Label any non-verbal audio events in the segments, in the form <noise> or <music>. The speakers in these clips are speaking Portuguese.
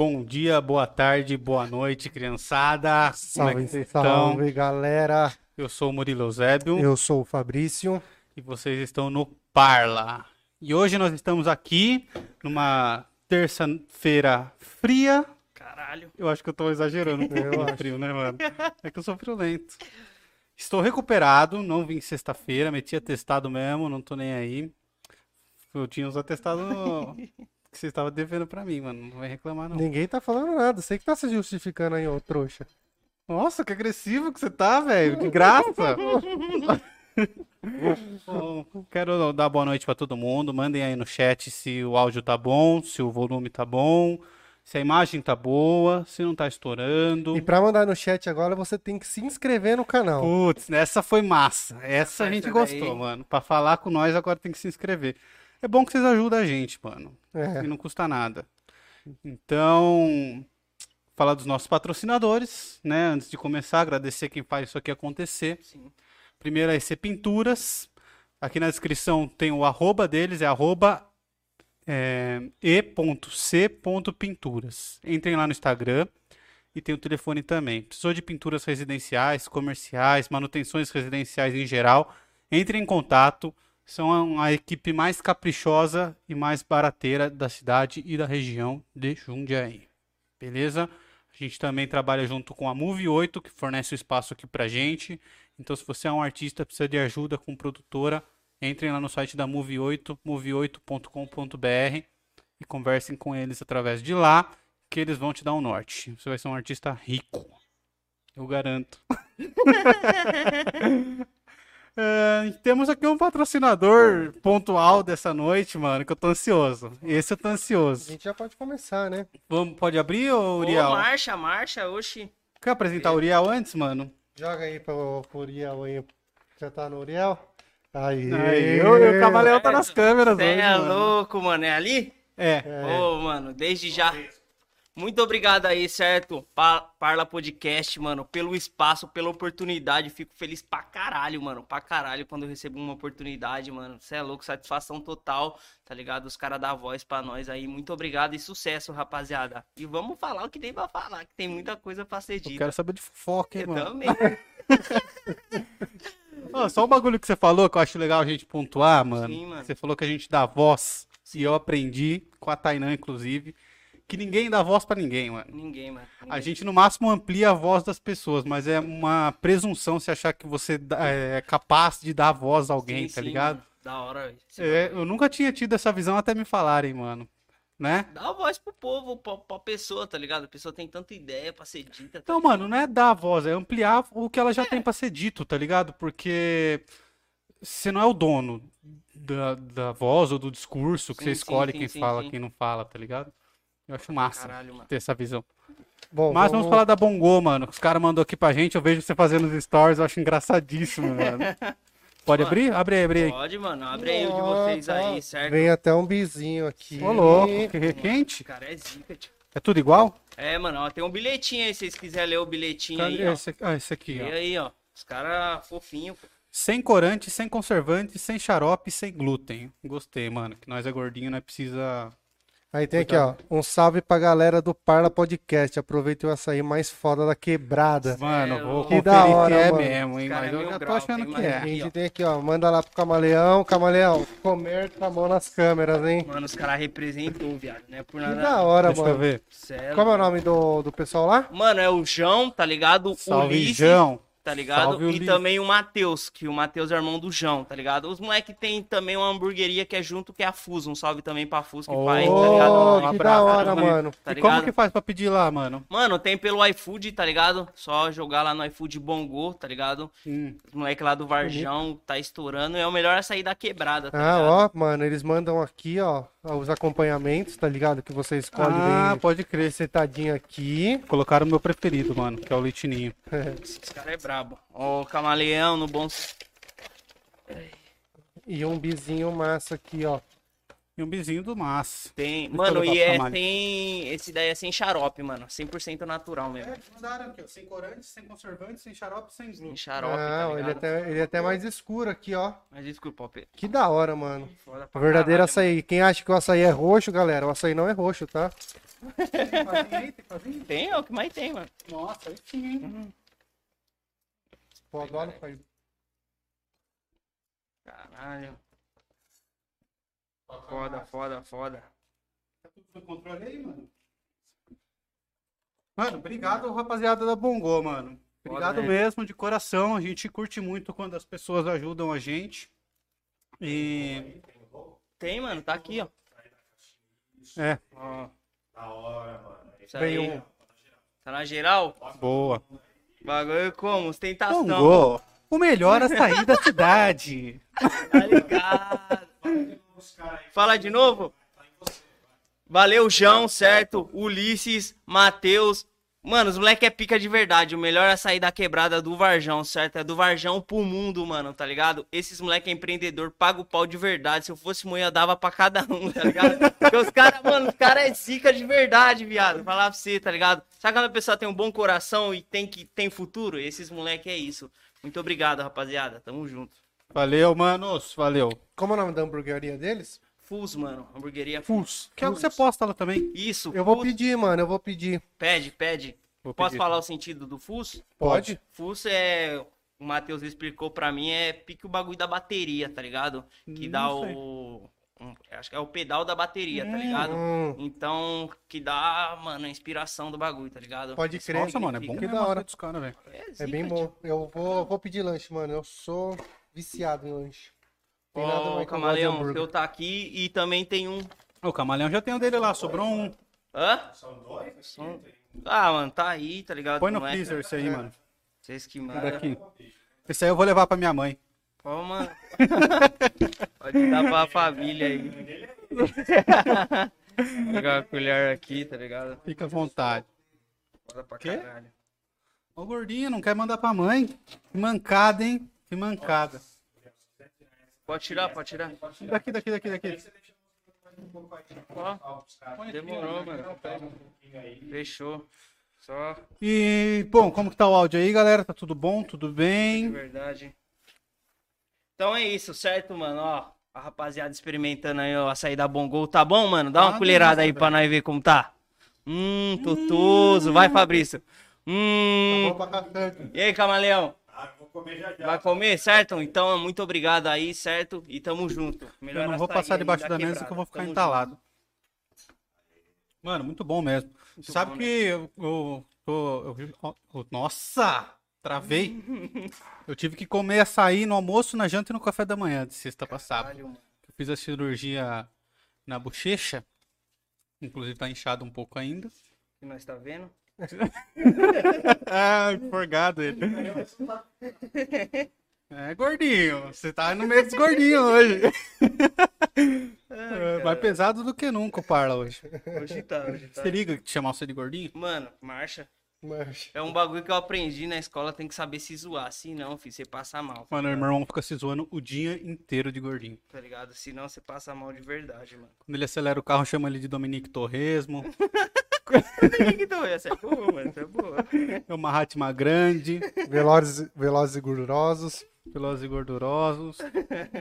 Bom dia, boa tarde, boa noite, criançada. Como é que Salve, vocês estão? salve, galera. Eu sou o Murilo Eusébio Eu sou o Fabrício. e vocês estão no Parla. E hoje nós estamos aqui numa terça-feira fria. Caralho. Eu acho que eu tô exagerando um pouco Eu no acho. frio, né, mano? É que eu sou friolento. Estou recuperado, não vim sexta-feira, meti atestado mesmo, não tô nem aí. Eu tinha os atestados no- <laughs> que você estava devendo pra mim, mano. Não vai reclamar, não. Ninguém tá falando nada. Você que tá se justificando aí, ô trouxa. Nossa, que agressivo que você tá, velho. De graça. <laughs> Bom, quero dar boa noite pra todo mundo. Mandem aí no chat se o áudio tá bom, se o volume tá bom, se a imagem tá boa, se não tá estourando. E pra mandar no chat agora, você tem que se inscrever no canal. Putz, essa foi massa. Essa a gente daí- gostou, mano. Pra falar com nós agora tem que se inscrever. É bom que vocês ajudam a gente, mano. É. E não custa nada. Então, falar dos nossos patrocinadores, né? Antes de começar, agradecer quem faz isso aqui acontecer. Sim. Primeiro é EC Pinturas. Aqui na descrição tem o arroba deles, é arroba é, e.c.pinturas. Entrem lá no Instagram e tem o telefone também. Precisou de pinturas residenciais, comerciais, manutenções residenciais em geral, entre em contato. São a, equipe mais caprichosa e mais barateira da cidade e da região de Jundiaí. Beleza? A gente também trabalha junto com a Move 8, que fornece o espaço aqui pra gente. Então, se você é um artista, precisa de ajuda com produtora, entrem lá no site da Move 8, move8.com.br e conversem com eles através de lá, que eles vão te dar um norte. Você vai ser um artista rico. Eu garanto. <laughs> É, temos aqui um patrocinador pontual dessa noite, mano, que eu tô ansioso. Esse eu tô A ansioso. gente já pode começar, né? Vamos, pode abrir, ô Ô, Uriel? marcha, marcha, oxi. Quer apresentar o Uriel antes, mano? Joga aí pro, pro Uriel aí. Já tá no Uriel? Aí. Aí, o, o Camaleão tá nas câmeras Cê hoje, é mano. louco, mano. É ali? É. Ô, mano, desde já. Muito obrigado aí, certo? Pa- Parla Podcast, mano, pelo espaço, pela oportunidade. Fico feliz pra caralho, mano. Pra caralho quando eu recebo uma oportunidade, mano. Você é louco, satisfação total, tá ligado? Os caras dão voz pra nós aí. Muito obrigado e sucesso, rapaziada. E vamos falar o que tem pra falar, que tem muita coisa pra ser Eu dita. quero saber de fofoca, hein, Eu mano. também. <laughs> Ó, só o bagulho que você falou que eu acho legal a gente pontuar, mano. Sim, mano. Você falou que a gente dá voz. E eu aprendi, com a Tainã, inclusive, que ninguém dá voz pra ninguém, mano. Ninguém, mano. A Ninguém. gente, no máximo, amplia a voz das pessoas, mas é uma presunção se achar que você dá- é capaz de dar voz a alguém, Sim, tá sim, ligado? mano. Da hora, É, bagulho. eu nunca tinha tido essa visão até me falarem, mano. Né? Dá a voz pro povo, pra, pra pessoa, tá ligado? A pessoa tem tanta ideia pra ser dita. tá Então, mano, não é dar a voz, é ampliar o que ela já tem pra ser dito, tá ligado? Porque você não é o dono da, da voz ou do discurso que Sim, você escolhe sim, quem sim, fala, quem não fala, tá ligado? Eu acho massa Caralho, mano. ter essa visão. Bom, Mas vamos falar da Bongo, mano. que Os caras mandou aqui pra gente, eu vejo você fazendo os stories, eu acho engraçadíssimo, <laughs> mano. Pode Mano, abrir? Abre aí, abre aí. Pode, mano. Abre aí o de vocês Nossa, aí, certo? Vem até um bizinho aqui. Ô, louco, que quente. Cara, é zica, tio. É tudo igual? É, mano, ó, tem um bilhetinho aí, se vocês quiserem ler o bilhetinho aí, Cadê ó. esse, ah, esse aqui, E ó. aí, ó. Os caras fofinhos, pô. Sem corante, sem conservante, sem xarope, sem glúten. Gostei, mano. Que nós é gordinho, nós precisa. Aí tem aqui, ó. Um salve pra galera do Parla Podcast. Aproveita o açaí mais foda da quebrada. Mano, vou Que da hora, que é mano. mesmo, hein? Os cara Mas é eu já tô achando tem que é. A aqui, gente ó. tem aqui, ó. Manda lá pro Camaleão. Camaleão, comércio a mão nas câmeras, hein? Mano, os caras representam, viado, né? Por Que nada. da hora, Deixa eu mano. ver. Sério. Como é o nome do, do pessoal lá? Mano, é o João, tá ligado? Salve, Ulisses, João. Tá ligado? Salve, e Ulisses. também o Matheus, que o Matheus é irmão do João, tá ligado? Os moleque tem também uma hamburgueria que é junto, que é a Fuso. Um salve também pra Fuso que Ô, faz, tá ligado? Oh, Um que da hora, mano. mano. Tá e ligado? como que faz pra pedir lá, mano? Mano, tem pelo iFood, tá ligado? Só jogar lá no iFood Bongo, tá ligado? Hum. Os moleque lá do Varjão tá estourando. É o melhor açaí da quebrada, tá Ah, ligado? ó, mano, eles mandam aqui, ó, os acompanhamentos, tá ligado? Que você escolhe Ah, bem pode crer. setadinho aqui. Colocaram o meu preferido, mano, que é o leitinho. <laughs> Esse cara é brabo. Ó, o camaleão no bom. E um bizinho massa aqui, ó. E um bizinho do Mas. Tem, mano, e é sem. Esse daí é sem xarope, mano. 100% natural mesmo. É, mandaram aqui, ó. Sem corante, sem conservante, sem xarope, sem Sem glúten. xarope, Não, tá ele é, até, ele é até mais escuro aqui, ó. Mas desculpa, Pedro. Que da hora, mano. Verdadeiro caralho, açaí. Quem acha que o açaí é roxo, galera, o açaí não é roxo, tá? Tem fazinho aí, tem fazinho? mano. Tem, é o que mais tem, mano. Nossa, aí sim, hein? Pô, adoro pai. Caralho. Foda, foda, foda. Tá tudo no controle aí, mano? Mano, obrigado, rapaziada da Bongô, mano. Obrigado Foda, né? mesmo, de coração. A gente curte muito quando as pessoas ajudam a gente. E. Tem, mano, tá aqui, ó. É, Ó. Isso Bem, aí. um- Tá na geral? boa. Bagulho como? Ostentação. Bongô, o melhor açaí da cidade. <laughs> Tá ligado? Fala de novo. Valeu, João, certo? Ulisses, Matheus. Mano, os moleque é pica de verdade. O melhor é sair da quebrada do Varjão, certo? É do Varjão pro mundo, mano, tá ligado? Esses moleque é empreendedor, paga o pau de verdade. Se eu fosse mulher, eu dava pra cada um, tá ligado? Porque os caras, mano, os caras é zica de verdade, viado. Falar pra você, tá ligado? Sabe quando a pessoa tem um bom coração e tem, que, tem futuro? Esses moleque é isso. Muito obrigado, rapaziada. Tamo junto. Valeu, manos. Valeu. Como é o nome da hamburgueria deles? Fus, mano. Hamburgueria Fus. Que é o que você posta lá também. Isso, Eu vou Fus. pedir, mano, eu vou pedir. Pede, pede. Vou Posso pedir. falar o sentido do FUS? Pode? FUS é. O Matheus explicou pra mim, é pique o bagulho da bateria, tá ligado? Que dá Não sei. o. um- acho que é o pedal da bateria, tá Hum. ligado? Hum, Então, que dá, mano, a inspiração do bagulho, tá ligado? pode crer. Nossa, mano, é bom. Que da hora. dos caras, velho. É zica, bem bom. Eu vou, vou pedir lanche, mano. Eu sou viciado em lanche. Tem nada Ó, mais que eu gosto de Camaleão, teu tá aqui e também tem um. O camaleão já tem o dele lá, sobrou um. Hã? São Ah, mano, tá aí, tá ligado? Põe no é- freezer esse aí, mano. Vocês que mandam. daqui. Esse aí eu vou levar pra minha mãe. Pô, mano. <laughs> Pode dar pra família aí. Pegar a colher aqui, tá ligado? Fica à vontade. Foda pra Quê? caralho. Ô, gordinho, não quer mandar pra mãe? Que mancada, hein? Que mancada. Pode tirar, pode tirar. Daqui, daqui, daqui, daqui. Ó, demorou, mano. Fechou. Só E, bom, como que tá o áudio aí, galera? Tá tudo bom? Tudo bem? verdade. Então é isso, certo, mano? Ó, a rapaziada experimentando aí ó, a saída da Bongol. Tá bom, mano? Dá Tá uma uma colherada aí pra nós ver como tá. Hum, tutuso. Vai, Fabrício. Hum. Vou pra café. E aí, camaleão? Comer já já. Vai comer, certo? Então, muito obrigado aí, certo? E tamo junto. Melhor Eu não vou passar debaixo da mesa que eu vou ficar Tamo entalado. Mano, muito bom mesmo. Você sabe bom, que eu, eu, tô- eu- eu- Nossa! Travei. <laughs> Eu tive que comer açaí no almoço, na janta e no café da manhã de sexta junto. mano. Eu fiz a cirurgia na bochecha. Inclusive tá inchado um pouco ainda. Que nós tá vendo? Ah, forgado ele. É, gordinho. Você tá no meio dos gordinhos hoje. É, mais pesado do que nunca o Parla hoje. Hoje tá, hoje tá. Você liga que chamar você de gordinho? Mano, marcha. Mas... É um bagulho que eu aprendi na escola, tem que saber se zoar. Se não, filho, você passa mal. Tá Mano, meu irmão fica se zoando o dia inteiro de gordinho. Tá ligado? Se não, você passa mal de verdade, mano. Quando ele acelera o carro, chama ele de Dominique Torresmo. <laughs> então, essa é boa, mano. Essa é boa. É Mahatma grande, Velozes, velozes e gordurosos. velozes e gordurosos.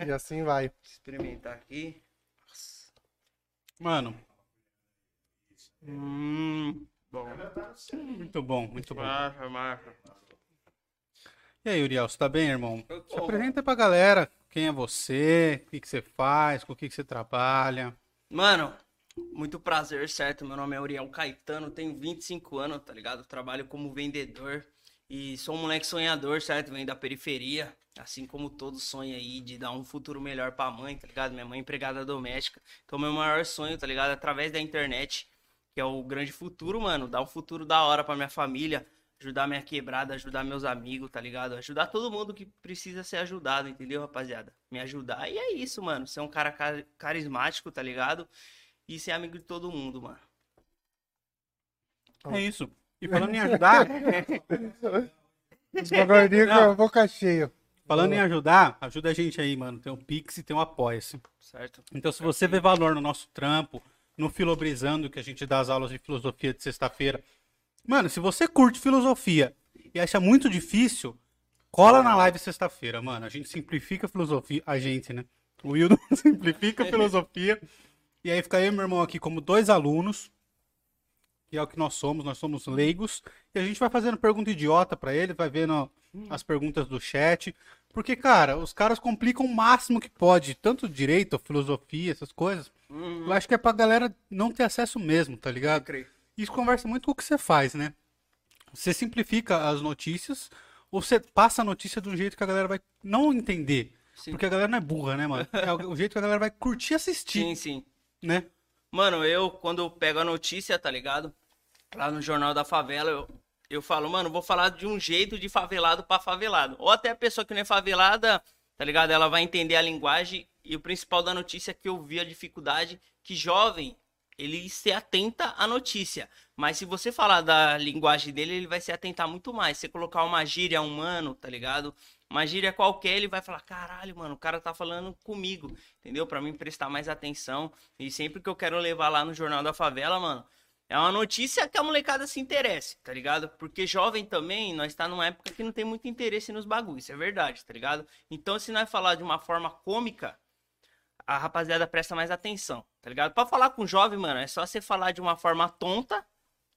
E assim vai. Experimentar aqui. Mano, Hum, bom. muito bom, muito bom. Marcha, marcha. E aí, Uriel, você tá bem, irmão? Se apresenta pra galera quem é você, o que, que você faz, com o que, que você trabalha. Mano, muito prazer, certo? Meu nome é Uriel Caetano, tenho 25 anos, tá ligado? Trabalho como vendedor e sou um moleque sonhador, certo? Venho da periferia, assim como todos sonham aí de dar um futuro melhor pra mãe, tá ligado? Minha mãe é empregada doméstica. Então, meu maior sonho, tá ligado? Através da internet, que é o grande futuro, mano, dar um futuro da hora pra minha família, ajudar minha quebrada, ajudar meus amigos, tá ligado? Ajudar todo mundo que precisa ser ajudado, entendeu, rapaziada? Me ajudar. E é isso, mano. Ser um cara ca- carismático, tá ligado? E ser amigo de todo mundo, mano. É isso. E falando em ajudar, Os gordinhos com a boca cheia. Falando em ajudar, ajuda a gente aí, mano. Tem o Pix e tem o Apoia-se. Certo? Então, se você vê valor no nosso trampo, no Filobrizando, que a gente dá as aulas de filosofia de sexta-feira. Mano, se você curte filosofia e acha muito difícil, cola na live sexta-feira, mano. A gente simplifica a filosofia. A gente, né? O Wildo <laughs> simplifica a filosofia. E aí fica eu e meu irmão aqui como dois alunos. Que é o que nós somos, nós somos leigos. E a gente vai fazendo pergunta idiota pra ele, vai vendo as perguntas do chat. Porque, cara, os caras complicam o máximo que pode, tanto direito, filosofia, essas coisas. Uhum. Eu acho que é pra galera não ter acesso mesmo, tá ligado? creio. Isso conversa muito com o que você faz, né? Você simplifica as notícias ou você passa a notícia de um jeito que a galera vai não entender. Sim. Porque a galera não é burra, né, mano? É o <laughs> jeito que a galera vai curtir assistir, Sim, sim. Né? Mano, eu, quando eu pego a notícia, tá ligado? Lá no Jornal da Favela, eu, eu falo, mano, vou falar de um jeito de favelado pra favelado. Ou até a pessoa que não é favelada, tá ligado? Ela vai entender a linguagem. E o principal da notícia é que eu vi a dificuldade que jovem, ele se atenta à notícia. Mas se você falar da linguagem dele, ele vai se atentar muito mais. Você colocar uma gíria humano, tá ligado? Uma gíria qualquer, ele vai falar, caralho, mano, o cara tá falando comigo, entendeu? Pra mim prestar mais atenção. E sempre que eu quero levar lá no Jornal da Favela, mano, é uma notícia que a molecada se interesse, tá ligado? Porque jovem também, nós tá numa época que não tem muito interesse nos bagulhos, é verdade, tá ligado? Então, se nós falar de uma forma cômica, a rapaziada presta mais atenção, tá ligado? Pra falar com jovem, mano, é só você falar de uma forma tonta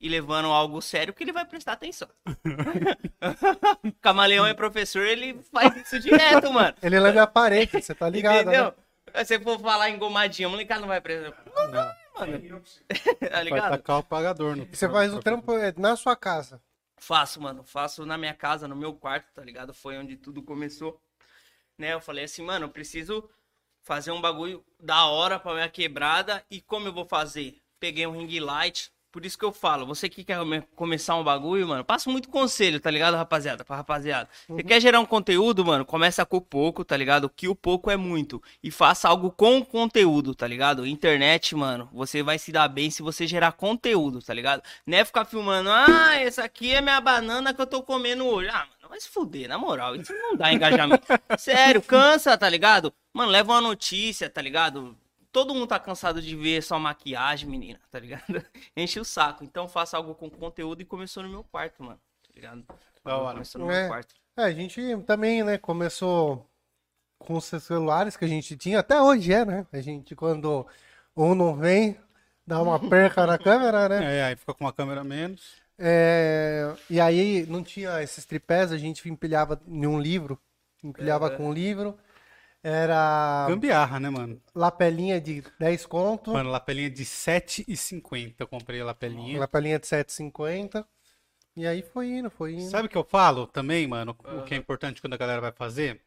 e levando algo sério que ele vai prestar atenção. <laughs> Camaleão é professor, ele faz isso direto, mano. Ele lembra a parede, você tá ligado, Entendeu? né? Se você for falar engomadinha, a molecada não vai prestar. Não vai, mano. <laughs> tá Vai ligado? tacar o pagador no Você faz o trampo é, na sua casa. Faço, mano. Faço na minha casa, no meu quarto, tá ligado? Foi onde tudo começou. Né? Eu falei assim, mano, eu preciso fazer um bagulho da hora pra minha quebrada. E como eu vou fazer? Peguei um ring light. Por isso que eu falo, você que quer come- começar um bagulho, mano, passo muito conselho, tá ligado, rapaziada? Pra rapaziada. Você quer gerar um conteúdo, mano? Começa com pouco, tá ligado? Que o pouco é muito. E faça algo com conteúdo, tá ligado? Internet, mano, você vai se dar bem se você gerar conteúdo, tá ligado? Não é ficar filmando, ah, essa aqui é minha banana que eu tô comendo hoje. Ah, mano, vai se fuder, na moral, isso não dá engajamento. <laughs> Sério, cansa, tá ligado? Mano, leva uma notícia, tá ligado? Todo mundo tá cansado de ver só maquiagem, menina, tá ligado? <laughs> Enche o saco. Então faça algo com conteúdo e começou no meu quarto, mano. Tá ligado? Da hora. Começou no É. meu quarto. É, a gente também, né, começou com os celulares que a gente tinha, até hoje é, né? A gente, quando um não vem, dá uma <laughs> perca na câmera, né? É, aí fica com uma câmera a menos. É, e aí não tinha esses tripés, a gente empilhava em um livro, empilhava É. com um livro. Era Gambiarra, né, mano? lapelinha de 10 conto, Mano, lapelinha de 7,50 eu comprei a lapelinha. lapelinha de 7,50. E aí foi indo, foi indo. Sabe o que eu falo também, mano? O que é importante quando a galera vai fazer?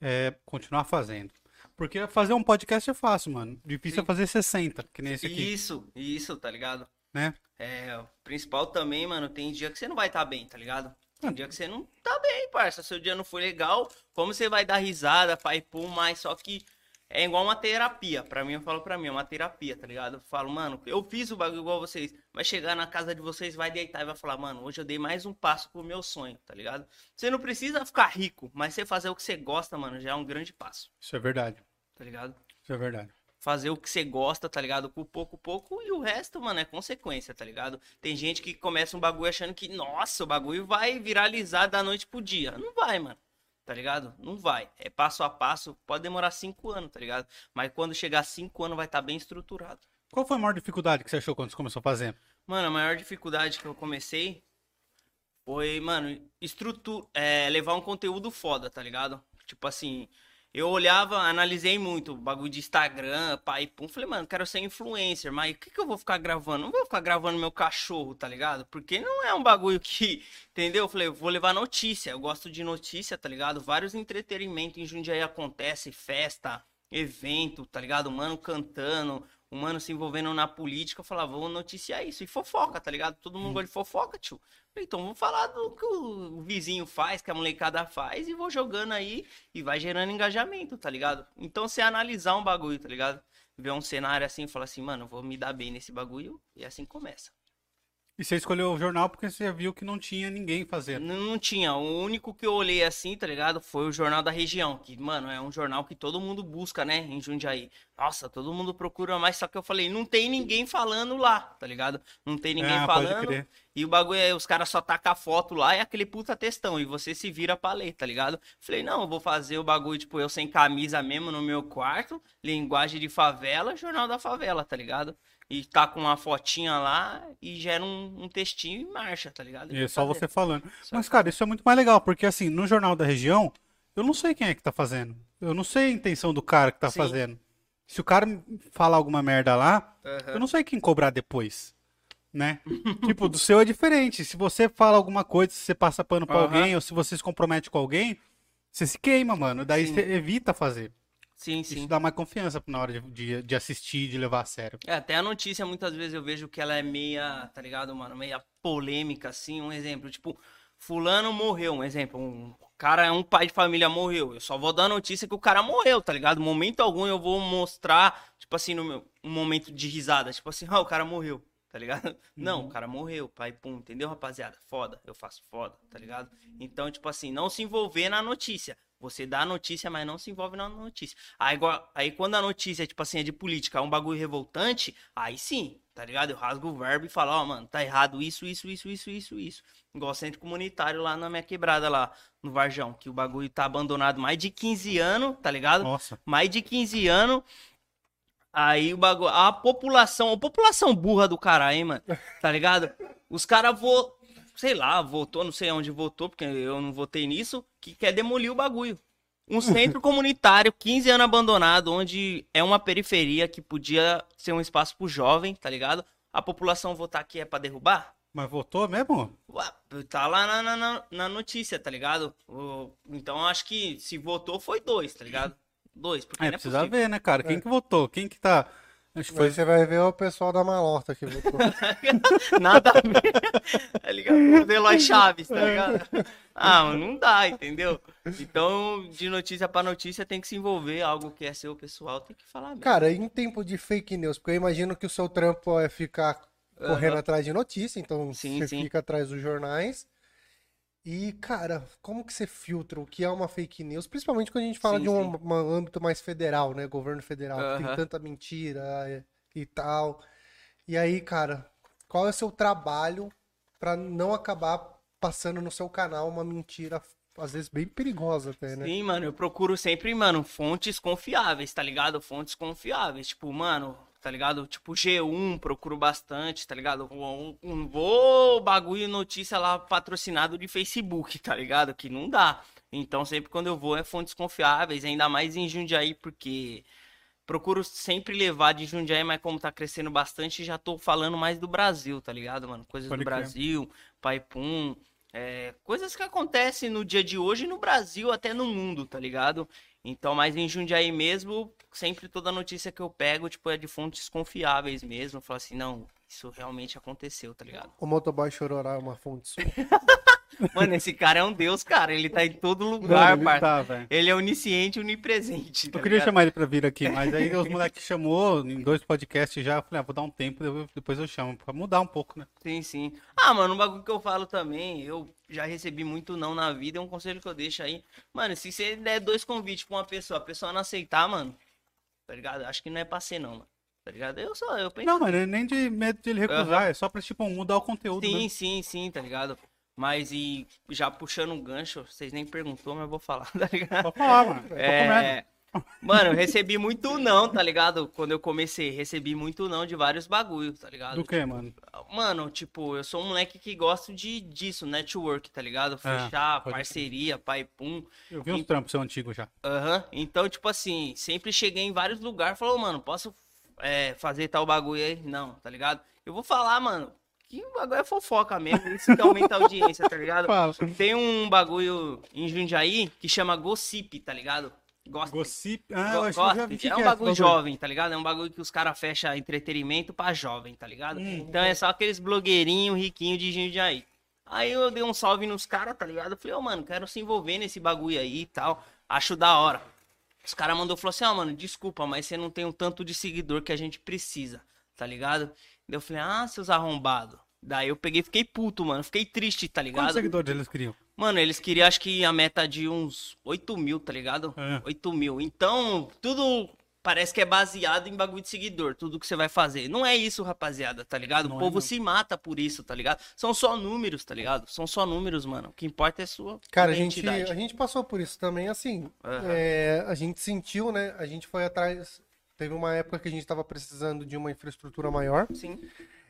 É continuar fazendo. Porque fazer um podcast é fácil, mano. Difícil Sim. é fazer 60, que nem esse aqui, Isso, isso, tá ligado? né? É, o principal também, mano, tem dia que você não vai estar bem, tá ligado? Ah. dia que você não tá bem, parça. Seu dia não foi legal, como você vai dar risada, pai, pum, mas só que é igual uma terapia. Pra mim, eu falo pra mim, é uma terapia, tá ligado? Eu falo, mano, eu fiz o bagulho igual vocês. Vai chegar na casa de vocês, vai deitar e vai falar, mano, hoje eu dei mais um passo pro meu sonho, tá ligado? Você não precisa ficar rico, mas você fazer o que você gosta, mano, já é um grande passo, Isso é verdade. tá ligado? Isso é verdade. Fazer o que você gosta, tá ligado? Com pouco, pouco, e o resto, mano, é consequência, tá ligado? Tem gente que começa um bagulho achando que, nossa, o bagulho vai viralizar da noite pro dia. Não vai, mano. Tá ligado? Não vai. É passo a passo, pode demorar cinco anos, tá ligado? Mas quando chegar cinco anos vai estar bem estruturado. Qual foi a maior dificuldade que você achou quando você começou a fazer? Mano, a maior dificuldade que eu comecei foi, mano, estrutura, é, levar um conteúdo foda, tá ligado? Tipo assim, eu olhava, analisei muito o bagulho de Instagram, pai, pum, falei, mano, quero ser influencer, mas o que que eu vou ficar gravando? Não vou ficar gravando meu cachorro, tá ligado? Porque não é um bagulho que, <laughs> entendeu? Eu falei, vou levar notícia, eu gosto de notícia, tá ligado? Vários entretenimentos em Jundiaí acontece, festa, evento, tá ligado? Mano cantando, o mano se envolvendo na política, eu falava, vou noticiar isso. E fofoca, tá ligado? Todo mundo gosta de fofoca, tio. Então vamos falar do que o vizinho faz, que a molecada faz, e vou jogando aí e vai gerando engajamento, tá ligado? Então você analisar um bagulho, tá ligado? Ver um cenário assim e falar assim, mano, vou me dar bem nesse bagulho, e assim começa. E você escolheu o jornal porque você viu que não tinha ninguém fazendo. Não, não tinha. O único que eu olhei assim, tá ligado? Foi o Jornal da Região. Que, mano, é um jornal que todo mundo busca, né? Em Jundiaí. Nossa, todo mundo procura mais. Só que eu falei, não tem ninguém falando lá, tá ligado? Não tem ninguém Ah, falando. E o bagulho é, os caras só tacam a foto lá e aquele puta textão. E você se vira pra ler, tá ligado? Falei, não, eu vou fazer o bagulho, tipo, eu sem camisa mesmo no meu quarto, linguagem de favela, jornal da favela, tá ligado? E tá com uma fotinha lá e gera um, um textinho e marcha, tá ligado? E é só fazer. você falando. Só Mas, cara, isso é muito mais legal, porque assim, no Jornal da Região, eu não sei quem é que tá fazendo. Eu não sei a intenção do cara que tá Sim. fazendo. Se o cara falar alguma merda lá, Aham. eu não sei quem cobrar depois. Né? <laughs> tipo, do seu é diferente. Se você fala alguma coisa, se você passa pano pra Aham. alguém, ou se você se compromete com alguém, você se queima, mano. Daí Sim. você evita fazer. Sim, Isso sim. dá mais confiança na hora de, de, de assistir, de levar a sério. É, até a notícia, muitas vezes eu vejo que ela é meia, tá ligado, mano? Meia polêmica, assim. Um exemplo, tipo, fulano morreu, um exemplo. Um cara, um pai de família morreu. Eu só vou dar a notícia que o cara morreu, tá ligado? Momento algum eu vou mostrar, tipo assim, no meu, um momento de risada. Tipo assim, ah, o cara morreu, tá ligado? <laughs> Não, o cara morreu, pai, pum, entendeu, rapaziada? Foda, eu faço foda, tá ligado? Então, tipo assim, não se envolver na notícia. Você dá a notícia, mas não se envolve na notícia. Aí, igual- aí quando a notícia, tipo assim, é de política, é um bagulho revoltante, aí sim, tá ligado? Eu rasgo o verbo e falo, ó, mano, tá errado isso, isso, isso, isso, isso, isso. Igual centro comunitário lá na minha quebrada lá, no Varjão, que o bagulho tá abandonado mais de 15 anos, tá ligado? Nossa. mais de 15 anos. Aí o bagulho. A população, a população burra do caralho, hein, mano? Tá ligado? Os caras vou, sei lá, votou, não sei onde votou, porque eu não votei nisso, que quer demolir o bagulho. Um centro <laughs> comunitário, 15 anos abandonado, onde é uma periferia que podia ser um espaço pro jovem, tá ligado? A população votar aqui é pra derrubar? Mas votou mesmo? Ué, Tá lá na, na- na, notícia, tá ligado? Então acho que se votou foi dois, tá ligado? Dois, porque É, não é precisa possível. ver, né, cara? Quem que votou? Quem que tá. Acho que foi. Você vai ver o pessoal da malorta que votou. <laughs> Nada a ver. Tá ligado? O Eloy Chaves, tá ligado? Ah, não dá, entendeu? Então, de notícia pra notícia, tem que se envolver. Algo que é seu pessoal, tem que falar mesmo. Cara, em tempo de fake news, porque eu imagino que o seu trampo é ficar correndo Aham. atrás de notícia, então Sim, você sim. fica atrás dos jornais. E, cara, como que você filtra o que é uma fake news? Principalmente quando a gente fala Sim, de um, um âmbito mais federal, né? Governo federal, que tem tanta mentira é, e tal. E aí, cara, qual é o seu trabalho pra não acabar passando no seu canal uma mentira, às vezes bem perigosa até, né? Sim, mano, eu procuro sempre, mano, fontes confiáveis, tá ligado? Fontes confiáveis. Tipo, mano, tá ligado? Tipo, G1, procuro bastante, tá ligado? Um, um vou bagulho notícia lá patrocinado de Facebook, tá ligado? Que não dá. Então, sempre quando eu vou é fontes confiáveis, ainda mais em Jundiaí, porque procuro sempre levar de Jundiaí, mas como tá crescendo bastante, já tô falando mais do Brasil, tá ligado, mano? Coisas Pode do. Brasil, Paipum, é, coisas que acontecem no dia de hoje no Brasil, até no mundo, tá ligado? Então, mas em Jundiaí mesmo, sempre toda notícia que eu pego, tipo, é de fontes confiáveis mesmo. Falo assim, não, isso realmente aconteceu, tá ligado? O motoboy chororá é uma fonte sua. <laughs> Mano, esse cara é um deus, cara. Ele tá em todo lugar, Mano, ele tá. Ele é onisciente, onipresente. tá Eu queria ligado? chamar ele pra vir aqui, mas aí <laughs> os moleques chamou em dois podcasts já. Eu falei, ah, vou dar um tempo, depois- eu chamo, pra mudar um pouco, né? Sim, sim. Ah, mano, um bagulho que eu falo também, eu já recebi muito não na vida, é um conselho que eu deixo aí. Mano, se você der dois convites pra uma pessoa, a pessoa não aceitar, mano, tá ligado? Acho que não é pra ser, não, mano. Tá ligado? Eu só, eu penso. Não, mas é nem de medo de ele recusar, é só pra, tipo, mudar o conteúdo, Sim, né? sim, sim, tá ligado? Mas e já puxando um gancho, vocês nem perguntou, mas eu vou falar, <laughs> tá ligado? Pode falar, mano. É... Mano, eu recebi muito não, tá ligado? Quando eu comecei, recebi muito não de vários bagulhos, tá ligado? Do que, mano? Mano, tipo, eu sou um moleque que gosta de, disso, network, tá ligado? Fechar, É, parceria, pai pum. Eu vi uns trampos seu antigo já. Aham. Então, tipo assim, sempre cheguei em vários lugares, falou, mano, posso é, fazer tal bagulho aí? Não, tá ligado? Eu vou falar, mano, que o bagulho é fofoca mesmo, isso que aumenta a audiência, tá ligado? <laughs> Tem um bagulho em Jundiaí que chama Gossip, tá ligado? Gossip. Gossip. Ah, Go- eu gosta. que é um esse bagulho jovem, tá ligado? É um bagulho que os caras fecham entretenimento pra jovem, tá ligado? Hum. Então é só aqueles blogueirinhos riquinhos de Jundiaí. Aí eu dei um salve nos caras, tá ligado? Eu falei, ô, mano, quero se envolver nesse bagulho aí e tal. Acho da hora. Os caras mandou falou assim, ó, mano, desculpa, mas você não tem o tanto de seguidor que a gente precisa, tá ligado? Eu falei, ah, seus arrombados. Daí eu peguei e fiquei puto, mano. Fiquei triste, tá Quantos ligado? seguidores eles queriam? Mano, eles queriam acho que a meta de uns 8 mil, tá ligado? É. 8 mil. Então, tudo parece que é baseado em bagulho de seguidor, tudo que você vai fazer. Não é isso, rapaziada, tá ligado? Não o é povo não. se mata por isso, tá ligado? São só números, tá ligado? São só números, mano. O que importa é sua Cara, a gente, a gente passou por isso também, assim. Aham. é, a gente sentiu, né? A gente foi atrás. Teve uma época que a gente tava precisando de uma infraestrutura maior. Sim.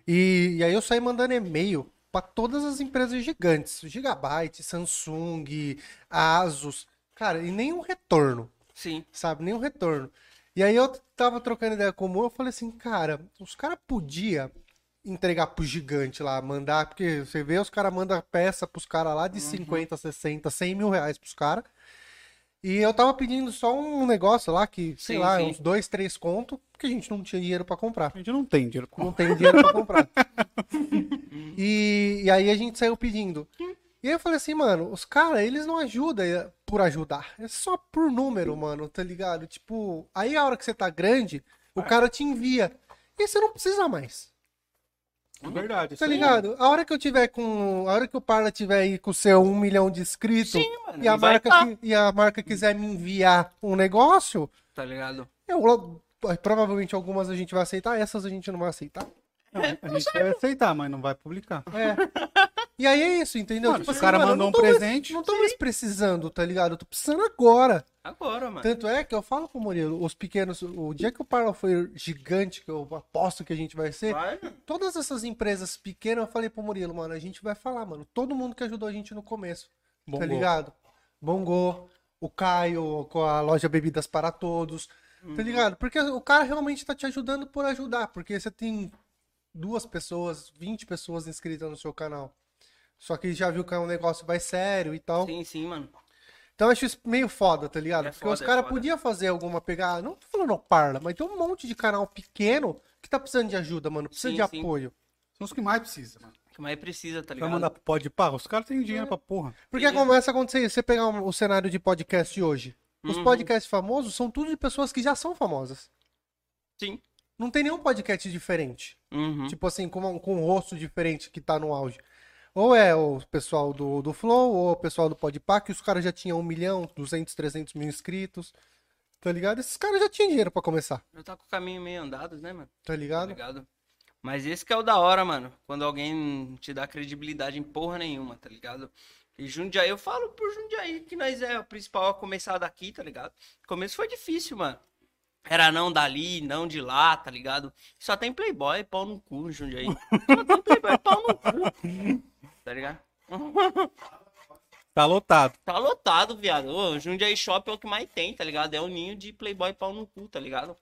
E, e aí eu saí mandando e-mail para todas as empresas gigantes. Gigabyte, Samsung, Asus. Cara, e nenhum retorno, Sim. sabe? Nenhum retorno. E aí eu tava trocando ideia com o Mo, eu falei assim, cara, os caras podiam entregar pro gigante lá, mandar, porque você vê, os caras mandam peça pros caras lá de 50, 60, 100 mil reais pros caras. E eu tava pedindo só um negócio lá que, sei Sim, lá, sim. uns dois, três conto, porque a gente não tinha dinheiro pra comprar A gente não tem dinheiro. não tem dinheiro pra comprar. <laughs> e, e aí a gente saiu pedindo. E aí eu falei assim, mano, os caras, eles não ajudam eh, por ajudar. É só por número, mano, tá ligado? Tipo, aí a hora que você tá grande, o cara te envia. E você não precisa mais. É verdade. Tá aí. ligado? A hora que eu tiver com. A hora que o Parla tiver aí com o seu um milhão de inscritos Sim, mano. e, a marca, tá, e a marca quiser me enviar um negócio, tá ligado? eu provavelmente algumas a gente vai aceitar, essas a gente não vai aceitar. Não, a gente vai aceitar, mas não vai publicar. É. E aí é isso, entendeu? Mano, Tipo o cara mano, mandou um tô mais- presente- não tô mais precisando, tá ligado? Eu tô precisando agora. Agora, mano. Tanto é que eu falo pro Murilo, os pequenos, o dia que o Parla for gigante, que eu aposto que a gente vai ser, Vai, todas essas empresas pequenas, eu falei pro Murilo, mano, a gente vai falar, mano, todo mundo que ajudou a gente no começo, tá Bongô. ligado? Bongô, o Caio com a loja Bebidas para Todos, tá ligado? Porque o cara realmente tá te ajudando por ajudar, porque você tem duas pessoas, 20 pessoas inscritas no seu canal. Só que já viu que é um negócio vai sério e tal. Sim, sim, mano. Então eu acho isso meio foda, tá ligado? É Porque foda, os é caras foda. podiam fazer alguma pegada. Não tô falando parla, mas tem um monte de canal pequeno que tá precisando de ajuda, mano. Precisa Sim, de sim. apoio. São os que mais precisam, mano. Que mais precisa, tá Vai ligado? mandar pro pode pá, os caras têm dinheiro pra porra. Porque Sim. começa a acontecer isso. Você pegar um- o cenário de podcast de hoje. Os Uhum. podcasts famosos são tudo de pessoas que já são famosas. Sim. Não tem nenhum podcast diferente. Uhum. Tipo assim, com, um- com um rosto diferente que tá no auge. Ou é o pessoal do, do Flow, ou o pessoal do Podpah, que os caras já tinham 1 milhão, 200, 300 mil inscritos. Tá ligado? Esses caras já tinham dinheiro pra começar. Já tá com o caminho meio andado, né, mano? Tá Tá ligado? ligado? Mas esse que é o da hora, mano. Quando alguém te dá credibilidade em porra nenhuma, tá ligado? E Jundiaí, eu falo por Jundiaí que nós é o principal a começar daqui, tá ligado? O começo foi difícil, mano. Era não dali, não de lá, tá ligado? Só tem playboy, pau no cu, Jundiaí. Só tem playboy, pau no cu. <laughs> Tá ligado? <laughs> Tá lotado. Tá lotado, viado. Ô, Jundiaí Shop é o que mais tem, tá ligado? É o ninho de playboy pau no cu, tá ligado?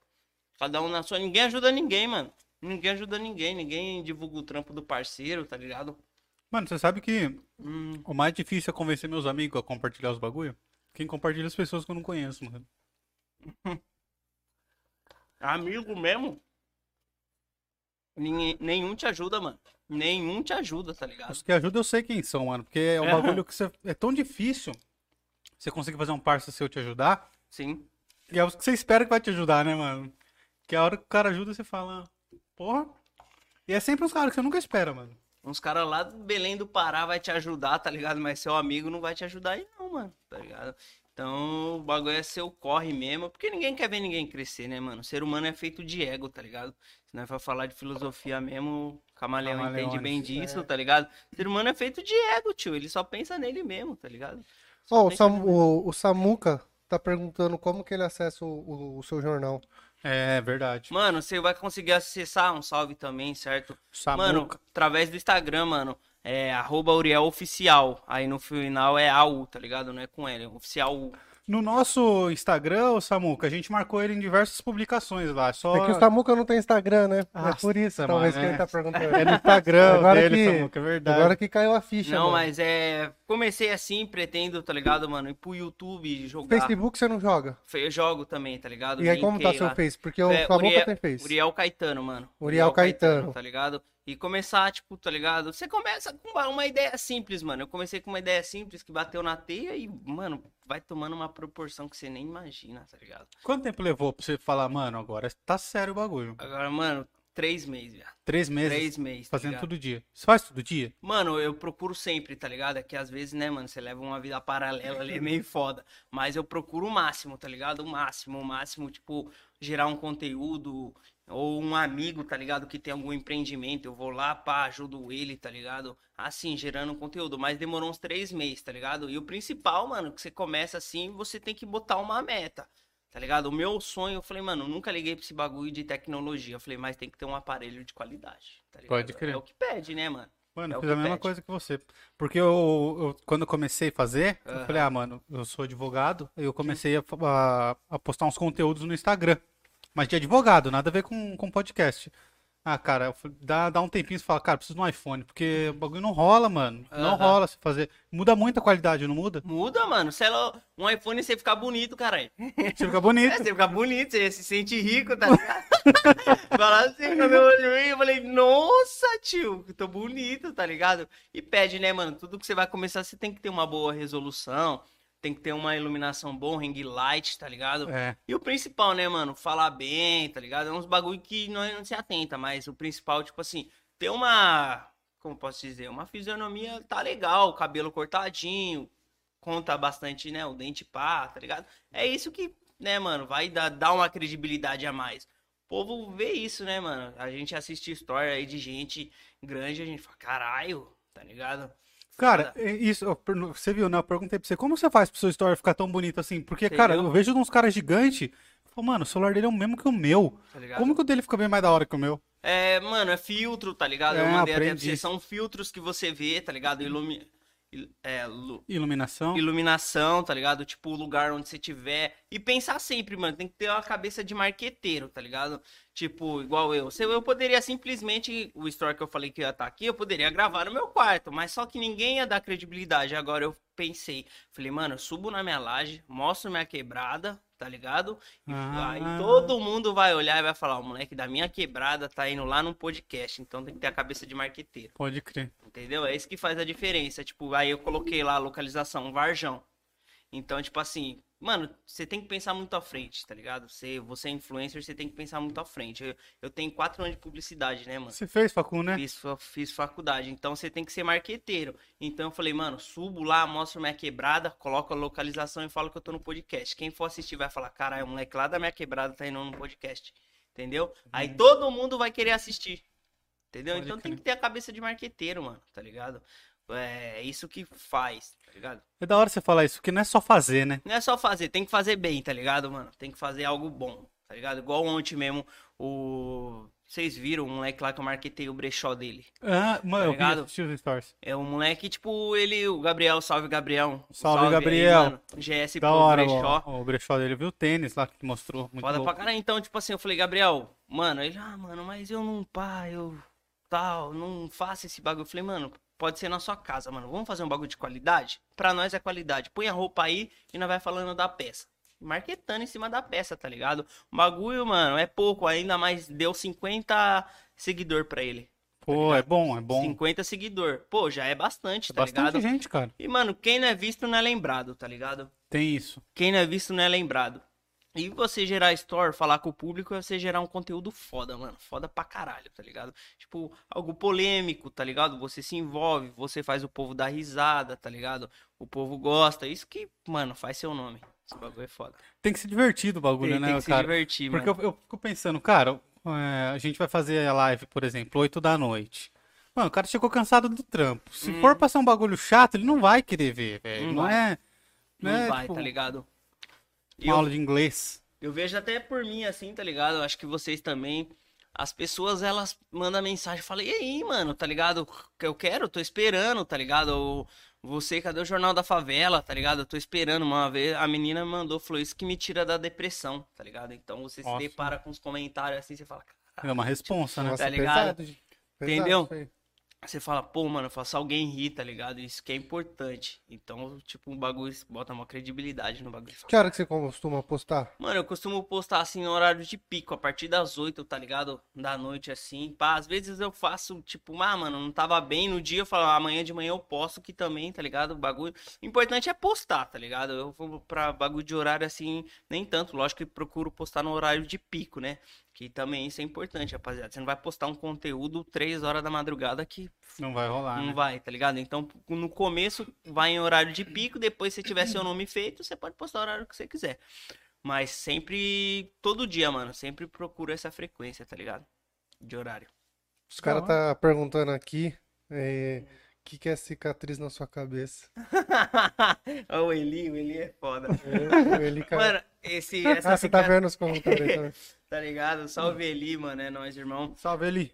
Cada um na sua. Ninguém ajuda ninguém, mano. Ninguém ajuda ninguém. Ninguém divulga o trampo do parceiro, tá ligado? Mano, você sabe que Hum, o mais difícil é convencer meus amigos a compartilhar os bagulho? Quem compartilha as pessoas que eu não conheço, mano. <laughs> amigo mesmo? Ninguém, nenhum te ajuda, mano. Nenhum te ajuda, tá ligado? Os que ajudam eu sei quem são, mano. Porque é um É. bagulho que você... é tão difícil você conseguir fazer um parça seu te ajudar. Sim. E é os que você espera que vai te ajudar, né, mano? Que a hora que o cara ajuda, você fala, porra. E é sempre uns caras que você nunca espera, mano. Uns caras lá do Belém do Pará vai te ajudar, tá ligado? Mas seu amigo não vai te ajudar aí, não, mano, tá ligado? Então o bagulho é seu corre mesmo, porque ninguém quer ver ninguém crescer, né, mano? O ser humano é feito de ego, tá ligado? Se nós for falar de filosofia mesmo, Camaleão Camaleões, entende bem é. disso, tá ligado? O ser humano é feito de ego, tio. Ele só pensa nele mesmo, tá ligado? Só Ó, o, pensa Sam- o- o Samuca tá perguntando como que ele acessa o, o- o seu jornal. É verdade. Mano, você vai conseguir acessar um salve também, certo? Samuca. Mano, através do Instagram, mano. É arroba Uriel Oficial. Aí no final é AU, tá ligado? Não é com L, é oficial U. No nosso Instagram, o Samuca, a gente marcou ele em diversas publicações lá. Só... É que o Samuca não tem Instagram, né? Ah, é por isso, talvez mano, que ele é. tá perguntando. É no Instagram <laughs> Agora dele, que- Samuca, é verdade. Agora que caiu a ficha, Não, mano. mas é. Comecei assim, pretendo, tá ligado, mano? Ir pro YouTube jogar. Facebook você não joga. Eu jogo também, tá ligado? E aí como tá seu lá. Face? Porque o É, Samuca Uriel- tem Face. Uriel Caetano, mano. Uriel Caetano. Tá ligado? E começar, tipo, tá ligado? Você começa com uma, ideia simples, mano. Eu comecei com uma ideia simples que bateu na teia e, mano, vai tomando uma proporção que você nem imagina, tá ligado? Quanto tempo levou pra você falar, mano, agora tá sério o bagulho? Agora, mano, Três meses, velho. Três meses Três meses. tá fazendo ligado? todo dia. Você faz todo dia? Mano, eu procuro sempre, tá ligado? É que às vezes, né, mano, você leva uma vida paralela ali, é meio foda. Mas eu procuro o máximo, tá ligado? O máximo, o máximo, tipo, gerar um conteúdo. Ou um amigo, tá ligado? Que tem algum empreendimento. Eu vou lá, pá, ajudo ele, tá ligado? Assim, gerando conteúdo. Mas demorou uns três meses, tá ligado? E o principal, mano, que você começa assim, você tem que botar uma meta. Tá ligado? O meu sonho, eu falei, mano, eu nunca liguei pra esse bagulho de tecnologia. Eu falei, mas tem que ter um aparelho de qualidade. Tá ligado? Pode crer. É o que pede, né, mano? Mano, É eu fiz a mesma pede. coisa que você. Porque eu, eu- quando eu comecei a fazer, eu Aham. falei, ah, mano, eu sou advogado, eu comecei a, a- a postar uns conteúdos no Instagram. Mas de advogado, nada a ver com, com podcast. Ah, cara, dá, dá um tempinho e fala, cara, preciso de um iPhone, porque o bagulho não rola, mano. Não rola se fazer. Muda muito a qualidade, não muda? Muda, mano. Sei lá, um iPhone você fica bonito, caralho. Você fica <laughs> É, bonito. você fica bonito, você se sente rico, tá ligado? <laughs> Falar assim, quando eu olhei, eu falei, nossa, tio, tô bonito, tá ligado? E pede, né, mano? Tudo que você vai começar, você tem que ter uma boa resolução, tem que ter uma iluminação bom, ring light, tá ligado? É. E o principal, né, mano? Falar bem, tá ligado? É uns bagulho que nós não se atenta, mas o principal, tipo assim, ter uma. Como posso dizer? Uma fisionomia tá legal, cabelo cortadinho, conta bastante, né? O dente pá, tá ligado? É isso que, né, mano, vai dar, dar uma credibilidade a mais. O povo vê isso, né, mano? A gente assiste história aí de gente grande, a gente fala, caralho, tá ligado? Cara, é isso, eu você viu, né? Eu perguntei pra você, como você faz pro seu story ficar tão bonito assim? Porque, cara, eu vejo uns caras gigantes, eu falo, mano, o celular dele é o mesmo que o meu. Tá? Como que o dele fica bem mais da hora que o meu? É, mano, é filtro, tá ligado? Eu É, mandei até pra aprendi. você. São filtros que você vê, tá ligado? Ilumi... É, lu- Iluminação. iluminação, tá ligado? Tipo, o lugar onde você tiver. E pensar sempre, mano. Tem que ter uma cabeça de marqueteiro, tá ligado? Tipo, igual eu. Se eu poderia simplesmente. O story que eu falei que ia estar aqui, eu poderia gravar no meu quarto. Mas só que ninguém ia dar credibilidade. Agora eu pensei. Falei, mano, eu subo na minha laje, mostro minha quebrada, tá ligado? E Ah. aí todo mundo vai olhar e vai falar: o moleque da minha quebrada tá indo lá num podcast. Então tem que ter a cabeça de marqueteiro. Pode crer. Entendeu? É isso que faz a diferença. Tipo, aí eu coloquei lá a localização, Varjão. Então, tipo assim, mano, você tem que pensar muito à frente, tá ligado? Você, você é influencer, você tem que pensar muito à frente. Eu, eu tenho quatro anos de publicidade, né, mano? Você fez, Facu, né? Fiz, fiz faculdade, então você tem que ser marqueteiro. Então eu falei, mano, subo lá, mostro minha quebrada, coloco a localização e falo que eu tô no podcast. Quem for assistir vai falar, caralho, o moleque lá da minha quebrada tá indo no podcast. Entendeu? Aí todo mundo vai querer assistir. Entendeu? Pode então tem crer. que ter a cabeça de marqueteiro, mano, tá ligado? É isso que faz, tá ligado? É da hora você falar isso, porque não é só fazer, né? Não é só fazer, tem que fazer bem, tá ligado, mano? Tem que fazer algo bom, tá ligado? Igual ontem mesmo, o. Vocês viram o moleque lá que eu marketei o brechó dele. Ah, mano, eu vi, stories. É um moleque, tipo, ele, o Gabriel, salve Gabriel. Salve, aí, Gabriel. mano. GS Da pro hora, brechó. o, o brechó dele, viu o tênis lá que mostrou. Muito Foda louco. pra caralho. Então, tipo assim, eu falei, Gabriel, mano, ele, ah, mano, mas eu não, pá, eu tal, não faço esse bagulho. Eu falei, mano, pode ser na sua casa, mano. Vamos fazer um bagulho de qualidade? Pra nós é qualidade. Põe a roupa aí e nós vai falando da peça. Marketando em cima da peça, tá ligado? O bagulho, mano, é pouco, ainda mais deu 50 seguidor pra ele. Pô, é bom, é bom. 50 seguidor. Pô, já é bastante, É tá bastante ligado? gente, cara. E, mano, quem não é visto não é lembrado, tá ligado? Tem isso. Quem não é visto não é lembrado. E você gerar story, falar com o público, é você gerar um conteúdo foda, mano. Foda pra caralho, tá ligado? Tipo, algo polêmico, tá ligado? Você se envolve, você faz o povo dar risada, tá ligado? O povo gosta. Isso que, mano, faz seu nome. Esse bagulho é foda. Tem que ser divertido o bagulho, Tem, né, tem que se cara? divertir, Porque mano. eu, eu fico pensando, cara, é, a gente vai fazer a live, por exemplo, 8 da noite. Mano, o cara chegou cansado do trampo. Se Hum. for pra ser um bagulho chato, ele não vai querer ver, velho. Não Não, é. Não é, vai, tipo, tá ligado? E Uma eu, aula de inglês. eu vejo até por mim, assim, tá ligado? Eu acho que vocês também. As pessoas, elas mandam mensagem, falam, e aí, mano, tá ligado? Eu quero, tô esperando, tá ligado? Ou, Você, cadê o Jornal da Favela, tá ligado? Eu tô esperando uma vez. A menina me mandou, falou isso que me tira da depressão, tá ligado? Então você se Nossa. depara com os comentários assim, você fala, É uma responsa, né? Nossa, Tá ligado? pesado, gente. Entendeu? Você fala, pô, mano, eu faço alguém rir, tá ligado? Isso que é importante. Então, tipo, um bagulho bota uma credibilidade no bagulho. Que hora que você costuma postar? Mano, eu costumo postar assim no horário de pico, a partir das 8, tá ligado? Da noite assim. Pá, às vezes eu faço, tipo, ah, mano, não tava bem no dia, eu falo, "Ah, amanhã de manhã eu posto que também, tá ligado? O bagulho. O importante é postar, tá ligado? Eu vou pra bagulho de horário assim, nem tanto. Lógico que procuro postar no horário de pico, né? Que também isso é importante, rapaziada. Você não vai postar um conteúdo 3 horas da madrugada que Não vai rolar, não né? vai, tá ligado? Então, no começo vai em horário de pico, depois se tiver seu nome feito, você pode postar o horário que você quiser. Mas sempre, todo dia, mano, sempre procura essa frequência, tá ligado? De horário. Os caras tá perguntando aqui é, que, que é cicatriz na sua cabeça. <laughs> O Eli, o Eli é foda. É, ele, cara... Mano, esse, essa Ah, você tá vendo os comentários aí <laughs> também. tá ligado? Salve Eli, mano, é nóis, irmão. Salve ali.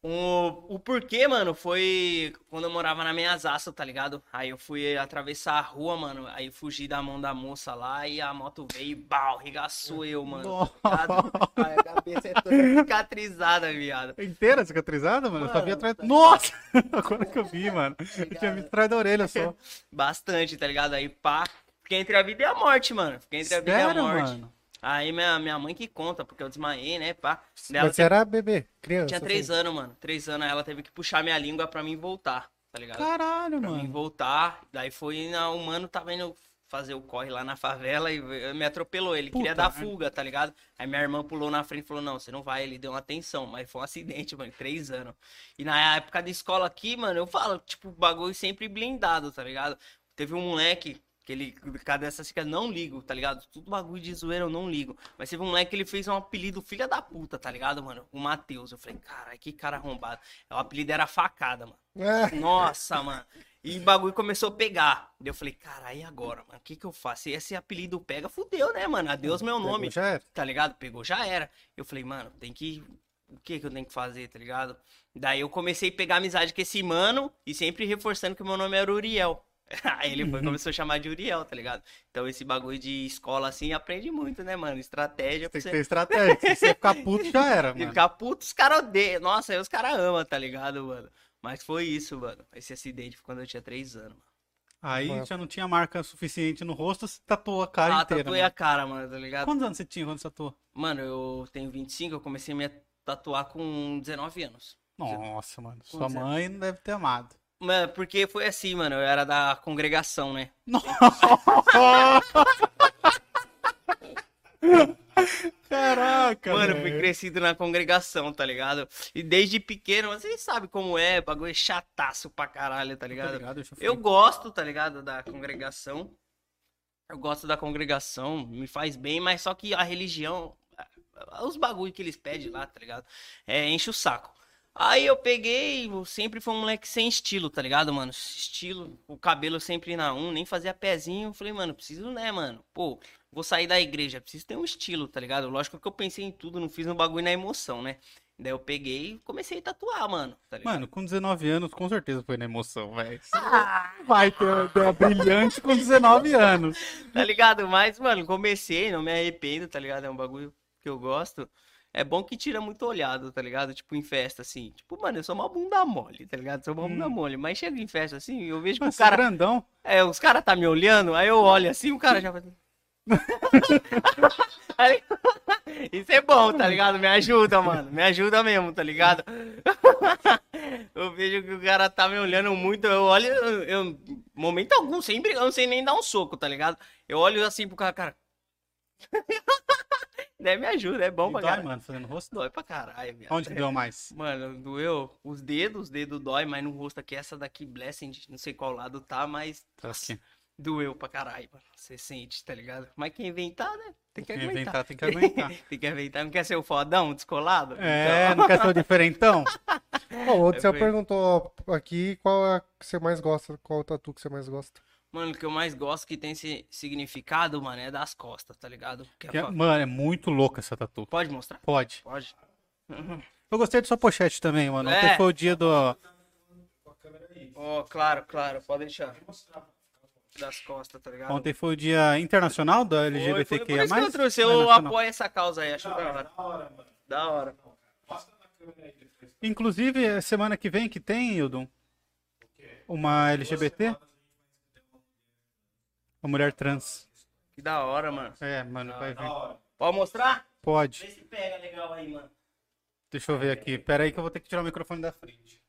O, o porquê, mano, foi quando eu morava na minha zaça, tá ligado? Aí eu fui atravessar a rua, mano, aí fugi da mão da moça lá e a moto veio e bau, regaçou eu, mano. tá ligado? <laughs> Aí a cabeça é toda cicatrizada, viado. Inteira cicatrizada, mano? Eu só vi Mano, atrás. tá Nossa! <laughs> Agora que eu vi, mano. Eu tinha visto atrás da orelha só. <laughs> Bastante, tá ligado? Aí pá, fiquei entre a vida e a morte, mano. Fiquei entre a vida e a morte. mano? Aí minha, minha mãe que conta, porque eu desmaiei, né, pá. Daí Mas você era bebê, criança. tinha três assim. anos, mano. Três anos, aí ela teve que puxar minha língua pra mim voltar, tá ligado? Caralho, pra mim mano. voltar. Daí foi, na, o mano tava indo fazer o corre lá na favela e me atropelou. Ele queria Puta dar merda. fuga, tá ligado? Aí minha irmã pulou na frente e falou: Não, você não vai. Ele deu uma atenção, mas foi um acidente, mano, três anos. E na época da escola aqui, mano, eu falo, tipo, bagulho sempre blindado, tá ligado? Teve um moleque. Que ele, cada dessa cicatriz, não ligo, tá ligado? Tudo bagulho de zoeira, eu não ligo. Mas teve um moleque que ele fez um apelido filha da puta, tá ligado, mano? O Matheus. Eu falei, caralho, que cara arrombado. O apelido era facada, mano. É, Nossa, mano. E o bagulho começou a pegar. Eu falei, cara, e agora, mano? O que que eu faço? Se esse apelido pega, fudeu, né, mano? Adeus meu nome. já era. Tá ligado? Pegou, já era. Eu falei, mano, tem que. O que que eu tenho que fazer, tá ligado? Daí eu comecei a pegar amizade com esse mano e sempre reforçando que o meu nome era Uriel. <laughs> Aí ele foi, começou a chamar de Uriel, tá ligado? Então esse bagulho de escola assim aprende muito, né, mano? Estratégia pra Tem que você. ter estratégia. Se você ficar puto, já era, <laughs> mano. ficar puto, os caras odeiam. Nossa, aí os caras amam, tá ligado, mano? Mas foi isso, mano. Esse acidente foi quando eu tinha três anos. Mano. Aí Mano. já não tinha marca suficiente no rosto, você tatuou a cara ah, inteira. tatuei mano. a cara, mano, tá ligado? Quantos anos você tinha quando você tatuou? Mano, eu tenho 25, eu comecei a me tatuar com 19 anos. Nossa, mano. Sua Quantos mãe não deve ter amado. Mano, porque foi assim, mano, eu era da congregação, né? Caraca, Mano, eu fui crescido na congregação, tá ligado? E desde pequeno, vocês sabem como é, bagulho é chataço pra caralho, tá ligado? ligado? Eu fui. gosto, tá ligado, da congregação. Eu gosto da congregação, me faz bem, mas só que a religião, os bagulho que eles pedem lá, tá ligado? É, enche o saco. Aí eu peguei, eu sempre fui um moleque sem estilo, tá ligado, mano? Estilo, o cabelo sempre na um, nem fazia pezinho. Falei, mano, preciso, né, mano? Pô, vou sair da igreja, preciso ter um estilo, tá ligado? Lógico que eu pensei em tudo, não fiz um bagulho na emoção, né? Daí eu peguei e comecei a tatuar, mano, tá? Mano, com 19 anos, com certeza foi na emoção, velho. Vai ter uma ideia brilhante com 19 anos. Tá ligado? Mas, mano, comecei, não me arrependo, tá ligado? É um bagulho que eu gosto. É bom que tira muito olhado, tá ligado? Tipo, em festa, assim. Tipo, mano, eu sou uma bunda mole, tá ligado? Sou uma bunda mole. Mas chega em festa, assim, eu vejo que Mas o cara... grandão. É, os caras tá me olhando, aí eu olho assim, o cara já vai... <laughs> Isso é bom, tá ligado? Me ajuda, mano. Me ajuda mesmo, tá ligado? <laughs> Eu vejo que o cara tá me olhando muito, eu olho, eu, momento algum, sempre, eu não sei nem dar um soco, tá ligado? Eu olho assim pro cara, cara. Daí <laughs> me ajuda, é bom E pra dói, caralho. mano, fazendo rosto. Dói pra caralho, viado. Onde que deu mais? Mano, doeu os dedos, os dedos dói, mas no rosto aqui, essa daqui, Blessing, não sei qual lado tá, mas Tá aqui. doeu pra caralho, mano. Você sente, tá ligado? Mas quem inventar, né? Tem que Quem aguentar. inventar tem que aguentar. <laughs> tem que aguentar, não quer ser o fodão, descolado? É, Então- não quer ser o diferentão? Ó, o Odisseu foi- perguntou aqui qual é que você mais gosta, qual o tatu que você mais gosta. Mano, o que eu mais gosto que tem esse significado, mano, é das costas, tá ligado? Que é é- Mano, é muito louca essa tatu. Pode mostrar? Pode. Pode. Eu gostei da sua pochete também, mano. É. Ontem foi o dia do. Ó, claro, claro, pode deixar. Das costas, tá ligado? Ontem foi o dia internacional da Foi, foi por LGBTQIA+. isso que eu trouxe, é eu apoio essa causa aí, acho da hora. Da hora. Inclusive, semana que vem que tem, Hildon? Uma LGBT? Uma mulher trans. Que da hora, mano. É, mano, vai vir. Pode mostrar? Vê Pode. se pega legal aí, mano. Deixa eu ver aqui. Pera aí que eu vou ter que tirar o microfone da frente.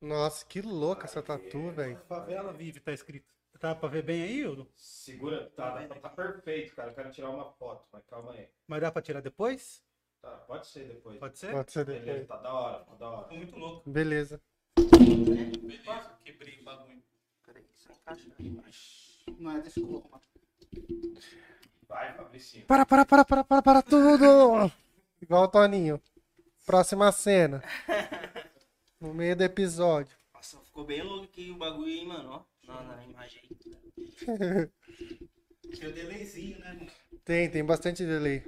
Nossa, que louca essa tatu, velho. Favela vive, tá escrito. Tá pra ver bem aí, Hildon? Segura, tá, tá, tá perfeito. feito, cara. Eu quero tirar uma foto, mas calma aí. Mas dá pra tirar depois? Tá, pode ser depois. Pode ser? Pode ser Beleza, depois. tá da hora, tá da hora. Tô muito louco. Beleza. Beleza, quebrei o bagulho. Peraí, só encaixa. Não é, deixa eu arrumar. Vai, Fabricinho. Para, para, para, para, para, para tudo! Igual o Toninho. Próxima cena. No meio do episódio. Nossa, ficou bem louco aqui o bagulho, hein, mano, ó. Na, na imagem aí. Tinha delayzinho, né, mano? Tem, tem bastante delay.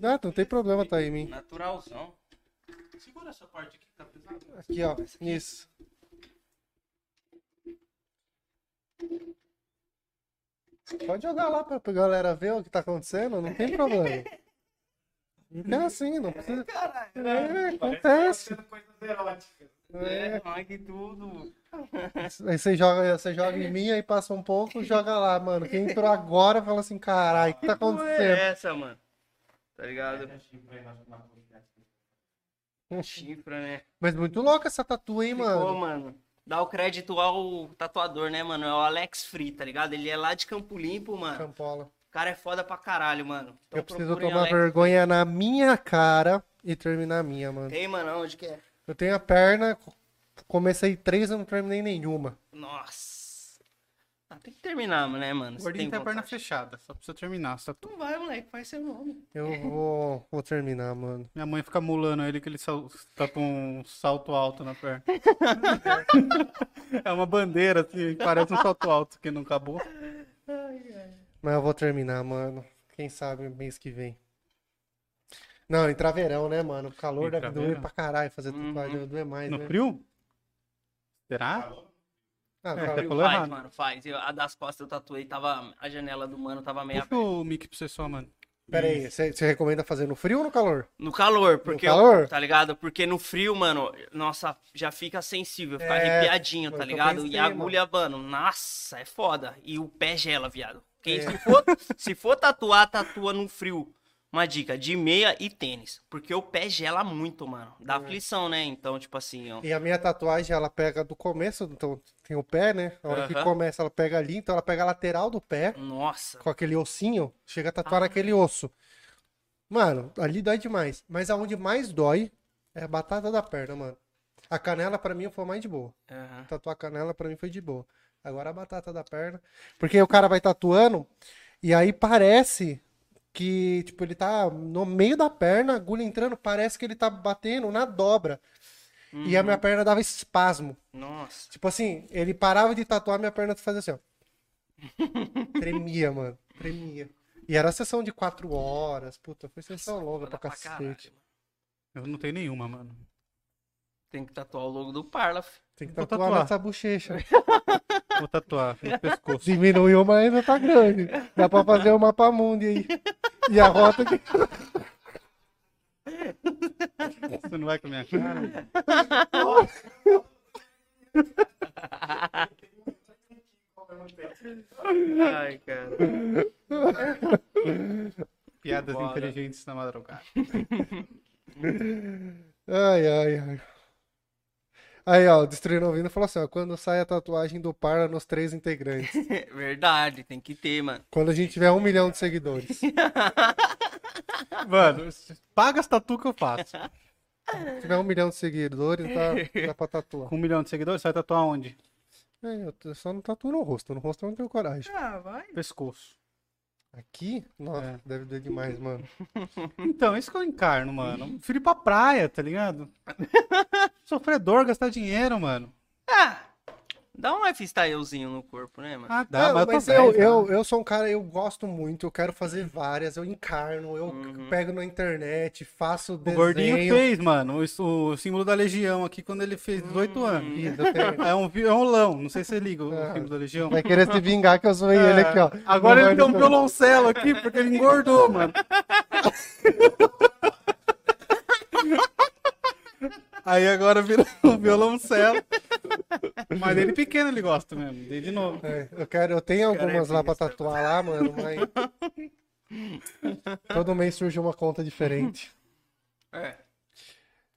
Não, não tem problema tá aí em mim. Naturalzão. Segura essa parte aqui que tá pesado. Aqui, ó. Isso. Pode jogar lá pra, pra galera ver o que tá acontecendo, não tem problema. <laughs> Não é assim, não precisa. É, acontece. coisas eróticas. É. Que tudo. Aí você joga, você joga em mim, aí passa um pouco, joga lá, mano. Quem entrou agora fala assim, caralho, o que tá Porra acontecendo? é essa, mano? Tá ligado? <laughs> Chifra, né? Mas muito louca essa tatu, hein, Ficou, mano? mano. Dá o crédito ao tatuador, né, mano? É o Alex Free, tá ligado? Ele é lá de Campo Limpo, mano. Campola. O cara é foda pra caralho, mano. Então Eu preciso tomar Alex. vergonha na minha cara e terminar a minha, mano. Tem, mano, onde que é? Eu tenho a perna, co- comecei três, eu não terminei nenhuma. Nossa. Ah, tem que terminar, né, mano? O gordinho tem a perna fechada, só precisa terminar. Só tu- Não vai, moleque, faz seu nome. Eu vou, vou terminar, mano. Minha mãe fica mulando ele que ele sal- tá com um salto alto na perna. é uma bandeira, assim, parece um salto alto que não acabou. Mas eu vou terminar, mano. Quem sabe mês que vem. Não, entrar verão, né, mano? O calor deve doer pra caralho fazer Uhum. tatuagem, deve doer mais, No né? frio? Será? Ah, É, falou faz, errado. mano, faz. Eu- a das costas eu tatuei, tava. A janela do mano tava meio Puxa aberta. o mic pra você só, mano. Pera aí, você recomenda fazer no frio ou no calor? No calor, porque. eu- calor? tá ligado? Porque no frio, mano, nossa, já fica sensível, fica É, arrepiadinho, tá eu ligado? pensei, e a agulha, mano, nossa, é foda. E o pé gela, viado. Quem, É. se, for, se for tatuar, tatua no frio. Uma dica, de meia e tênis. Porque o pé gela muito, mano. Dá aflição, né? Então, tipo assim, ó. E a minha tatuagem, ela pega do começo, então tem o pé, né? A hora que Aham. começa, ela pega ali, então ela pega a lateral do pé, Nossa. com aquele ossinho, chega a Ah. tatuar naquele osso. Mano, ali dói demais. Mas aonde mais dói é a batata da perna, mano. A canela, pra mim, foi mais de boa. Aham. Tatuar a canela pra mim foi de boa. Agora a batata da perna. Porque o cara vai tatuando e aí parece que, tipo, ele tá no meio da perna, a agulha entrando, parece que ele tá batendo na dobra. E a minha Uhum. perna dava espasmo. Nossa. Tipo assim, ele parava de tatuar, minha perna fazia assim, ó. <laughs> Tremia, mano. Tremia. E era a sessão de quatro horas. Puta, foi sessão longa Foda pra caralho, cacete. Eu não tenho nenhuma, mano. Tem que tatuar o logo do Parla. Tem que Vou tatuar tatuar. nessa bochecha. Vou tatuar no pescoço. Diminuiu, mas ainda tá grande. Dá pra fazer o mapa mundi aí. E a rota que. <laughs> Você não vai com a minha cara? Ai, cara. Piadas Bora. inteligentes na madrugada. Ai, ai, ai. Aí, ó, o Destruindo Ouvindo falou assim, ó, quando sai a tatuagem do Parla nos três integrantes. <laughs> Verdade, tem que ter, mano. Quando a gente tiver um milhão de seguidores. <laughs> Se Mano, paga as tatu que eu faço. tiver um milhão de seguidores, dá, dá pra tatuar. Com um milhão de seguidores, você vai tatuar onde? É, eu só não tatuo no rosto. No rosto eu não tenho coragem. Ah, vai. Pescoço. Aqui? Nossa, É. deve doer demais, mano. Então, isso que eu encarno, mano. Filho ir pra praia, tá ligado? <laughs> Sofredor, gastar dinheiro, mano. Ah, dá um lifestylezinho no corpo, né, mano? Ah, dá, Não, mas, mas eu tô eu, velho, eu, cara. eu sou um cara, eu gosto muito, eu quero fazer várias, eu encarno, eu Uhum. pego na internet, faço O desenho. gordinho fez, mano, o, o símbolo da Legião aqui quando ele fez 18 anos. Fiz, eu tenho. É um violão, não sei se você liga o Ah. símbolo da Legião. Vai querer se vingar que eu zoei ele aqui, ó. Agora ele tem um violoncelo aqui porque ele engordou, mano. <laughs> Aí agora virou <laughs> um violoncelo. Mas ele pequeno ele gosta mesmo, dei de novo. É, eu quero, eu tenho é algumas lá pra tatuar lá, mano, mas <laughs> todo mês surge uma conta diferente. É.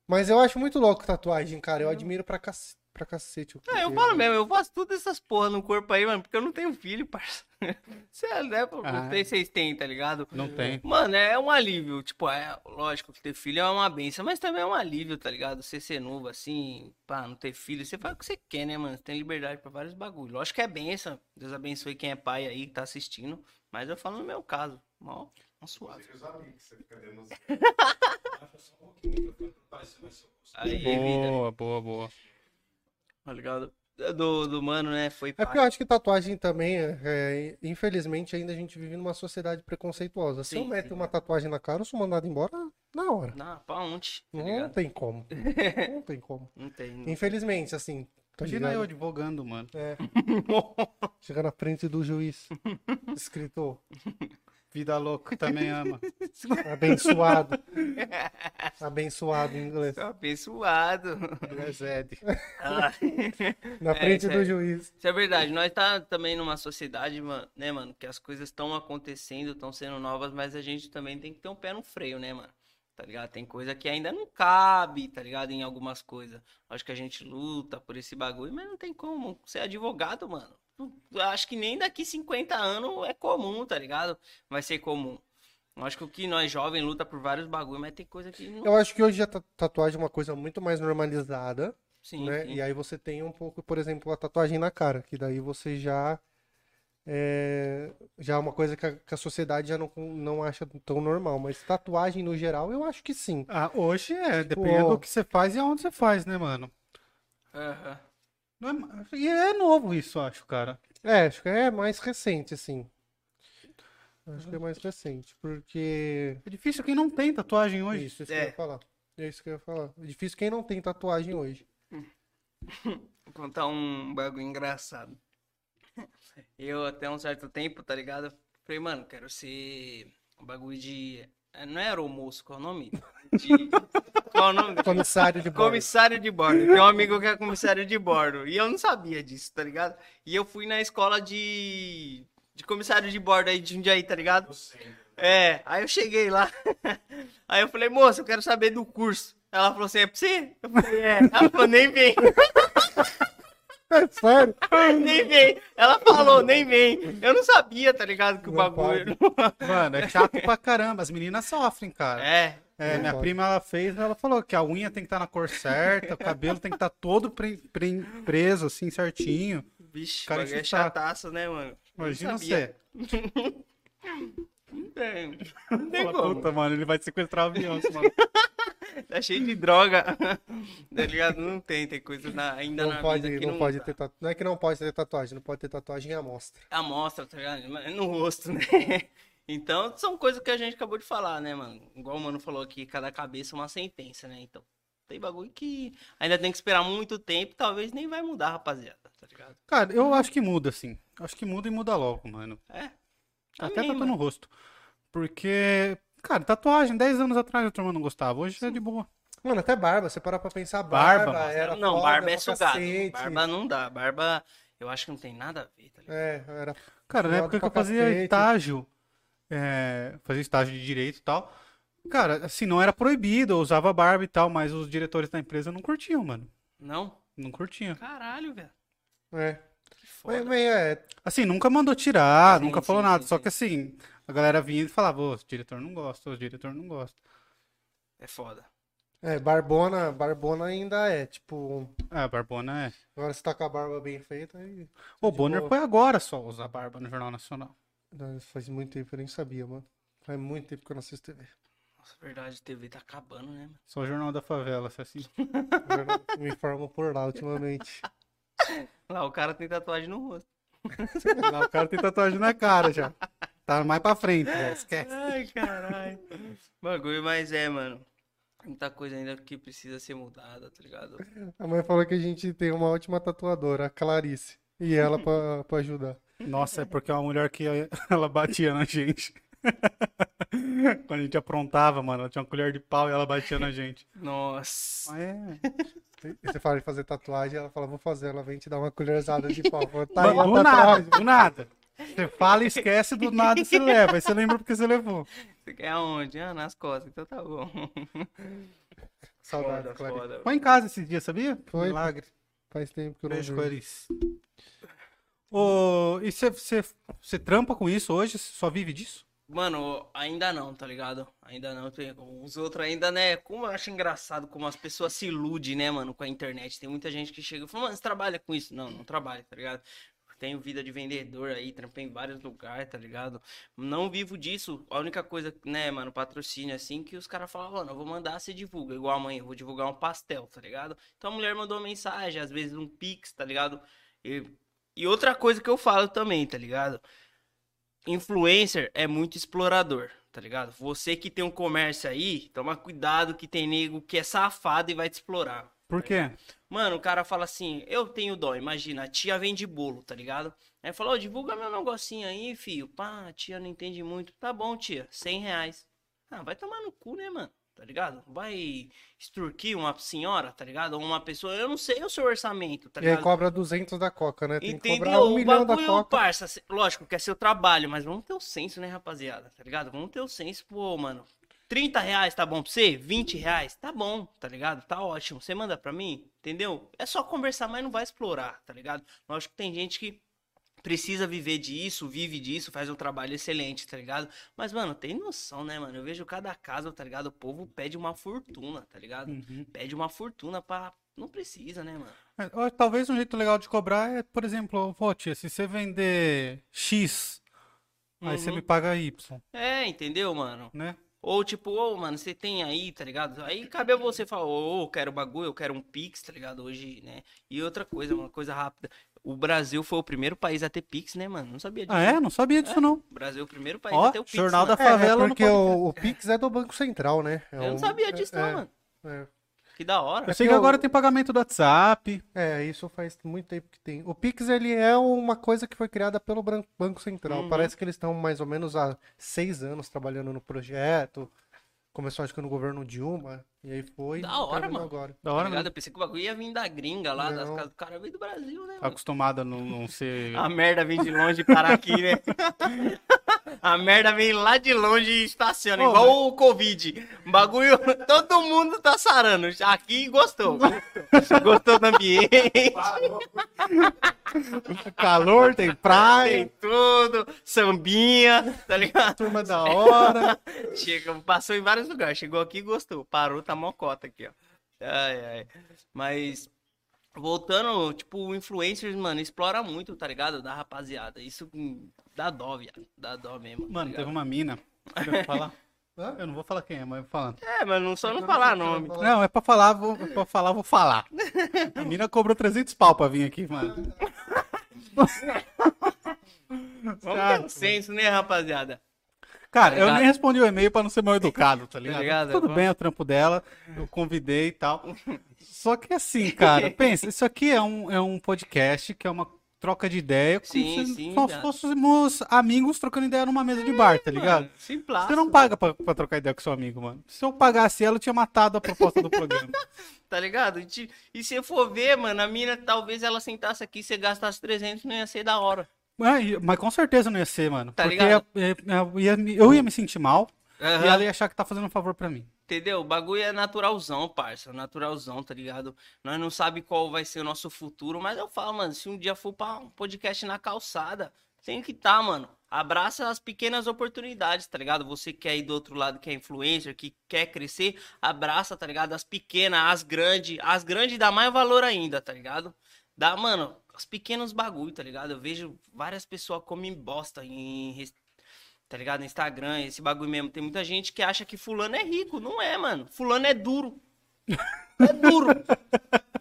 Mas eu acho muito louco tatuagem, cara. Eu admiro pra, cac... pra cacete. o É, eu falo mesmo, eu faço tudo essas porra no corpo aí, mano, porque eu não tenho filho, parça. <laughs> Você é, né? Ah. Não se vocês têm, tá ligado? Não tem. Mano, é um alívio. Tipo, é lógico que ter filho é uma benção, mas também é um alívio, tá ligado? Você ser novo assim, pá, não ter filho, você faz o que você quer, né, mano? Você tem liberdade pra vários bagulhos. Lógico que é benção. Deus abençoe quem é pai aí, que tá assistindo. Mas eu falo no meu caso. Mó, mó suave. Os amigos, você fica. <laughs> Aí, vida, Boa, boa, boa. tá ligado? Do, do mano, né? Foi É porque eu acho que tatuagem também, é, é, infelizmente, ainda a gente vive numa sociedade preconceituosa. Se eu meto sim. uma tatuagem na cara, eu sou mandado embora na hora. Não, pra onde? Tá Não ligado? tem como. <laughs> Não tem como. Não tem. Não. Infelizmente, assim. Tá Imagina eu ligado? advogando, mano. É. <laughs> Na frente do juiz. <laughs> Escritor. Vida louca também ama. <laughs> Abençoado. Abençoado em inglês. Abençoado. É Zed. Ah. Na É, frente isso do é- juiz. Isso é verdade. Nós tá também numa sociedade, mano, né, mano, que as coisas estão acontecendo, estão sendo novas, mas a gente também tem que ter um pé no freio, né, mano? Tá ligado? Tem coisa que ainda não cabe, tá ligado? Em algumas coisas. Acho que a gente luta por esse bagulho, mas não tem como ser advogado, mano. Acho que nem daqui 50 anos é comum, tá ligado? Vai ser comum. Acho que o que nós jovens luta por vários bagulhos, mas tem coisa que não. Eu acho que hoje a ta- tatuagem é uma coisa muito mais normalizada, Sim, né? sim. E aí você tem um pouco, por exemplo, a tatuagem na cara, que daí você já é, já é uma coisa que a, que a sociedade já não, não acha tão normal. Mas tatuagem no geral, eu acho que sim. Ah, hoje é, Tipo, dependendo ó. do que você faz e aonde você faz, né, mano? Aham. Não é- E é novo isso, acho, cara. É, acho que é mais recente, assim. Acho que é mais recente, porque É difícil quem não tem tatuagem hoje. Isso, isso que É. eu ia falar. É isso que eu ia falar. É difícil quem não tem tatuagem hoje. Vou <laughs> contar um bagulho engraçado. Eu, até um certo tempo, tá ligado? Falei, mano, quero ser um bagulho de. É, Não é aeromoço, qual é o nome? <laughs> De... Qual é o nome? Comissário de bordo. Comissário de bordo. Tem um amigo que é comissário de bordo. E eu não sabia disso, tá ligado? E eu fui na escola de. De comissário de bordo aí de Jundiaí, tá ligado? Eu sei. É, aí eu cheguei lá. <laughs> Aí eu falei, moça, eu quero saber do curso. Ela falou assim, é pra você? Eu falei, é. Ela falou, nem vem. <laughs> É sério? <laughs> Nem vem. Ela falou, nem vem. Eu não sabia, tá ligado? Que o bagulho. <laughs> Mano, é chato pra caramba. As meninas sofrem, cara. É. É, Não minha pode. prima, ela fez, ela falou que a unha tem que estar na cor certa, o cabelo tem que estar todo pre- pre- preso, assim, certinho. Vixe, o Cara, é saco. chataço, né, mano? Imagina você. <laughs> Não tem. Não tem como. puta, mano, ele vai sequestrar o avião, mano. <laughs> Tá cheio de droga. <laughs> Tá ligado? Não tem, tem coisa na- ainda Não na pode, vida que não não pode ter tatuagem. Não é que não pode ter tatuagem, não pode ter tatuagem em amostra. amostra, tá ligado? Mas No rosto, né? <laughs> Então, são coisas que a gente acabou de falar, né, mano? Igual o mano falou aqui, cada cabeça é uma sentença, né? Então, tem bagulho que ainda tem que esperar muito tempo, talvez nem vai mudar, rapaziada, tá ligado? Cara, eu acho que muda, assim. Acho que muda e muda logo, mano. É. Até Amém, no rosto. Porque, cara, tatuagem, 10 anos atrás a turma não gostava. Hoje é de boa. Mano, até barba, você parar pra pensar, Barba, barba, era não, foda barba é sugado. Barba não dá. Barba, eu acho que não tem nada a ver, tá ligado? É, era Cara, na época que eu fazia cacete. estágio, é, fazia estágio de direito e tal, cara, assim, não era proibido, eu usava barba e tal, mas os diretores da empresa não curtiam, mano. Não? Não curtiam. Caralho, velho. É. Que foda. Mas, mas é, Assim, nunca mandou tirar, Sim, nunca sim, falou nada, sim, só sim. que assim, a galera vinha e falava, ô, o diretor não gosta, o diretor não gosta. É foda. é, barbona, barbona ainda é, tipo, Ah, Barbona é. agora você tá com a barba bem feita aí. O de Bonner foi agora só usar barba no Jornal Nacional. Não, Faz muito tempo, eu nem sabia, mano. Faz muito tempo que eu não assisto TV. Nossa, verdade, a TV tá acabando, né, mano? Só o Jornal da Favela, se assim. <laughs> Me informo por lá ultimamente. Lá, o cara tem tatuagem no rosto. Lá o cara tem tatuagem na cara já. <laughs> Tá mais pra frente, já, esquece. Ai, caralho. Bagulho, mas é, mano. Muita coisa ainda que precisa ser mudada, tá ligado? A mãe falou que a gente tem uma ótima tatuadora, a Clarice. E ela pra, pra ajudar. Nossa, é porque é uma mulher que <laughs> ela batia na gente. <laughs> Quando a gente aprontava, mano, ela tinha uma colher de pau e ela batia na gente. Nossa. É. Você fala de fazer tatuagem, ela fala, vou fazer, ela vem te dar uma colherzada de pau. Fala, Tá aí do nada, do nada. Você fala e esquece, do nada você leva. Aí você lembra porque você levou. Você quer aonde? Ah, nas costas. Então tá bom. Saudade, Foda, Clarice. foda. Foi em casa esses dias, sabia? Foi. Milagre. Faz tempo que eu não Beijo. Clarice. Ô, e você trampa com isso hoje? Você só vive disso? Mano, ainda não, tá ligado? Ainda não. Tem- Os outros ainda, né? Como eu acho engraçado como as pessoas se iludem, né, mano, com a internet. Tem muita gente que chega e fala, mano, você trabalha com isso? Não, não trabalho, tá ligado? Tenho vida de vendedor aí, trampei em vários lugares, tá ligado? Não vivo disso. A única coisa, né, mano, patrocínio assim, que os caras falam, mano, eu vou mandar, você divulga. Igual amanhã, eu vou divulgar um pastel, tá ligado? Então a mulher mandou uma mensagem, às vezes um pix, tá ligado? E, e outra coisa que eu falo também, tá ligado? influencer é muito explorador, tá ligado? Você que tem um comércio aí, toma cuidado que tem nego que é safado e vai te explorar. Por quê? Mano, o cara fala assim, eu tenho dó, imagina, a tia vende bolo, tá ligado? Aí falou, divulga meu negocinho aí, filho. Pá, a tia não entende muito. Tá bom, tia, 100 reais. Ah, vai tomar no cu, né, mano? Tá ligado? Vai extorquir uma senhora, tá ligado? Ou uma pessoa, eu não sei o seu orçamento, tá E aí ligado? cobra 200 da Coca, né? Tem que Entendeu? cobrar um o milhão da Coca. parça, lógico que é seu trabalho, mas vamos ter o senso, né, rapaziada? Tá ligado? Vamos ter o senso, pô, mano. 30 reais tá bom pra você? 20 reais? Tá bom, tá ligado? Tá ótimo. Você manda pra mim, entendeu? É só conversar, mas não vai explorar, tá ligado? Lógico que tem gente que precisa viver disso, vive disso, faz um trabalho excelente, tá ligado? Mas, mano, tem noção, né, mano? Eu vejo cada casa, tá ligado? O povo pede uma fortuna, tá ligado? Uhum. Pede uma fortuna pra. Não precisa, né, mano? É, Talvez um jeito legal de cobrar é, por exemplo, pô, tia, se você vender X, aí você Uhum. me paga Y, É, entendeu, mano? né? Ou tipo, ô, mano, você tem aí, tá ligado? Aí cabe a você falar, ô, eu quero bagulho, eu quero um Pix, tá ligado? Hoje, né? E outra coisa, uma coisa rápida. O Brasil foi o primeiro país a ter Pix, né, mano? Não sabia disso. Ah, é? Não sabia disso, não. O Brasil é o primeiro país Ó, a ter o Pix. Jornal da mano. É, favela é no porque o, o Pix é do Banco Central, né? É Eu não sabia disso, não, é, mano. é. Que da hora. Eu sei que agora tem pagamento do WhatsApp. É, isso faz muito tempo que tem. O Pix, ele é uma coisa que foi criada pelo Banco Central. Uhum. Parece que eles estão mais ou menos há seis anos trabalhando no projeto. Começou, acho que no governo Dilma. E aí foi. Da hora, mano. Agora. Da Tá hora, ligado? né? Eu pensei que o bagulho ia vir da gringa lá, das Não. casas do cara. Veio do Brasil, né, Tá mano? acostumado a não, não ser. A merda vem de longe para aqui, né? <laughs> <laughs> A merda vem lá de longe e estaciona, Ô, igual o Covid. O bagulho, <laughs> todo mundo tá sarando. Aqui gostou. <laughs> Gostou do ambiente, calor, tem tem praia, tudo, sambinha, tá ligado? turma da hora. Chega, passou em vários lugares, chegou aqui e gostou. Parou, tá mocota aqui, ó. Ai, ai. Mas, voltando, tipo, o influencers, mano, explora muito, tá ligado? Da rapaziada. Isso hum, dá dó, viado. Dá dó mesmo. tá Mano, teve uma mina. Eu falar? Eu não vou falar quem é, mas eu vou falar. É, mas não só não falar nome. Não, é pra falar, vou, é pra falar, vou falar. <laughs> A mina cobrou 300 pau pra vir aqui, mano. Vamos ter um senso, né, rapaziada? Cara, Tá eu nem respondi o e-mail pra não ser mal educado, tá ligado? ligado? Tudo bem, é o trampo dela, eu convidei e tal. Só que assim, cara, <laughs> pensa, isso aqui é um, é um podcast que é uma troca de ideia como Sim, se sim, nós fôssemos amigos trocando ideia numa mesa de bar, tá ligado? Simplão. Você não paga pra, pra trocar ideia com seu amigo, mano. Se eu pagasse ela, eu tinha matado a proposta do programa. <laughs> Tá ligado? E E se for ver, mano, a mina, talvez ela sentasse aqui, você gastasse 300, não ia ser da hora. Mas, mas com certeza não ia ser, mano. Tá porque ligado? ia- ia- eu ia me- eu ia me sentir mal e Aham. ela ia achar que tá fazendo um favor pra mim. Entendeu? O bagulho é naturalzão, parça. Naturalzão, tá ligado? Nós não sabe qual vai ser o nosso futuro, mas eu falo, mano, se um dia for pra um podcast na calçada, tem que tá, mano. Abraça as pequenas oportunidades, tá ligado? Você que é aí do outro lado, que é influencer, que quer crescer, abraça, tá ligado? As pequenas, as grandes. As grandes dá mais valor ainda, tá ligado? Dá, mano, os pequenos bagulho, tá ligado? Eu vejo várias pessoas comem bosta em tá ligado? No Instagram, esse bagulho mesmo. Tem muita gente que acha que fulano é rico. Não é, mano. Fulano é duro. É duro.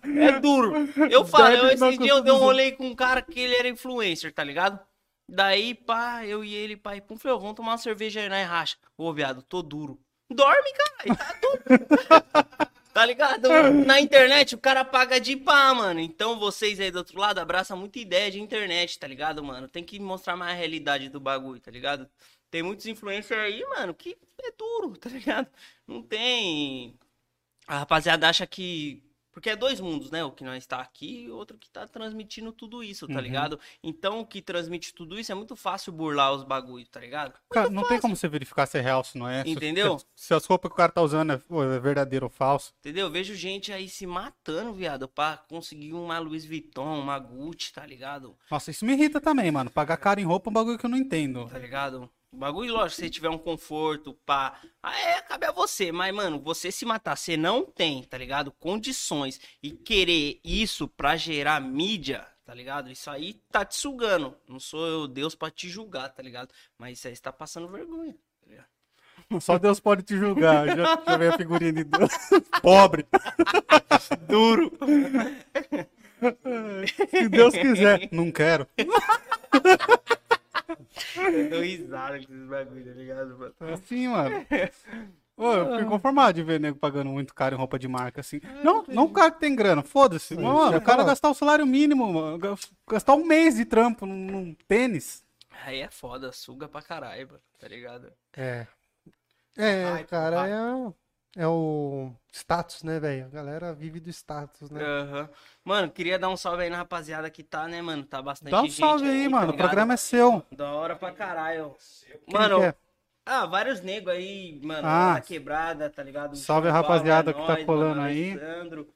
É duro. Eu falo, eu, esse dia eu dei um rolê com um cara que ele era influencer, tá ligado? Daí, pá, eu e ele, pai, pum, falei, vamos tomar uma cerveja aí na racha. Ô, viado, tô duro. Dorme, cara, tá duro. <laughs> Tá ligado? Na internet o cara paga de pá, mano. Então vocês aí do outro lado abraçam muita ideia de internet, tá ligado, mano? Tem que mostrar mais a realidade do bagulho, tá ligado? Tem muitos influencers aí, mano, que é duro, <laughs> tá ligado? Não tem. A rapaziada acha que Porque é dois mundos, né? O que nós está aqui e outro que tá transmitindo tudo isso, tá Uhum. ligado? Então, o que transmite tudo isso é muito fácil burlar os bagulhos, tá ligado? Cara, não tem como você verificar se é real, se não é. Se- Entendeu? Se, as roupas que o cara tá usando é, é verdadeiro ou falso. Entendeu? Eu vejo gente aí se matando, viado, pra conseguir uma Louis Vuitton, uma Gucci, tá ligado? Nossa, isso me irrita também, mano. Pagar caro em roupa é um bagulho que eu não entendo. Tá ligado? O bagulho, lógico, se você tiver um conforto, pá. Ah, é, cabe a você. Mas, mano, você se matar, você não tem, tá ligado? Condições e querer isso pra gerar mídia, tá ligado? Isso aí tá te sugando. Não sou eu Deus pra te julgar, tá ligado? Mas isso aí você tá passando vergonha. tá ligado? <laughs> Só Deus pode te julgar. Já, <laughs> já veio a figurinha de Deus. <laughs> Pobre. Duro. Se Deus quiser. Não quero. Eu dou risada com esses bagulho, tá ligado, mano? É assim, mano. Ô, eu fico conformado de ver nego pagando muito caro em roupa de marca, assim. Não, não o cara que tem grana, foda-se. Mas, Mano, o cara gastar o salário mínimo, mano, gas- gastar um mês de trampo num, num tênis. Aí é foda, suga pra caralho, mano, tá ligado? É. É, Ai, cara, é, é o status, né, velho? A galera vive do status, né? Aham. Mano, queria dar um salve aí na rapaziada que tá, né, mano? Tá bastante Dá um gente salve aí, tá mano. O ligado? programa é seu. Da hora pra caralho. Quem Mano, que é? ah, vários negros aí, mano, Ah. na quebrada, tá ligado? Salve a Paulo, rapaziada é que tá colando aí. Alessandro,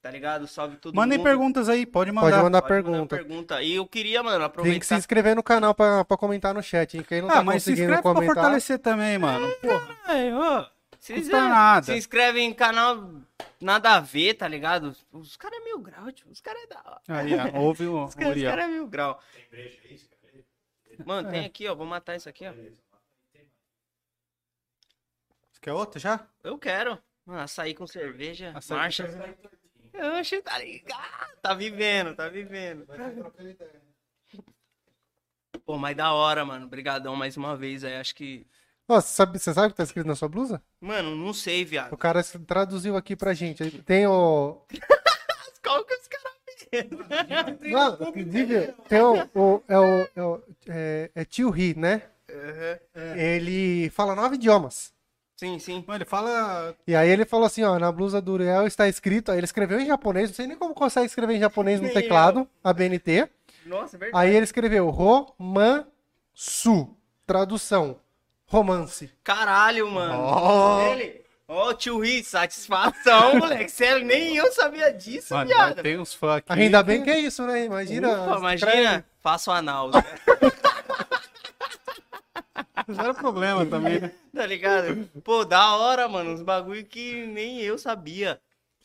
tá ligado? Salve todo Mandem mundo. perguntas aí, pode mandar. Pode mandar Pode mandar pergunta. pergunta. E eu queria, mano, Tem aproveitar. que se inscrever no canal pra, pra comentar no chat, hein? Quem não Ah, tá mas se conseguindo inscreve pra comentar. fortalecer também, mano. Porra. Ai, ô, se Custa quiser, nada. Se inscreve em canal nada a ver, tá ligado? Os caras é mil grau, tio. Os caras é da hora. Aí, ó, ouve o <laughs> Os caras cara é mil grau. Tem breja aí? Mano, tem aqui, ó. Vou matar isso aqui, ó. Você quer outro já? Eu quero. Mano, açaí com cerveja. Açaí com marcha. Eu que tá ligado. Tá vivendo, tá vivendo. Pô, mas da hora, mano. Obrigadão mais uma vez aí. Acho que. Ó, você sabe, você sabe o que tá escrito na sua blusa? Mano, não sei, O viado. cara traduziu aqui pra gente. Tem o. <laughs> Qual que os caras Não, inclusive, tem o. o- é o. É, o- é, é tio Ri, né? Ele fala nove idiomas. Sim, sim. Mano, ele fala. E aí ele falou assim, ó, na blusa do Uriel está escrito, aí ele escreveu em japonês, não sei nem como consegue escrever em japonês no Nem <laughs> teclado, a BNT. Nossa, é verdade. Aí ele escreveu romansu, tradução, romance. Caralho, mano. Ó. Ele. Ó, tio Ri, satisfação, <laughs> moleque. Sério, nem eu sabia disso, Mano, viado. tem uns fãs aqui. Ainda bem que é isso, né? Imagina. Ufa, imagina. Faço anal. <laughs> Zero problema também, né? Tá ligado? Pô, da hora, mano. Uns bagulho que nem eu sabia.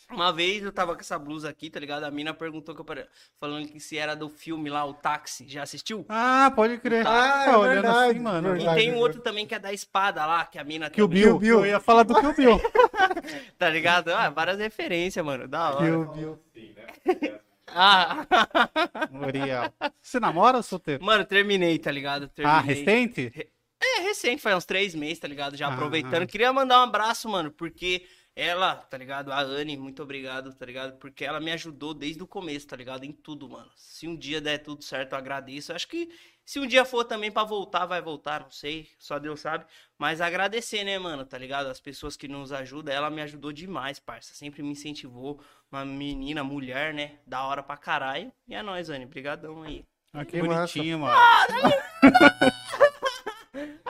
Uma vez eu tava com essa blusa aqui, tá ligado? A mina perguntou que eu pare- falando que se era do filme lá, o Táxi. Já assistiu? Ah, pode crer. Ah, é olhando verdade, assim, mano. verdade. E tem um outro também que é da espada lá, que a mina Kill também- Bill. Bill. Eu ia falar do Kill Bill. <laughs> Tá ligado? Ah, várias referências, mano. Da hora. Sim, <laughs> né? Ah, <laughs> Uriel. Você namora ou solteiro? mano, terminei, tá ligado? Ah, Terminei. recente? É, recente, faz uns três meses, tá ligado? Já Ah. aproveitando. Queria mandar um abraço, mano, porque ela, tá ligado? A Anne, muito obrigado, tá ligado? Porque ela me ajudou desde o começo, tá ligado? Em tudo, mano. Se um dia der tudo certo, eu agradeço. Acho que se um dia for também pra voltar, vai voltar, não sei. Só Deus sabe. Mas agradecer, né, mano, tá ligado? As pessoas que nos ajudam. Ela me ajudou demais, parça. Sempre me incentivou. Uma menina, mulher, né? Da hora pra caralho. E é nóis, Anne. Brigadão aí. Ah, que Que bonitinho, mano. <laughs>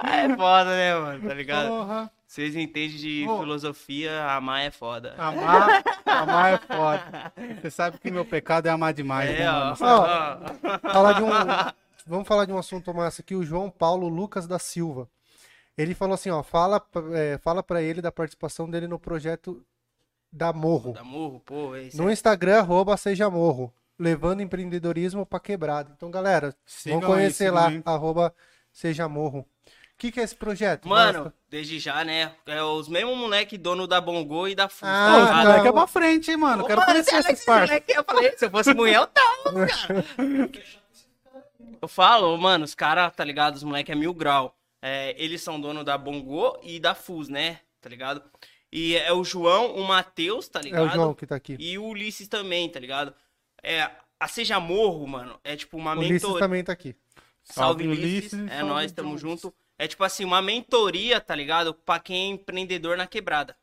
É foda, né, mano? Tá ligado? Porra. Vocês entendem de filosofia, amar é foda. Amar, amar é foda. Você sabe que meu pecado é amar demais, né, É, mano? ó. <laughs> Falar de um, vamos falar de um assunto massa aqui, o João Paulo Lucas da Silva. Ele falou assim, ó, fala, é, fala para ele da participação dele no projeto da Morro. Da murro, pô. Esse No Instagram, arroba seja morro, levando empreendedorismo pra quebrada. Então, galera, Sigam vamos conhecer aí, lá, aí. arroba seja morro. O que, que é esse projeto? Mano, Mostra. desde já, né? É os mesmos moleque dono da Bongo e da Fu. Ah, tá moleque é pra frente, hein, mano. Ô, Quero mano, conhecer esses parça. moleque- Eu falei, se eu fosse mulher, eu tava, <laughs> cara. Eu falo, mano, os caras, tá ligado? Os moleque é mil grau. É, eles são dono da Bongo e da Fus, né? Tá ligado? E é o João, o Matheus, tá É ligado? o João que tá aqui. E o Ulisses também, tá ligado? É, a Seja Morro, mano, é tipo uma O Ulisses mentoria. também tá aqui. Salve, Salve, Ulisses. Ulisses. É nós, tamo Ulisses. junto. É tipo assim, uma mentoria, tá ligado? Pra quem é empreendedor na quebrada.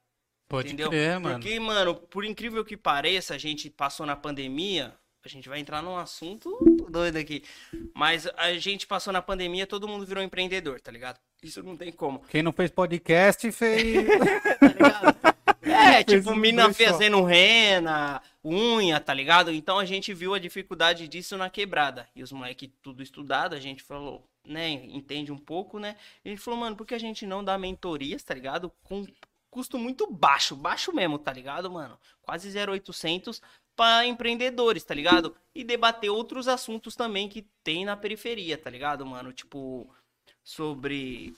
Pode entendeu? crer, mano. Porque, mano, por incrível que pareça, a gente passou na pandemia. A gente vai entrar num assunto doido aqui. Mas a gente passou na pandemia, todo mundo virou empreendedor, tá ligado? Isso não tem como. Quem não fez podcast fez. <laughs> tá ligado? É, <laughs> tipo, um mina fazendo rena, unha, tá ligado? Então a gente viu a dificuldade disso na quebrada. E os moleques tudo estudado, a gente falou, né, entende um pouco, né? E gente falou, mano, por que a gente não dá mentorias, tá ligado? Com custo muito baixo, baixo mesmo, tá ligado, mano? Quase 0,800 para empreendedores, tá ligado? E debater outros assuntos também que tem na periferia, tá ligado, mano? Tipo, sobre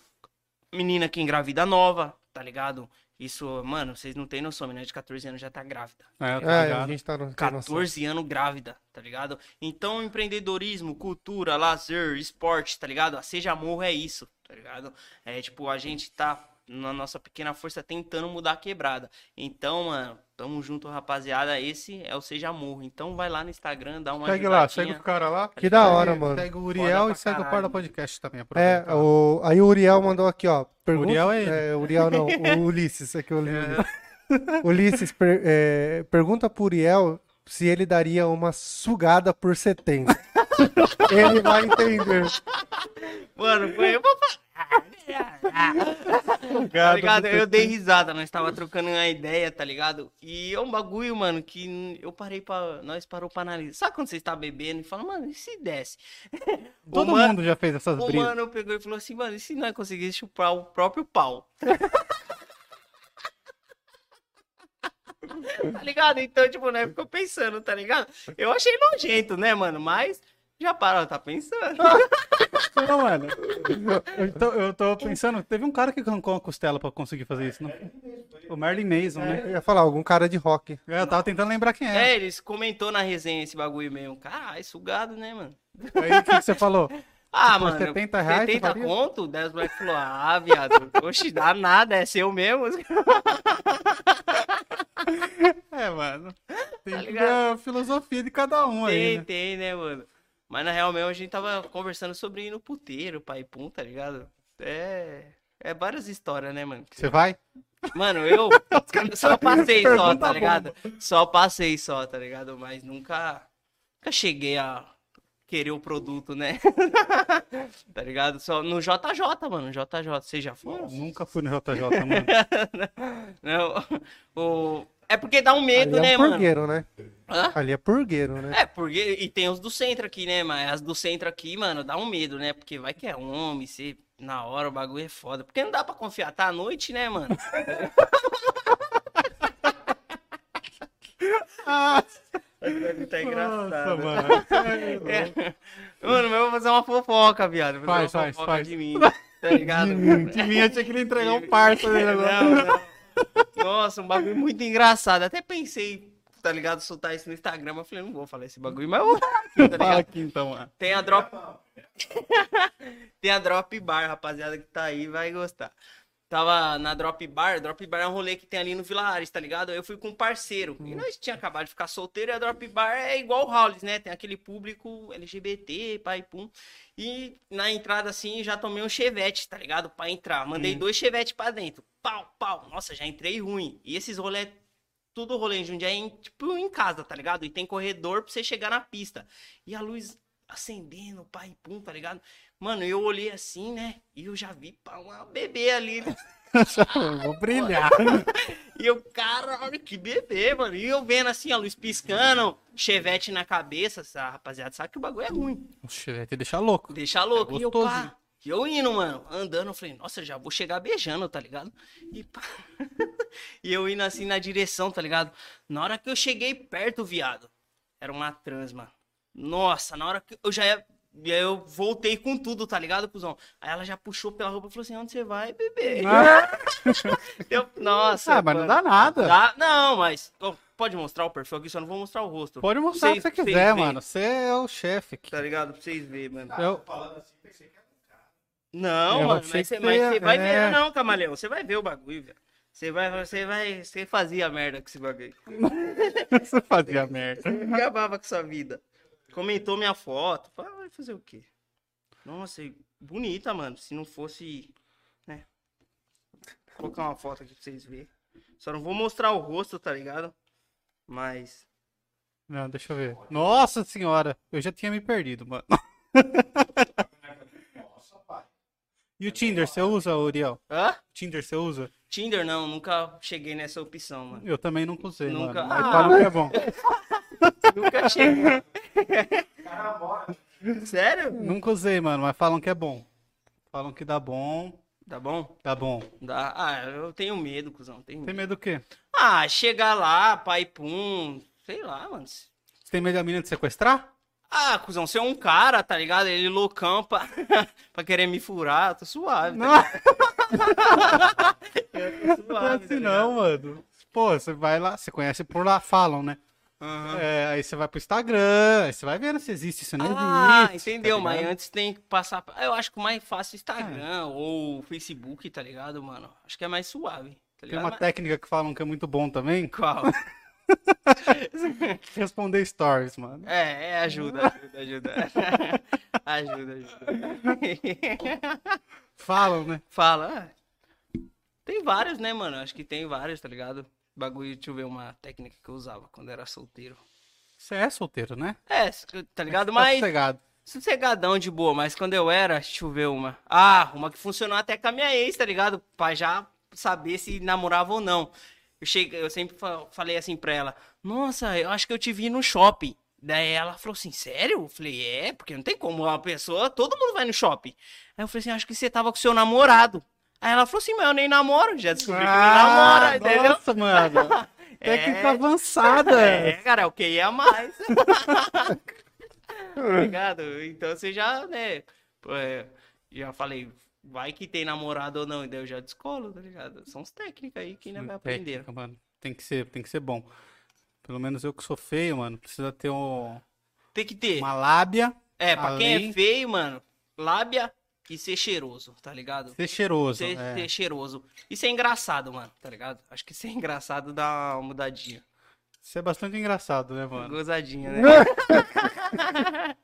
menina que engravida nova, tá ligado? Isso, mano, vocês não têm noção, menina de 14 anos já tá grávida. É, tá É, a gente tá no. tem noção. 14 anos grávida, tá ligado? Então, empreendedorismo, cultura, lazer, esporte, tá ligado? A Seja Morro é isso, tá ligado? É tipo, a gente tá na nossa pequena força tentando mudar a quebrada. Então, mano, tamo junto, rapaziada. Esse é o Seja Morro. Então, vai lá no Instagram, dá uma Segue lá, segue o cara lá. Que da hora, Segue- mano. Segue o Uriel e segue o caralho. Parla Podcast também. É, aproveita. o, aí o Uriel mandou aqui, ó. Pergunta, Uriel é ele. É, Uriel não, o <laughs> Ulisses, é que eu li. <laughs> Ulisses, per- é, pergunta pro Uriel se ele daria uma sugada por 70. <laughs> ele vai entender. Mano, foi eu vou falar. Tá ligado? Eu dei risada, nós tava trocando uma ideia, tá ligado? E é um bagulho, mano, que eu parei pra. Nós parou pra analisar. Sabe quando você está bebendo e fala, mano, e se desce? <laughs> Todo o mano, mundo já fez essas O brisas. mano pegou e falou assim, mano, e se nós conseguisse chupar o próprio pau? <laughs> tá ligado? Então, tipo, né, ficou pensando, tá ligado? Eu achei nojento, né, mano? Mas já parou, tá pensando. Não, mano. Eu tô, eu tô pensando, teve um cara que arrancou uma costela pra conseguir fazer isso, não? O Merlin Mason, né? Eu ia falar, algum cara de rock. Eu tava tentando lembrar quem era. É, eles comentou na resenha esse bagulho mesmo. Caralho, sugado, né, mano? Aí o que, que você falou? <laughs> Ah, Por mano. 70 reais, você 70 faria? conto? Daí os moleques falaram, ah, viado, oxe, dá nada, é seu mesmo. <laughs> É, mano. Tem Tá que ver ligado? a filosofia de cada um aí. Tem, né? tem, né, mano? Mas na real mesmo a gente tava conversando sobre ir no puteiro, pai pum, tá ligado? É. É várias histórias, né, mano? Você vai? Mano, eu <laughs> só passei só, tá ligado? Só passei só, tá ligado? Mas nunca, nunca cheguei a querer o produto, né? <laughs> tá ligado? Só no JJ, mano, JJ, você já foi? Nunca fui no JJ, mano. <laughs> Não, o... É porque dá um medo, Ali né, é mano? purgueiro, né? Hã? Ali é purgueiro, né? É, porque. E tem os do centro aqui, né? Mas as do centro aqui, mano, dá um medo, né? Porque vai que é homem, você. Na hora o bagulho é foda. Porque não dá pra confiar, tá à noite, né, mano? tá engraçado. Nossa, mano. <laughs> É. Mano, mas eu vou fazer uma fofoca, viado. Vou fazer Faz, uma faz, fofoca faz. de mim, tá ligado? De mim, eu tinha que lhe entregar um parça dele <laughs> agora. Não, não. Nossa, um bagulho muito engraçado. Até pensei, tá ligado, soltar isso no Instagram, eu falei, não vou falar esse bagulho, mas eu vou tá Fala aqui então, mano. Tem a drop. <laughs> Tem a drop bar, rapaziada que tá aí vai gostar. Tava na Drop Bar, Drop Bar é um rolê que tem ali no Vila Ares, tá ligado? Eu fui com um parceiro. E nós tinha acabado de ficar solteiro e a Drop Bar é igual o Howlis, né? Tem aquele público LGBT, pai pum. E na entrada assim já tomei um chevette, tá ligado? Pra entrar. Mandei dois chevetes pra dentro. Pau, pau. Nossa, já entrei ruim. E esses rolês tudo rolê em Jundiaí, em- tipo em casa, tá ligado? E tem corredor pra você chegar na pista. E a luz acendendo, pai, pum, tá ligado? Mano, eu olhei assim, né? E eu já vi pá, uma bebê ali. né? Eu <laughs> vou brilhar. <laughs> E eu, caralho, que bebê, mano. E eu vendo assim, a luz piscando, chevette na cabeça. Essa rapaziada sabe que o bagulho é ruim. Oxe, vai te deixar louco. Deixa louco. É e eu, pá, e eu indo, mano, andando, eu falei, nossa, já vou chegar beijando, tá ligado? E pá. <laughs> e eu indo assim na direção, tá ligado? Na hora que eu cheguei perto, viado, era uma trans, mano. Nossa, na hora que eu já ia. E aí eu voltei com tudo, tá ligado, cuzão? Aí ela já puxou pela roupa e falou assim: onde você vai, bebê? <laughs> Eu, nossa. Ah, mas não mano. dá nada. Dá- não, mas. Pode mostrar o perfil aqui, só não vou mostrar o rosto. Pode mostrar o que você quiser, mano. Você é o chefe aqui. Tá ligado? Pra vocês verem, mano. Eu... Falando assim, pensei que era Não, Eu mano, mas você, mas você vai é. ver, não, camaleão. Você vai ver o bagulho, velho. Você vai, você vai, você fazia merda com esse bagulho. <laughs> Você fazia merda. Acabava com sua vida. Comentou minha foto. Falei, ah, vai fazer o quê? Nossa, bonita, mano. Se não fosse, né? Vou colocar uma foto aqui pra vocês verem. Só não vou mostrar o rosto, tá ligado? Mas. Não, deixa eu ver. Nossa senhora, eu já tinha me perdido, mano. Nossa, <laughs> pai. E o Tinder, você usa, Uriel? Hã? Tinder, você usa? Tinder não, nunca cheguei nessa opção, mano. Eu também nunca usei, Nunca. mano. Mas Ah. falam que é bom. <laughs> Nunca cheguei. <laughs> Sério? Nunca usei, mano, mas falam que é bom. Falam que dá bom, Tá bom? dá bom. Dá. Ah, eu tenho medo, cuzão. Tenho Tem medo. medo do quê? Ah, chegar lá, pai pum. Sei lá, mano. Você tem medo da menina de sequestrar? Ah, cuzão, você é um cara, tá ligado? Ele loucão pra, <laughs> pra querer me furar, tô suave. Não, Tá ligado? Eu <laughs> tô não é suave, assim tá não, mano. Pô, você vai lá, você conhece por lá, falam, né? Aham. É, aí você vai pro Instagram, aí você vai vendo se existe, se não Ah, existe. entendeu? tá mas antes tem que passar. Eu acho que o mais fácil é Instagram ou Facebook, tá ligado, mano? Acho que é mais suave. Tá Tem uma Mas- técnica que falam que é muito bom também. Qual? <laughs> Responder stories, mano. É, é ajuda, ajuda, ajuda. <laughs> ajuda, ajuda. Falam, né? Fala. ah, Tem vários, né, mano? Acho que tem vários, tá ligado? Bagulho, deixa eu ver uma técnica que eu usava quando era solteiro. Você é solteiro, né? É, tá ligado? Tá Mas sossegado. sossegadão de boa, mas quando eu era, deixa eu ver uma. Ah, uma que funcionou até com a minha ex, tá ligado? Pra já saber se namorava ou não. Eu, cheguei, eu sempre fa- falei assim pra ela: Nossa, eu acho que eu te vi no shopping. Daí ela falou assim: Sério? Eu falei: É, porque não tem como uma pessoa, todo mundo vai no shopping. Aí eu falei assim: Acho que você tava com seu namorado. Aí ela falou assim: Mas eu nem namoro, já descobri que não namora, entendeu? Ah, nossa, mano. <laughs> Técnica avançada. É, cara, é o que ia mais. <laughs> tá ligado? Então você já, né? é, já falei, vai que tem namorado ou não, e daí eu já descolo, tá ligado? São as técnicas aí que ainda vai aprender. Técnica, mano. Tem que ser, tem que ser bom. Pelo menos eu que sou feio, mano, precisa ter um- Tem que ter. uma lábia, É, pra quem além- é feio, mano, lábia e ser cheiroso, tá ligado? ser cheiroso. Ser, é. ser cheiroso. E ser engraçado, mano, tá ligado? Acho que ser engraçado dá uma mudadinha. Isso é bastante engraçado, né, mano? Gozadinha, né? <laughs>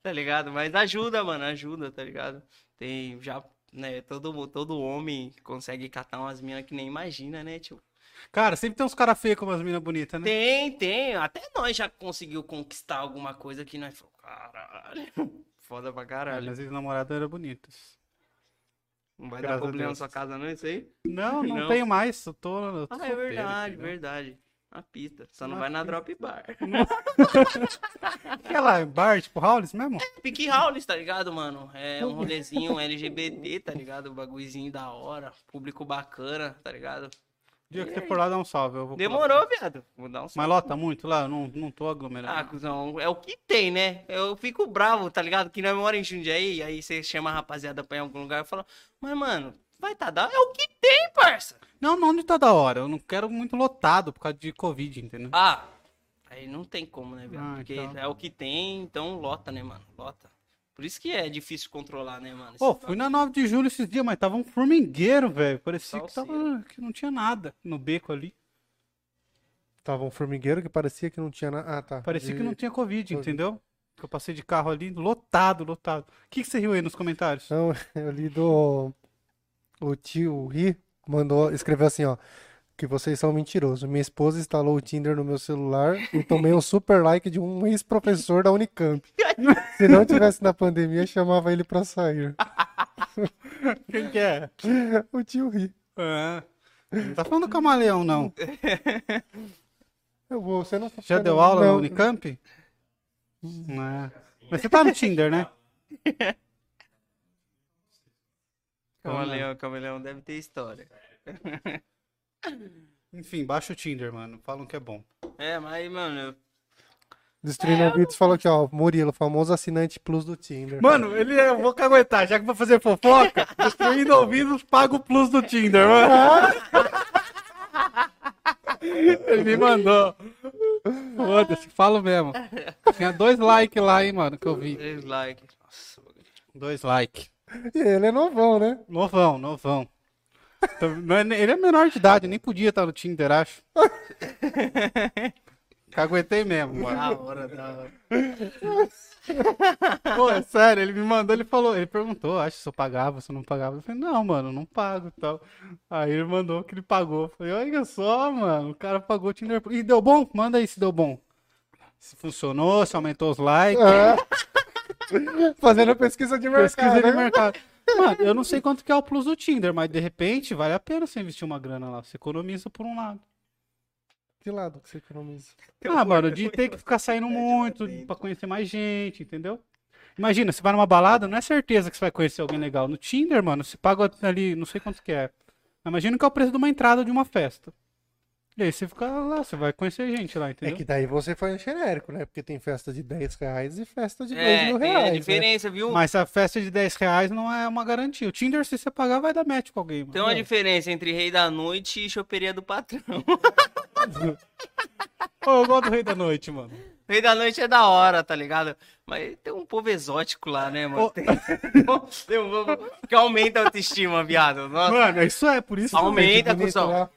tá ligado? Mas ajuda, mano, ajuda, tá ligado? Tem já, né, todo, todo homem consegue catar umas minas que nem imagina, né, tio? Cara, sempre tem uns caras feios com umas minas bonitas, né? Tem, tem. Até nós já conseguiu conquistar alguma coisa que nós falou, caralho. Foda pra Ah, caralho. Minhas ex-namoradas eram bonitas. Não vai graças dar problema na sua casa, não, isso aí? Não, não, <laughs> Não. tenho mais. Eu tô, eu tô Ah, é solteiro, verdade, entendeu? verdade. Na pista. Só não Na vai na pista. drop bar. Que é lá, bar, tipo, Howlis mesmo? Pique Howlis, tá ligado, mano? É um rolezinho LGBT, tá ligado? bagulhozinho da hora. Público bacana, tá ligado? Dia que você for lá, dá um salve. Eu vou Demorou, viado. Vou dar um Mas lota muito lá? Eu não, não tô aglomerando. Ah, cuzão, é o que tem, né? Eu fico bravo, tá ligado? Que nós mora em Jundiaí, aí você chama a rapaziada pra ir em algum lugar e fala, mas, mano, vai tá da... É o que tem, parça. Não, não onde tá da hora. Eu não quero muito lotado por causa de Covid, entendeu? Ah, aí não tem como, né, viado? Ah, Porque então. é o que tem, então lota, né, mano? Lota. Por isso que é difícil controlar, né, mano? Pô, Esse fui na 9 de julho esses dias, mas tava um formigueiro, velho. Parecia que, tava, que não tinha nada no beco ali. Tava um formigueiro que parecia que não tinha nada. Ah, tá. Parecia De- que não tinha Covid, Covid. entendeu? Que eu passei de carro ali, lotado, lotado. O que, que você riu aí nos comentários? Não, <laughs> eu li do. O tio Ri mandou, escreveu assim, ó. Que vocês são mentirosos. Minha esposa instalou o Tinder no meu celular e tomei um super like de um ex-professor da Unicamp. Se não tivesse na pandemia, chamava ele pra sair. Quem que é? O tio Ri. É. Não tá falando do camaleão, não. Eu vou, você não Já deu aula não, no Unicamp? É. Mas você tá no Tinder, né? Camaleão, camaleão deve ter história. Enfim, baixa o Tinder, mano. Falam que é bom. É, mas, mano, Destruindo ouvidos falou aqui, ó. Murilo, famoso assinante plus do Tinder. Mano, ele eu vou caguetar, já que vou fazer fofoca, <laughs> destruindo ouvidos, paga o plus do Tinder, mano. <laughs> Ele me mandou. Foda-se, falo mesmo. Tinha dois likes lá, hein, mano, que eu vi. três likes. Nossa. Dois likes. E ele é novão, né? Novão, novão. Então, não é nem- Ele é menor de idade, nem podia estar no Tinder, acho. <laughs> Caguetei mesmo, mano. Da hora, da hora. Pô, é sério, ele me mandou, ele falou, ele perguntou, acho se eu pagava, se eu não pagava. Eu falei, não, mano, não pago e tal. Aí ele mandou que ele pagou. Eu falei, olha só, mano, o cara pagou o Tinder. E deu bom? Manda aí se deu bom. Se funcionou, se aumentou os likes. É. <laughs> Fazendo pesquisa de mercado. Pesquisa de né? mercado. Mano, eu não sei quanto que é o plus do Tinder, mas de repente vale a pena você investir uma grana lá. Você economiza por um lado. Que lado que você economiza? Ah, mano, de ter que ficar saindo muito pra conhecer mais gente, entendeu? Imagina, você vai numa balada, não é certeza que você vai conhecer alguém legal. No Tinder, mano, você paga ali, não sei quanto que é. Imagina que é o preço de uma entrada de uma festa. E aí você fica lá, você vai conhecer gente lá, É entendeu? que daí você no genérico, né? Porque tem festa de 10 reais e festa de 2 É, mil tem reais. a né? diferença, viu? Mas a festa de 10 reais não é uma garantia. O Tinder, se você pagar, vai dar match com alguém, mano. Tem uma diferença entre Rei da Noite e Choperia do Patrão. Ô, eu gosto do Rei da Noite, mano. Rei da Noite é da hora, tá ligado? Mas tem um povo exótico lá, né, mano? Ô. Tem, tem um povo que aumenta a autoestima, viado. Nossa, Mano, isso é, por isso que eu aumenta, bonito cuzão. lá.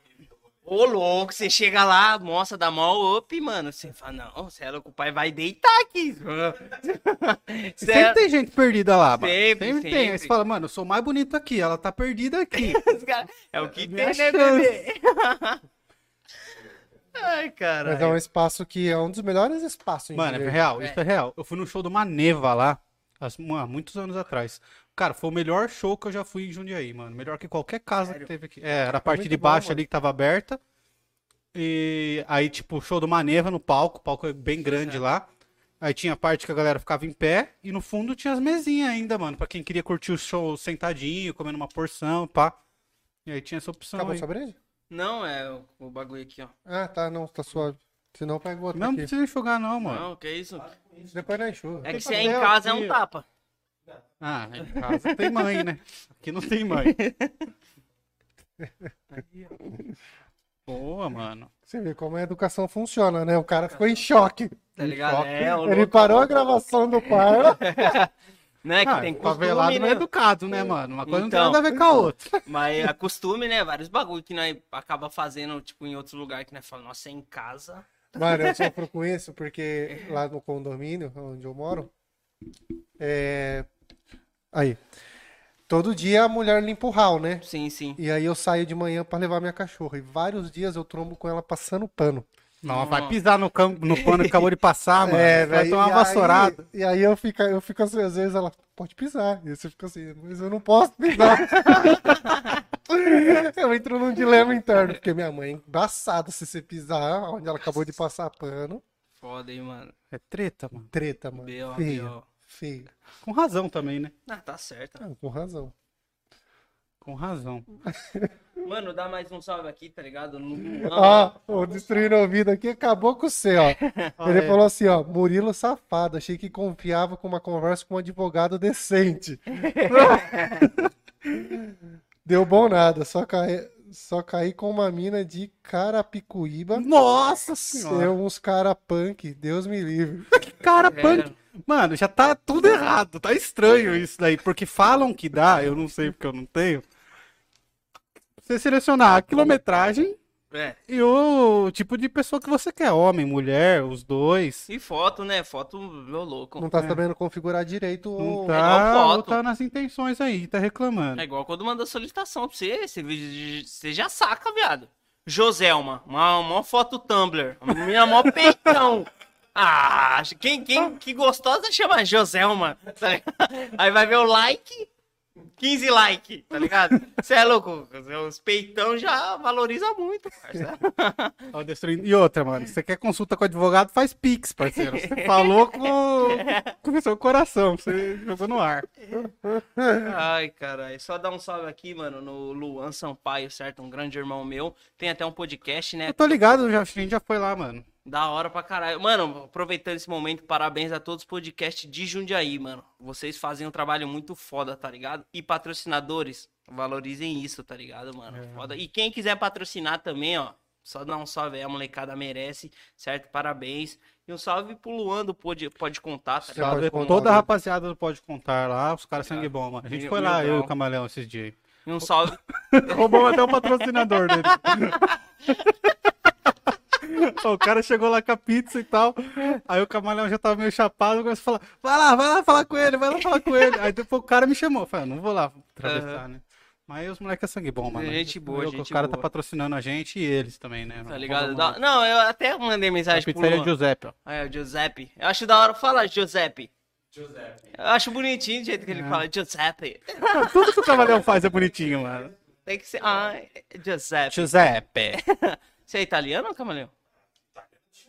Ô, louco, você chega lá, mostra, dá mó up, mano. Você fala, não, você é louco, o pai vai deitar aqui. <laughs> Sempre é- tem gente perdida lá, mano. Sempre, Sempre, tem. sempre. Aí você fala, mano, eu sou mais bonito aqui, ela tá perdida aqui. <laughs> É o que tem, Minha né, chance. bebê? <laughs> Ai, cara. Mas é um espaço que é um dos melhores espaços. em Mano, é real, É. isso é real. Eu fui no show do Maneva lá, há muitos anos atrás. Cara, foi o melhor show que eu já fui em Jundiaí, mano. Melhor que qualquer casa Sério? que teve aqui. É, era a parte muito de bom, baixo mano. ali que tava aberta. E aí, tipo, o show do Maneva no palco, o palco é bem grande lá. Aí tinha a parte que a galera ficava em pé e no fundo tinha as mesinhas ainda, mano, pra quem queria curtir o show sentadinho, comendo uma porção, pá. E aí tinha essa opção Acabou aí. breja? Não, é o, o bagulho aqui, ó. Ah, tá, não, tá suave. Senão pega outro Não precisa enxugar não, mano. Não, que isso? Depois não enxurra. É que se é em casa é um tapa. Ah, em casa tem mãe, né? Aqui não tem mãe. Boa, mano. Você vê como a educação funciona, né? O cara ficou em choque. Tá ligado? choque. É, Ele louco. parou a gravação do pai. <laughs> Né, que Ah, tem favelado costume, não é né? educado, né, mano? Uma coisa Então. não tem nada a ver com a outra. <laughs> Mas é costume, né? Vários bagulho que nós acaba fazendo, tipo, em outros lugares que nós falamos, nossa, é em casa. Mano, eu sofro <laughs> com isso porque lá no condomínio onde eu moro, é... Aí, todo dia a mulher limpa o hall, né? Sim, sim. E aí eu saio de manhã pra levar minha cachorra. E vários dias eu trombo com ela passando pano. Não, vai pisar no, campo, no pano que acabou de passar, mano. É, vai tomar uma e vassourada. Aí, e aí eu fico, eu fico assim, às vezes ela pode pisar. E você fica assim, mas eu não posso pisar. <laughs> eu entro num dilema interno, porque minha mãe é embaçada se você pisar onde ela acabou de passar pano. Foda aí, mano. É treta, mano. Treta, mano. B.O.. B.O.. Feia. Com razão também, né? Ah, tá certo. Ah, com razão. Com razão. <laughs> Mano, dá mais um salve aqui, tá ligado? No... Ó, o destruindo o ouvido aqui acabou com você, ó. <laughs> Ele é. falou assim, ó, Murilo safado, achei que confiava com uma conversa com um advogado decente. <laughs> Deu bom nada, só caí, só caí com uma mina de Carapicuíba. Nossa senhora. Ser uns cara punk, Deus me livre. Que cara <laughs> É. punk. Mano, já tá tudo errado. Tá estranho isso daí. Porque falam que dá, eu não sei porque eu não tenho. Você selecionar a quilometragem É. e o tipo de pessoa que você quer. Homem, mulher, os dois. E foto, né? Foto, meu louco. Não tá sabendo configurar direito Não o... tá, igual ou foto. tá nas intenções aí, tá reclamando. É igual quando manda solicitação pra você, você, você já saca, viado. Joselma, uma, uma foto Tumblr, minha mó peitão. <laughs> Ah, quem, quem que gostosa chama Joselma, tá? Aí vai ver o like, 15 like, tá ligado? <laughs> Você é louco, os peitão já valoriza muito, parceiro. <laughs> E outra, mano, você quer consulta com advogado, faz pix, parceiro. Você <laughs> falou com, com o seu coração, você jogou no ar. Ai, caralho. Só dar um salve aqui, mano, no Luan Sampaio, certo? Um grande irmão meu. Tem até um podcast, né? Eu tô ligado, já, a gente já foi lá, mano. Da hora pra caralho. Mano, aproveitando esse momento, parabéns a todos os podcasts de Jundiaí, mano. Vocês fazem um trabalho muito foda, tá ligado? E patrocinadores, valorizem isso, tá ligado, mano? Foda. E quem quiser patrocinar também, ó, só dar um salve aí, a molecada merece, certo? Parabéns. E um salve pro Luan do Pode, pode Contar, tá ligado? Salve contar, Toda a rapaziada do Pode Contar lá, os caras sangue bom, mano. A gente foi lá, eu e o Camaleão esses dias. E um salve. aí. <laughs> Roubamos até o patrocinador dele. <laughs> <laughs> o cara chegou lá com a pizza e tal. Aí o camaleão já tava meio chapado, começou a falar: vai lá, vai lá falar com ele, vai lá falar com ele. Aí depois o cara me chamou. Eu falei: "Ah, não vou lá atravessar, né? Mas os moleques é sangue bom, mano. Gente boa, Eu- gente O cara boa. tá patrocinar a gente e eles também, né? Tá ligado? Da- Não, eu até mandei mensagem pro Luan. Giuseppe, ó. É, o Giuseppe. Eu acho da hora falar Giuseppe. Giuseppe. Eu acho bonitinho o jeito que ele É. fala Giuseppe. Tudo que o camaleão faz é bonitinho, mano. Tem que ser. Ah, Giuseppe. Giuseppe. <laughs> Você é italiano, Camaleão?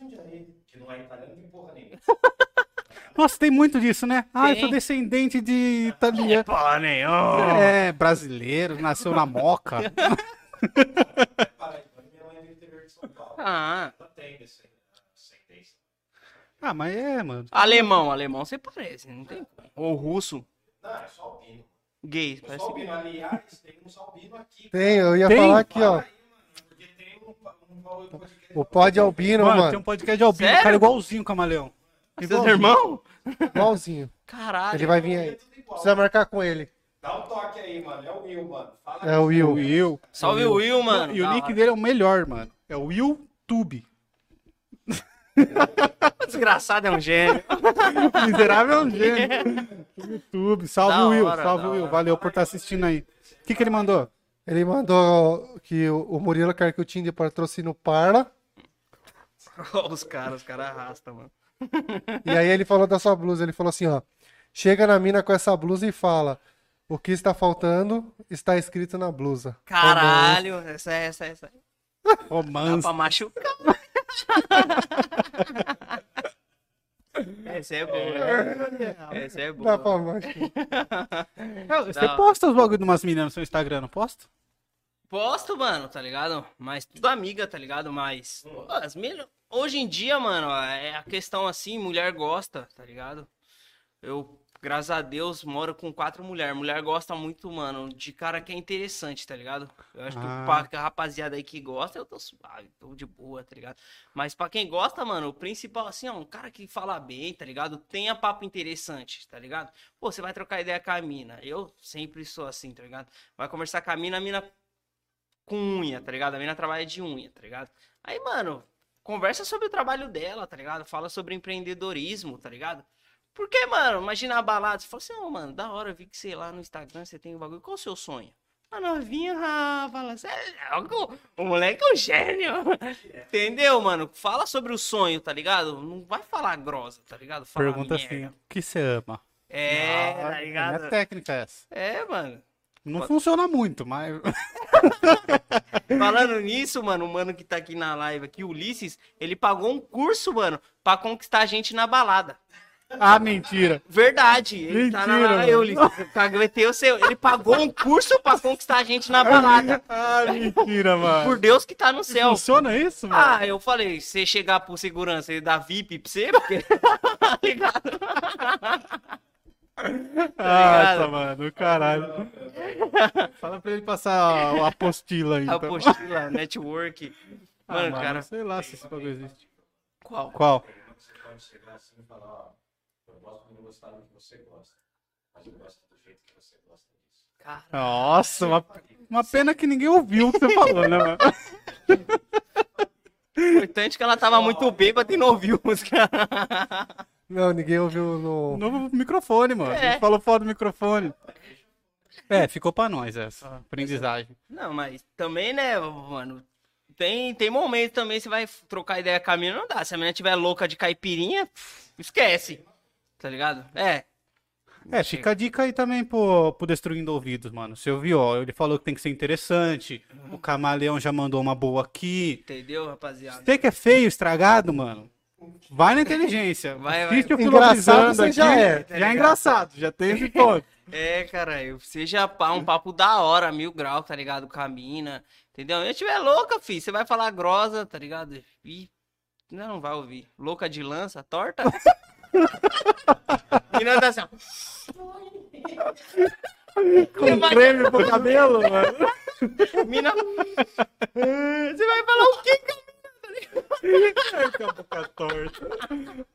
Jundiaí, que não é italiano nem porra nenhuma. <laughs> Nossa, tem muito disso, né? Ah, eu Tem. sou descendente de italiano. <laughs> Porra nenhuma. É, brasileiro, nasceu na moca. Paraíba, minha mãe é do interior de São Paulo. Ah, Ela tem desse- descendência. Ah, mas é, mano. alemão, alemão você parece, não tem? Ou russo, Não, é só albino. gay, Eu parece. albino. Aliás, tem albino aqui. Tem, eu ia Tem? falar aqui, ó. Para aí, mano, porque tem um, um, podcast O Pod Albino, Mano, mano. tem um podcast de albino, Sério? cara igualzinho o camaleão. Seus irmãos? Igualzinho. Caralho. Ele vai vir aí. Precisa marcar com ele. Dá um toque aí, mano. É o Will, mano. Fala É o Will. Will. Salve o Will, mano. E o nick dele é o melhor, mano. É o YouTube. <laughs> Desgraçado é um gênio. <laughs> Miserável é um gênio. <laughs> YouTube. Salve o Will. Salve o Will. Valeu por estar assistindo aí. O que, que ele mandou? Ele mandou que o Murilo quer que o Tinder patrocine o Parla. <laughs> os caras, os caras arrastam, mano. <laughs> E aí ele falou da sua blusa. Ele falou assim, ó. Chega na mina com essa blusa e fala. O que está faltando está escrito na blusa. Caralho, essa, essa, essa. Dá Romance. pra machucar. <laughs> Essa é boa. né? Essa é Dá boa. pra machucar. <laughs> Você posta os bagulho de umas meninas no seu Instagram, não posta? Posto, mano, tá ligado? Mas tudo amiga, tá ligado? Mas pô, as mil... hoje em dia, mano, é a questão assim, mulher gosta, tá ligado? Eu, graças a Deus, moro com quatro mulheres. Mulher gosta muito, mano, de cara que é interessante, tá ligado? Eu acho Ah. que pra rapaziada aí que gosta, eu tô suave, tô de boa, tá ligado? Mas pra quem gosta, mano, o principal, assim, ó, um cara que fala bem, tá ligado? Tenha papo interessante, tá ligado? Pô, você vai trocar ideia com a mina. Eu sempre sou assim, tá ligado? Vai conversar com a mina, a mina com unha, tá ligado? A mina trabalha de unha, tá ligado? Aí, mano, conversa sobre o trabalho dela, tá ligado? Fala sobre empreendedorismo, tá ligado? Porque, mano, imagina a balada, você fala assim, ô, mano, da hora, eu vi que, sei lá, no Instagram você tem um bagulho, qual o seu sonho? A novinha, ah, fala, você é louco? O moleque é um gênio. Entendeu, mano? Fala sobre o sonho, tá ligado? Não vai falar grossa, tá ligado? Fala Pergunta merda. assim: o que você ama? É, tá ligado? técnica é essa. É, mano. Não funciona muito, mas. <laughs> Falando nisso, mano, o mano que tá aqui na live aqui, o Ulisses, ele pagou um curso, mano, pra conquistar a gente na balada. Ah, mentira. Verdade. Ele tá na Mentira, live, mano. Ulisses. eu Caguetei o seu. Ele pagou um curso pra conquistar a gente na balada. Ah, mentira, mano. Por Deus que tá no céu. Funciona isso, mano? Ah, eu falei, se você chegar pro segurança e dar VIP pra você, porque. <laughs> Tá ligado? Nossa, ligado? mano, caralho. Fala pra ele passar a, apostila aí. A então. apostila, network. Ah, Mano, mano, cara. sei lá se esse bagulho existe. Qual? Qual? Você pode chegar assim e falar, ó, eu gosto de gostar do que você gosta. Mas eu gosto do jeito que você gosta disso. Cara, Nossa, uma, uma pena que ninguém ouviu o que você falou, né, mano? importante que ela tava muito bêbada e não ouviu caras. Não, ninguém ouviu no. Novo microfone, mano. A É. gente falou fora do microfone. É, ficou pra nós essa aprendizagem. Não, mas também, né, mano, tem, tem momento também, você vai trocar ideia com a mina, não dá. Se a menina tiver louca de caipirinha, pff, esquece. Tá ligado? É. É, fica a dica aí também pro, pro Destruindo Ouvidos, mano. Você ouviu, ó, ele falou que tem que ser interessante. O Camaleão já mandou uma boa aqui. Entendeu, rapaziada? Você que é feio, estragado, mano, vai na inteligência. <laughs> Vai, vai. Assiste o Engraçado Filosofizando você aqui. já é. Já é engraçado, já tem esse ponto. <laughs> É, caralho, seja pá, um papo da hora, mil graus, tá ligado? Com a mina, entendeu? Se tiver louca, filho, você vai falar grosa, tá ligado? E não, não vai ouvir. Louca de lança, torta? <laughs> <laughs> mina tá assim. Com creme pro cabelo, mano. Mina. Você vai falar o quê, cara? <laughs> Ai, com a torta.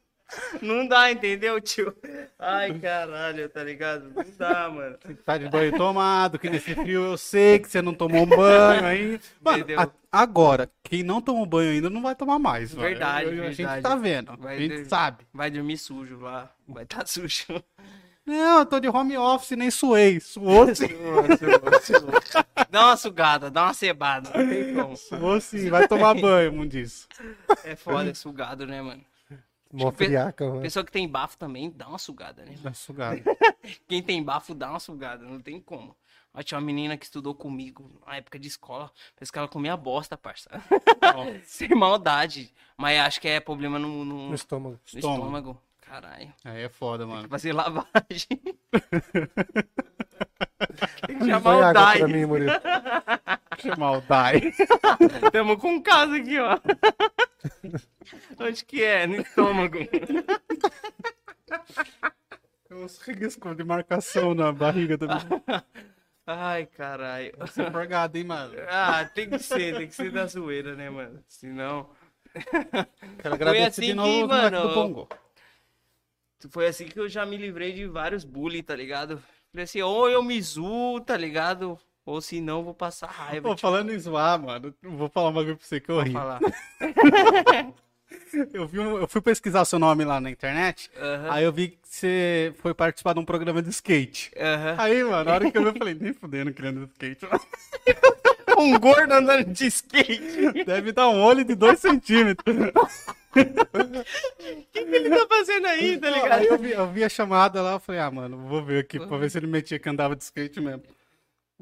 Não dá, entendeu, tio? Ai, caralho, tá ligado? Não dá, mano. Tá de banho tomado, que nesse frio eu sei que você não tomou um banho aí. Mano, a- agora, quem não tomou banho ainda não vai tomar mais. mano. Verdade, Eu- eu- A gente verdade. tá vendo. Vai a gente sabe. Vai dormir sujo lá. Vai tá <laughs> sujo. Não, eu tô de home office, nem suei. Suou sim. <laughs> Dá uma sugada, dá uma cebada. Não tem como. Suou sim. Vai tomar banho, mundiço. É foda, é sugado, né, mano? Mó friaca, mano. Pessoa que tem bafo também dá uma sugada, né? Tá sugado. <laughs> Quem tem bafo dá uma sugada, não tem como. Ó, tinha uma menina que estudou comigo na época de escola. Parece que ela comia bosta, parça. <laughs> Sem maldade. Mas acho que é problema no, no- No estômago. no estômago. estômago. Caralho. Aí é foda, mano. Fazer lavagem. <laughs> tem que chamar o Dai. pra mim, Murilo. Chamar o Dai. Tamo com um caso aqui, ó. Onde que é? No estômago. <laughs> Uns riscos de marcação na barriga também. <laughs> Ai, caralho. Você é forgado, hein, mano? Ah, tem que ser, tem que ser da zoeira, né, mano? Senão. Quero agradecer assim de novo que, o moleque mano, do Bongo. Foi assim que eu já me livrei de vários bullying, tá ligado? Falei assim, ou eu me zoo, tá ligado? Ou se não, vou passar raiva. Pô, falando em zoar, mano, vou falar um bagulho pra você que eu Vou ri. falar. <laughs> Eu, vi um- eu fui pesquisar seu nome lá na internet, Aham. aí eu vi que você foi participar de um programa de skate. Aham. Aí, mano, na hora que eu vi, eu falei, nem fudendo criando skate. <laughs> Um gordo andando de skate. Deve dar um olho de 2 centímetros. O <laughs> que, que ele tá fazendo aí, tá ligado? Aí eu vi, eu vi a chamada lá, eu falei, ah, mano, vou ver aqui pra ver se ele metia que andava de skate mesmo.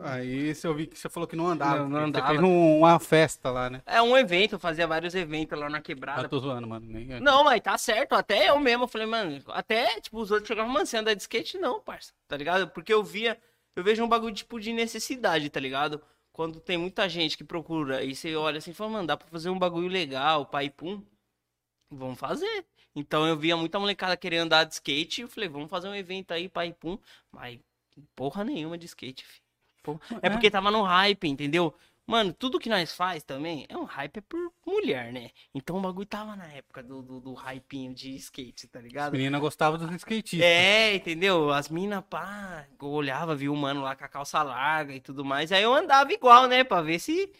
Aí você eu vi que você falou que não andava. Não, não andava. Você fez um- uma festa lá, né? É um evento, eu fazia vários eventos lá na Ah, quebrada. tô zoando, mano. Nem... Não, mas tá certo. Até eu mesmo, eu falei, mano, até, tipo, os outros chegavam, mano, você anda de skate? Não, parça, tá ligado? Porque eu via, eu vejo um bagulho, tipo, de necessidade, tá ligado? Quando tem muita gente que procura e você olha assim e fala, mano, dá pra fazer um bagulho legal, pai, pum, vamos fazer. Então eu via muita molecada querendo andar de skate e eu falei, vamos fazer um evento aí, pai, pum, mas porra nenhuma de skate, filho. Porra. É porque tava no hype, entendeu? Mano, tudo que nós faz também é um hype por mulher, né? Então o bagulho tava na época do, do, do hypinho de skate, tá As ligado? meninas gostavam dos skatistas. É, entendeu? As minas, pá, olhava, via o mano lá com a calça larga e tudo mais. Aí eu andava igual, né? Pra ver se,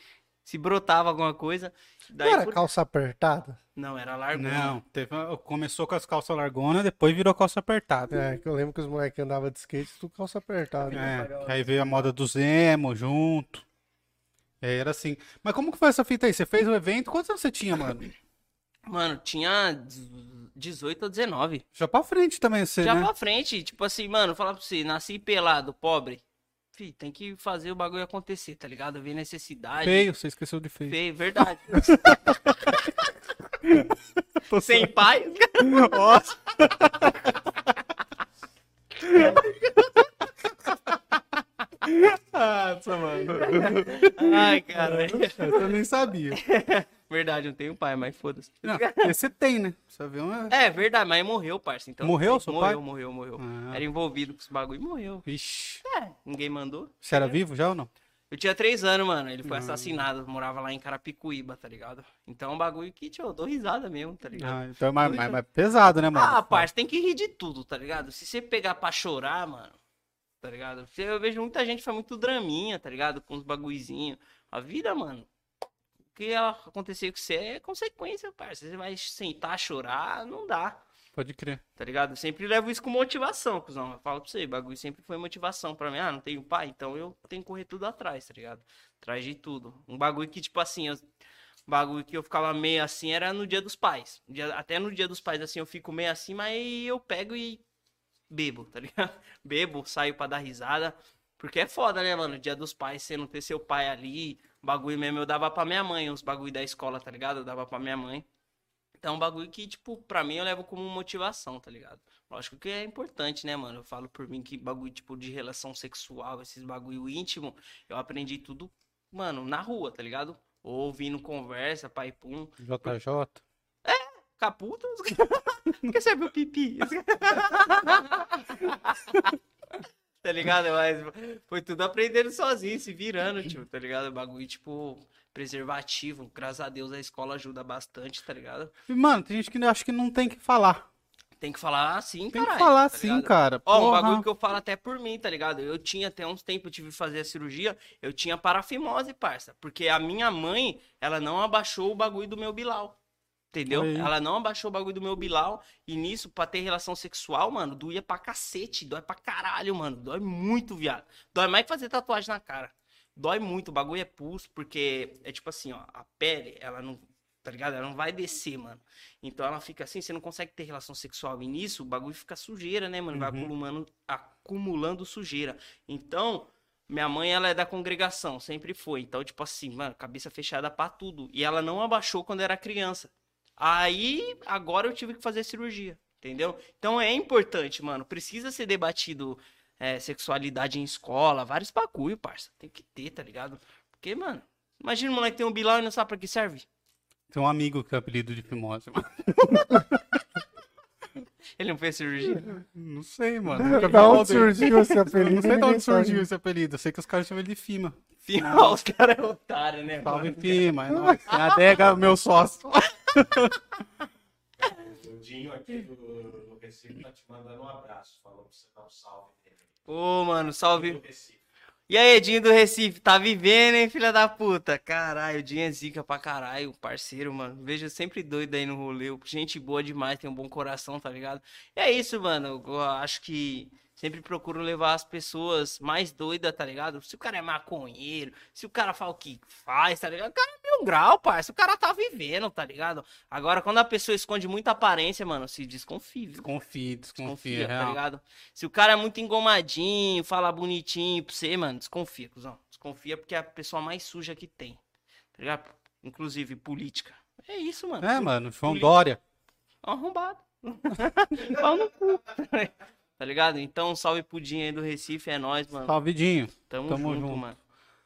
se brotava alguma coisa. Daí Não era por- calça apertada? Não, era largona. Não, teve, uma- começou com as calças largonas, depois virou calça apertada. É, que eu lembro que os moleques andavam de skate, tudo calça apertada. É, aí veio a moda dos emo junto. E aí era assim. Mas como que foi essa fita aí? Você fez o evento? Quantos anos você tinha, mano? Mano, tinha 18 ou 19. Já pra frente também você, Já né? pra frente, tipo assim, mano, falar pra você, nasci pelado, pobre. Fih, tem que fazer o bagulho acontecer, tá ligado? Ver necessidade. Feio, você esqueceu de feio. Feio, verdade. <laughs> Sem pai. Nossa. <laughs> Nossa, mano. Ai, cara. Eu nem sabia. Verdade, não tenho pai, mas foda-se. Não, <laughs> esse tem, né? Você viu uma... É, verdade, mas morreu, parça. Então, Morreu, seu morreu, pai? Morreu, morreu, Ah. Era envolvido com esse bagulho e morreu. Vixe. É, ninguém mandou. Você era vivo já ou não? Eu tinha três anos, mano. Ele foi assassinado. Morava lá em Carapicuíba, tá ligado? Então é um bagulho que, tio, eu dou risada mesmo, tá ligado? Ah, então é mais, mais, mais pesado, né, mano? Ah, parça, tem que rir de tudo, tá ligado? Se você pegar pra chorar, mano, tá ligado? Você- Eu vejo muita gente faz muito draminha, tá ligado? Com uns bagulhozinhos. A vida, mano, que acontecer com você é consequência, parça. Você vai sentar, chorar, não dá, Pode crer. tá ligado? Eu sempre levo isso com motivação, cuzão. Eu falo pra você, bagulho sempre foi motivação pra mim. Ah, não tenho pai, então eu tenho que correr tudo atrás, tá ligado? Atrás de tudo. Um bagulho que, tipo assim, eu- bagulho que eu ficava meio assim era no dia dos pais. Até no dia dos pais, assim, eu fico meio assim, mas eu pego e bebo, tá ligado? <laughs> Bebo, saio pra dar risada. Porque é foda, né, mano? Dia dos pais, você não ter seu pai ali. Bagulho mesmo, eu dava pra minha mãe, os bagulho da escola, tá ligado? Eu dava pra minha mãe. Então, é um bagulho que, tipo, pra mim eu levo como motivação, tá ligado? Lógico que é importante, né, mano? Eu falo por mim que bagulho, tipo, de relação sexual, esses bagulho íntimo, eu aprendi tudo, mano, na rua, tá ligado? Ouvindo conversa, pai pum. JJ. Caputa? <laughs> Quer saber o pipi? <laughs> tá ligado? Mas foi tudo aprendendo sozinho, se virando, tio, tá ligado? Bagulho, tipo, preservativo. Graças a Deus a escola ajuda bastante, tá ligado? E, Mano, tem gente que acha que não tem que falar. Tem que falar assim, Tem que falar tá assim, cara. Ó, um Porra. bagulho que eu falo até por mim, tá ligado? Eu tinha até uns tempos, eu tive que fazer a cirurgia, eu tinha parafimose, parça. Porque a minha mãe, ela não abaixou o bagulho do meu bilau. Entendeu? Ela não abaixou o bagulho do meu bilau. E nisso, pra ter relação sexual, mano, doía pra cacete. Dói pra caralho, mano. Dói muito, viado. Dói mais que fazer tatuagem na cara. Dói muito. O bagulho é pulso, porque é tipo assim, ó. A pele, ela não. Tá ligado? Ela não vai descer, mano. Então ela fica assim, você não consegue ter relação sexual. E nisso, o bagulho fica sujeira, né, mano? Vai Uhum. acumulando, acumulando sujeira. Então, minha mãe, ela é da congregação, sempre foi. Então, tipo assim, mano, cabeça fechada pra tudo. E ela não abaixou quando era criança. Aí, agora eu tive que fazer cirurgia, entendeu? Então é importante, mano. Precisa ser debatido é, sexualidade em escola, vários bagulho, parça. Tem que ter, tá ligado? Porque, mano, imagina o moleque tem um bilão e não sabe pra que serve. Tem um amigo que é apelido de fimose. mano. <laughs> Ele não fez cirurgia. Não sei, mano. Vi Da onde surgiu esse Eu apelido? não sei de onde surgiu esse apelido. Eu sei que os caras chamam ele de Fima. Final, os caras é otário, né? Salve? Fima. É a adega, meu sócio. O Dinho aqui do, do Recife tá te mandando um abraço. Falou pra você dar um salve nele. Ô, mano, salve. E aí, Edinho do Recife, tá vivendo, hein, filha da puta? Caralho, o Edinho é zica pra caralho, parceiro, mano. Vejo sempre doido aí no rolê. Gente boa demais, tem um bom coração, tá ligado? E é isso, mano. Eu acho que sempre procuro levar as pessoas mais doidas, tá ligado? Se o cara é maconheiro, se o cara fala o que faz, tá ligado? O cara é mil grau, parça. O cara tá vivendo, tá ligado? Agora, quando a pessoa esconde muita aparência, mano, se desconfie, viu? Desconfia, desconfia. Desconfia, tá ligado? Se o cara é muito engomadinho, fala bonitinho pra você, mano, desconfia, cuzão. Desconfia porque é a pessoa mais suja que tem. Tá ligado? Inclusive, política. É isso, mano. É, mano. João. Dória. Arrombado. <laughs> Pau no cu. Tá ligado? Então, salve pudim aí do Recife, é nóis, mano. Salvidinho. Tamo, tamo junto, junto. mano.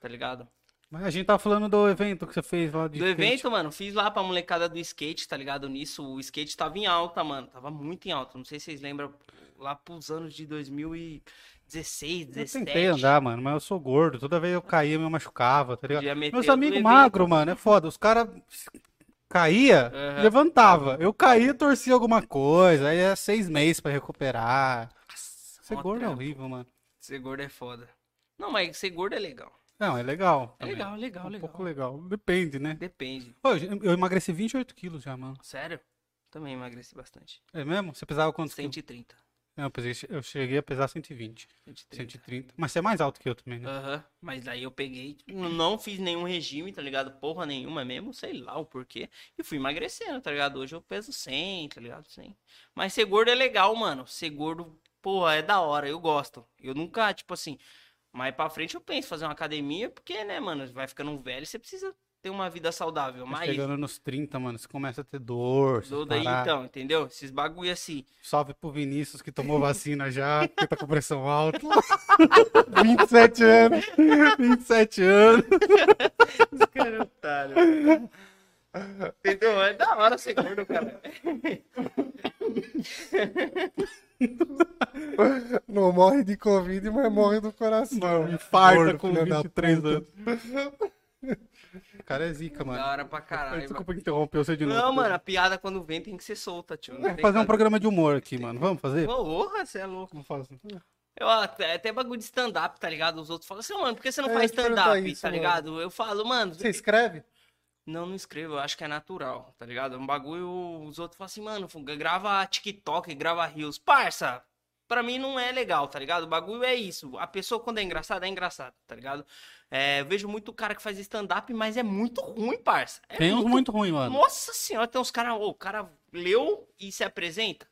Tá ligado? Mas a gente tava falando do evento que você fez lá de Do skate. evento, mano, fiz lá pra molecada do skate, tá ligado? Nisso, o skate tava em alta, mano. Tava muito em alta. Não sei se vocês lembram, lá pros anos de 2016, Eu 17. tentei andar, mano, mas eu sou gordo. Toda vez eu caía, eu me machucava, tá ligado? Meus amigos magros, mano, é foda. Os caras caía, Aham. levantava. Eu caía, torcia alguma coisa. Aí é seis meses pra recuperar. Ser mó gordo é horrível, mano. Ser gordo é foda. Não, mas ser gordo é legal. Não, é legal. É também. legal, legal, um legal. pouco legal. Depende, né? Depende. Pô, eu eu emagreci 28 quilos já, mano. Sério? Também emagreci bastante. É mesmo? Você pesava quantos quilos? 130. Não, eu, cheguei a pesar 120. 130. 130. Mas você é mais alto que eu também, né? Aham. Mas daí eu peguei, n- não fiz nenhum regime, tá ligado? Porra nenhuma mesmo, sei lá o porquê. E fui emagrecendo, tá ligado? Hoje eu peso 100, tá ligado? 100. Mas ser gordo é legal, mano. Ser gordo, porra, é da hora, eu gosto. Eu nunca, tipo assim, mais pra frente eu penso em fazer uma academia, porque, né, mano, vai ficando velho, você precisa ter uma vida saudável. Mas Chegando nos 30, mano, você começa a ter dor. essas do daí paradas. então, entendeu? Esses bagulho assim. Salve pro Vinícius que tomou vacina já, porque tá com pressão alta. <laughs> 27 anos. 27 anos. <laughs> Esse cara é otário. Entendeu? É da hora ser gordo, cara. Não morre de Covid, mas morre do coração. Infarta Gordo, com filho da 23 puta. anos. O cara é zica, mano. Da hora pra caralho. Desculpa interromper você de novo. Não, mano, a piada quando vem tem que ser solta, tio. Não Vamos fazer um que- programa de humor aqui, mano. Vamos fazer? Porra, você é louco. Vamos fazer. Eu até, até bagulho de stand-up, tá ligado? Os outros falam assim, mano, por que você não É, faz stand-up, isso, tá mano. ligado? Eu falo, mano, Você escreve? Não, não escrevo, eu acho que é natural, tá ligado? É um bagulho, os outros falam assim, mano, grava TikTok, grava Reels. Parça, pra mim não é legal, tá ligado? O bagulho é isso. A pessoa quando é engraçada, é engraçada, tá ligado? É, eu vejo muito cara que faz stand-up, mas é muito ruim, parça. É Tem uns muito ruim, mano. Nossa senhora, tem uns caras, o cara leu e se apresenta,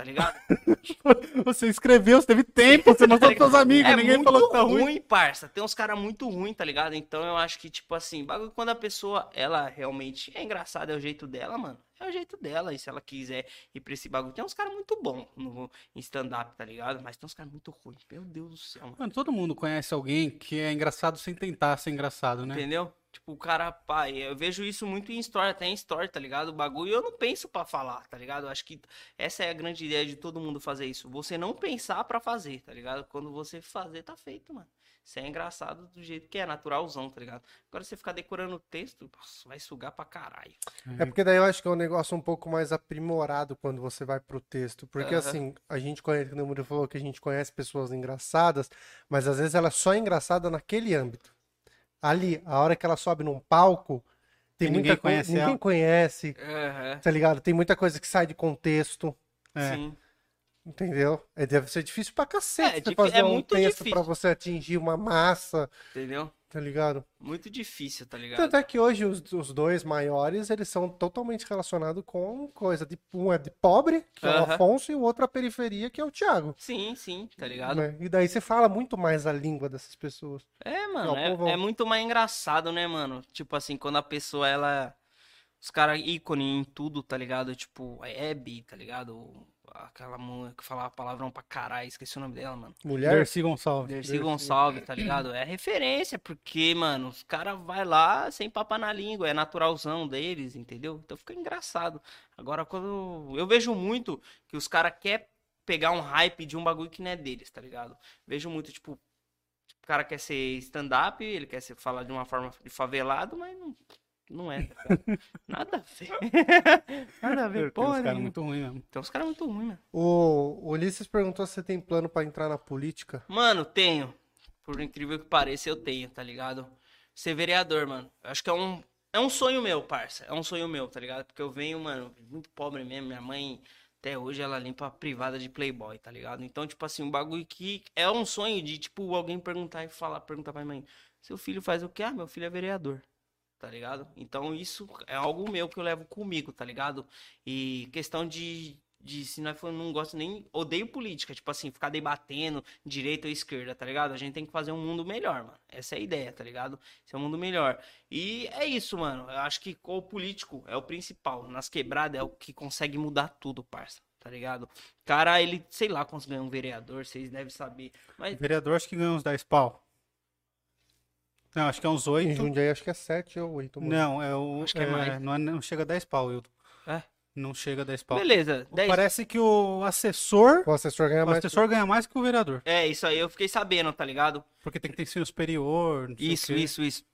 tá ligado? <laughs> Você escreveu, você teve tempo, você mostrou <laughs> pros seus amigos, É ninguém muito falou que tá ruim. ruim, parça. Tem uns caras muito ruins, tá ligado? Então eu acho que, tipo assim, bagulho quando a pessoa, ela realmente é engraçada, é o jeito dela, mano. É o jeito dela. E se ela quiser ir pra esse bagulho. Tem uns caras muito bons no stand-up, tá ligado? Mas tem uns caras muito ruins. Meu Deus do céu, mano. Mano, todo mundo conhece alguém que é engraçado sem tentar ser engraçado, né? Entendeu? Tipo, o cara, pai, eu vejo isso muito em story, até em story, tá ligado? O bagulho eu não penso pra falar, tá ligado? Eu acho que essa é a grande ideia de todo mundo fazer isso. Você não pensar pra fazer, tá ligado? Quando você fazer, tá feito, mano. Você é engraçado do jeito que é, naturalzão, tá ligado? Agora você ficar decorando o texto, nossa, vai sugar pra caralho. É porque daí eu acho que é um negócio um pouco mais aprimorado quando você vai pro texto. Porque Aham. assim, a gente conhece, como o Murilo falou, que a gente conhece pessoas engraçadas, mas às vezes ela é só engraçada naquele âmbito. Ali, a hora que ela sobe num palco, tem E muita ninguém coisa. conhece Ninguém ela. conhece, Aham, tá ligado? Tem muita coisa que sai de contexto. É. sim. Entendeu? É, deve ser difícil pra cacete É, você fazer é um muito texto difícil. pra você atingir uma massa, Entendeu? tá ligado? Muito difícil, tá ligado? Tanto é que hoje os, os dois maiores, eles são totalmente relacionados com coisa de um é de pobre, que é o. Afonso, e o outro a periferia, que é o Thiago. Sim, sim, tá ligado? né? E daí você fala muito mais a língua dessas pessoas. É, mano, é, povão. é muito mais engraçado, né, mano? Tipo assim, quando a pessoa, ela. Os caras ícone em tudo, tá ligado? Tipo, a Hebe, tá ligado? Aquela mulher que falava palavrão pra caralho, esqueci o nome dela, mano. Mulher, Dercy Gonçalves. Dercy Gonçalves, tá ligado? É referência, porque, mano, os caras vai lá sem papo na língua, é naturalzão deles, entendeu? Então fica engraçado. Agora, quando. Eu vejo muito que os caras querem pegar um hype de um bagulho que não é deles, tá ligado? Vejo muito, tipo, o cara quer ser stand-up, ele quer ser, falar de uma forma de favelado, mas não, não é? Nada a ver. <laughs> Nada a ver, Tem porra. uns caras muito ruins mesmo. Tem uns caras muito ruins, mano. O, o Ulisses perguntou se você tem plano pra entrar na política. Mano, tenho. Por incrível que pareça, eu tenho, tá ligado? Ser vereador, mano. Eu Acho que é um, é um sonho meu, parça. É um sonho meu, tá ligado? Porque eu venho, mano, muito pobre mesmo. Minha mãe, até hoje, ela limpa a privada de Playboy, tá ligado? Então, tipo assim, um bagulho que é um sonho de, tipo, alguém perguntar e falar, perguntar pra mãe: seu filho faz o quê? Ah, meu filho é vereador. Tá ligado? Então isso é algo meu que eu levo comigo, tá ligado? E questão de, de se nós for, não gosto nem. Odeio política, tipo assim, ficar debatendo direita ou esquerda, tá ligado? A gente tem que fazer um mundo melhor, mano. Essa é a ideia, tá ligado? Esse é um mundo melhor. E é isso, mano. Eu acho que o político é o principal. Nas quebradas é o que consegue mudar tudo, parça. Tá ligado? Cara, ele, sei lá quantos ganha um vereador, vocês devem saber. Mas Vereador acho que ganha uns 10 pau. Não, acho que é uns Em 8. Jundiaí acho que é 7 ou 8. mano. Não, é o. Acho que é mais. Não, é- não chega a 10 pau, Wilton. É? Não chega a 10 pau. beleza, 10 Parece que o assessor. O assessor ganha O mais. assessor ganha mais que o vereador. É, isso aí eu fiquei sabendo, tá ligado? Porque tem que ter ensino superior. não sei o Isso, isso, isso.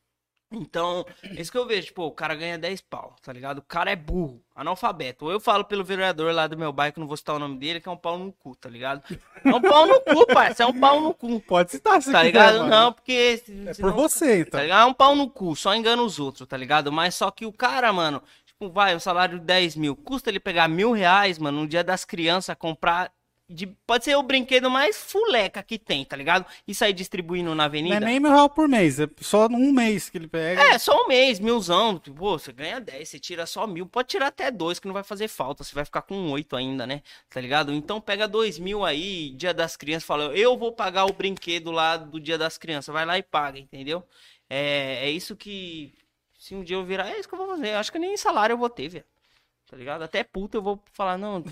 Então, é isso que eu vejo, tipo, o cara ganha 10 pau, tá ligado? O cara é burro, analfabeto. Ou eu falo pelo vereador lá do meu bairro, que não vou citar o nome dele, que é um pau no cu, tá ligado? É um pau no cu, parça, é um pau no cu. Pode citar se Tá quiser, ligado? mano. Não, porque. É por você, então. Tá ligado? É um pau no cu, só engana os outros, tá ligado? Mas só que o cara, mano, tipo, vai, um salário de 10 mil, custa ele pegar mil reais, mano, no dia das crianças, comprar. De, pode ser o brinquedo mais fuleca que tem, tá ligado? E sair distribuindo na Não avenida. é nem mil real por mês, é só um mês que ele pega. É, só um mês, milzão. Tipo, Pô, você ganha 10, você tira só mil. Pode tirar até dois, que não vai fazer falta. Você vai ficar com oito ainda, né? Tá ligado? Então pega dois mil aí, dia das crianças, fala, eu vou pagar o brinquedo lá do dia das crianças. Vai lá e paga, entendeu? É, é isso que. Se um dia eu virar, é isso que eu vou fazer. Eu acho que nem salário eu vou ter, velho. Tá ligado? Até puta eu vou falar, não.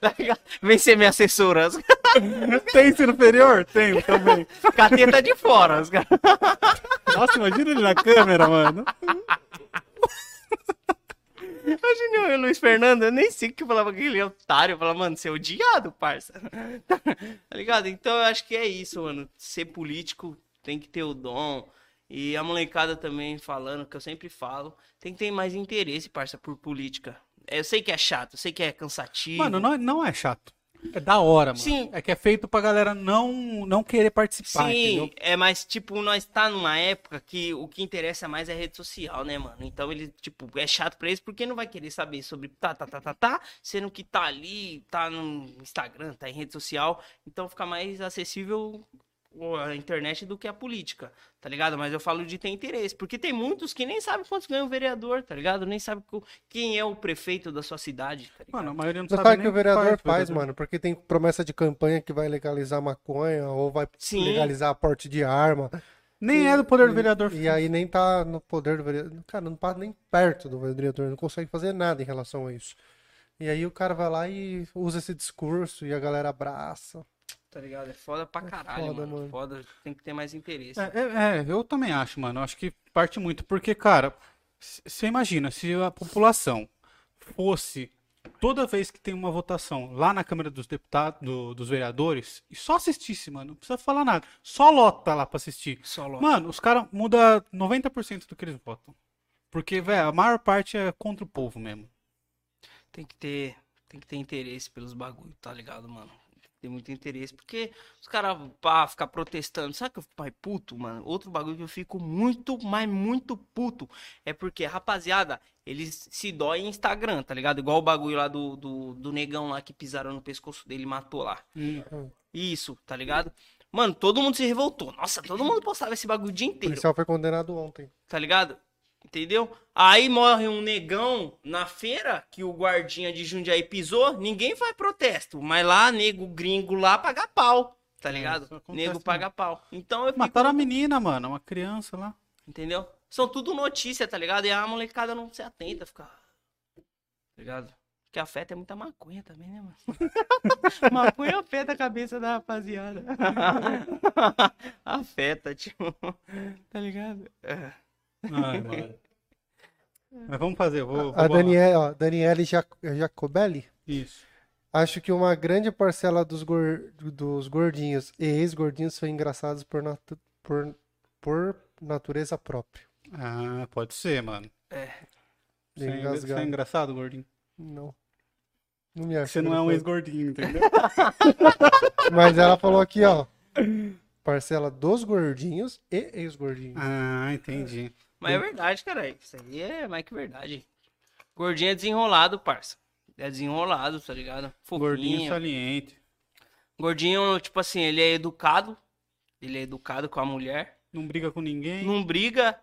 Tá? Vem <laughs> ser minha assessora. <laughs> Tem ensino superior? Tenho também. <laughs> Cateta de fora. Os caras. Nossa, imagina ele na câmera, mano. Imagina eu, Luiz Fernando, eu nem sei o que eu falava com aquele otário. Eu falava, mano, você é odiado, parça. tá ligado? Então eu acho que é isso, mano. Ser político tem que ter o dom. E a molecada também falando, que eu sempre falo, tem que ter mais interesse, parça, por política. Eu sei que é chato, eu sei que é cansativo. Mano, não, é- não é chato. É da hora, mano. Sim. É que é feito pra galera não, não querer participar, Sim, entendeu? é, mas, tipo, nós tá numa época que o que interessa mais é rede social, né, mano? Então ele, tipo, é chato pra eles porque não vai querer saber sobre tá, tá, tá, tá, tá, sendo que tá ali, tá no Instagram, tá em rede social. Então fica mais acessível a internet do que a política, tá ligado? Mas eu falo de ter interesse, porque tem muitos que nem sabem quantos ganha o vereador, tá ligado? Nem sabe quem é o prefeito da sua cidade, tá ligado? Mano, a maioria não Você sabe sabe nem que o vereador faz, faz, vereador. mano, porque tem promessa de campanha que vai legalizar maconha ou vai Sim. legalizar porte de arma. Nem é do poder do E- vereador. E aí nem tá no poder do vereador. Cara, não passa nem perto do vereador, não consegue fazer nada em relação a isso. E aí o cara vai lá e usa esse discurso e a galera abraça. Tá ligado? É foda pra caralho, foda, mano. mano. Foda, tem que ter mais interesse. É, é, é, eu também acho, mano. Eu acho que parte muito. Porque, cara, você imagina, se a população fosse toda vez que tem uma votação lá na Câmara dos Deputados, do- dos vereadores, e só assistisse, mano, não precisa falar nada. Só lota lá pra assistir. Só logo. Mano, os caras mudam 90% do que eles votam. Porque, velho, a maior parte é contra o povo mesmo. Tem que ter, tem que ter interesse pelos bagulho, tá ligado, mano? Tem muito interesse, porque os caras, pá, ficar protestando, sabe que eu fico mais puto, mano? Outro bagulho que eu fico muito, mas muito puto, é porque, rapaziada, eles se dói em Instagram, tá ligado? Igual o bagulho lá do, do, do negão lá que pisaram no pescoço dele e matou lá. Isso, tá ligado? Mano, todo mundo se revoltou. Nossa, todo mundo postava esse bagulho o dia O inteiro policial foi condenado ontem. tá ligado? Entendeu? Aí morre um negão na feira que o guardinha de Jundiaí pisou, ninguém faz protesto, mas lá nego gringo lá paga pau, tá ligado? isso acontece nego mesmo. paga pau. Então eu fico, Mataram a menina, mano, uma criança lá. entendeu? São tudo notícia, tá ligado? E a molecada não se atenta, fica tá ligado? Que afeta é muita maconha também, né, mano? <laughs> maconha afeta a cabeça da rapaziada. <laughs> afeta, tipo. Tá ligado? É. <laughs> Ai, mano. Mas vamos fazer, vou. A vou- Daniele, ó, Daniele Jac- Jacobelli. Isso. Acho que uma grande parcela dos, gor- dos gordinhos e ex-gordinhos são engraçados por, natu- por, por natureza própria. Ah, pode ser, mano. É. Você é, você é engraçado, gordinho? Não. Não me acho. Você não é um ex-gordinho, entendeu? <laughs> Mas ela falou aqui, ó. Parcela dos gordinhos e ex-gordinhos. ah, entendi. Mas é verdade, cara. Isso aí é mais que verdade. Gordinho é desenrolado, parça. É desenrolado, tá ligado? Gordinho Fofinho. saliente. Gordinho, tipo assim, ele é educado. Ele é educado com a mulher. Não briga com ninguém. Não briga.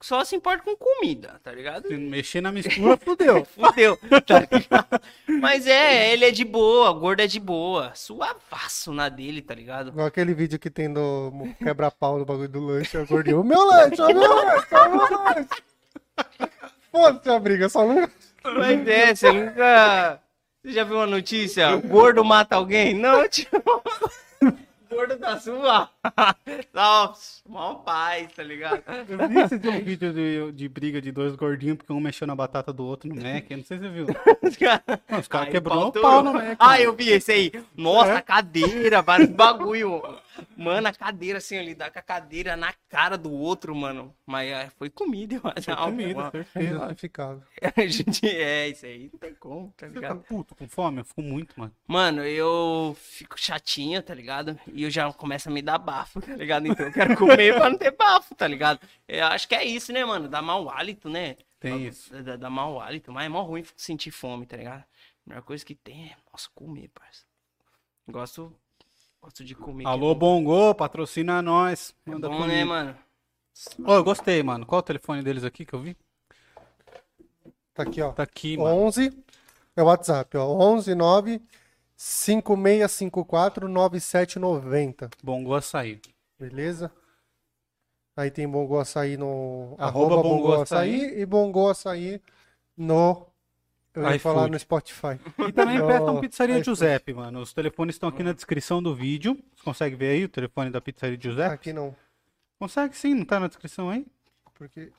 Só se importa com comida, tá ligado? Se mexer na mistura, <laughs> fudeu. Fudeu, tá ligado? Mas é, ele é de boa, gordo é de boa. Suavaço na dele, tá ligado? Igual aquele vídeo que tem do quebra-pau do bagulho do lanche, o gordinho. O meu lanche, o meu lanche, o meu lanche. Foda-se a briga, só não. Mas é, você nunca. Você já viu uma notícia? O gordo mata alguém? Não, tio. Gordo tá sua. <laughs> Nossa, mó paz, tá ligado? Eu vi esse dia um vídeo de, de briga de dois gordinhos, porque um mexeu na batata do outro no <laughs> Mac. Eu não sei se você viu. <laughs> Não, os caras Aí, quebrou o pau no Mac. Ah, eu vi esse aí. Nossa, É. a cadeira, vários bagulho. Mano, a cadeira assim, ele dá com a cadeira na cara do outro, mano. Mas é, foi comida, eu acho. Foi comida, É certeza. justificável. A gente, é, isso aí, não tem como, tá Você tá ligado? puto, com fome? Eu fico muito, mano. Mano, eu fico chatinha, tá ligado? E eu já começo a me dar bafo, tá ligado? Então eu quero comer pra não ter bafo, tá ligado? Eu acho que é isso, né, mano? Dá mau hálito, né? Tem isso. Dá, dá mau hálito, mas é mó ruim sentir fome, tá ligado? A melhor coisa que tem é, nossa, comer, parça. Gosto, gosto de comer. Alô, é bom. Bongo, patrocina nós. É Manda bom, comigo. né, mano? Ô, eu gostei, mano. Qual o telefone deles aqui que eu vi? Tá aqui, ó. Tá aqui, mano. 11 é o WhatsApp, ó. 11 9 5654 9790. Bongo açaí. Beleza? Aí tem Bongo Açaí no Arroba arroba Bongo Bongo Açaí. Açaí e Bongo Açaí no eu ia falar no Spotify. E também <laughs> No peçam Pizzaria. Giuseppe, mano. Os telefones estão aqui na descrição do vídeo. Você consegue ver aí o telefone da Pizzaria Giuseppe? Aqui não, Consegue sim, não tá na descrição aí? porque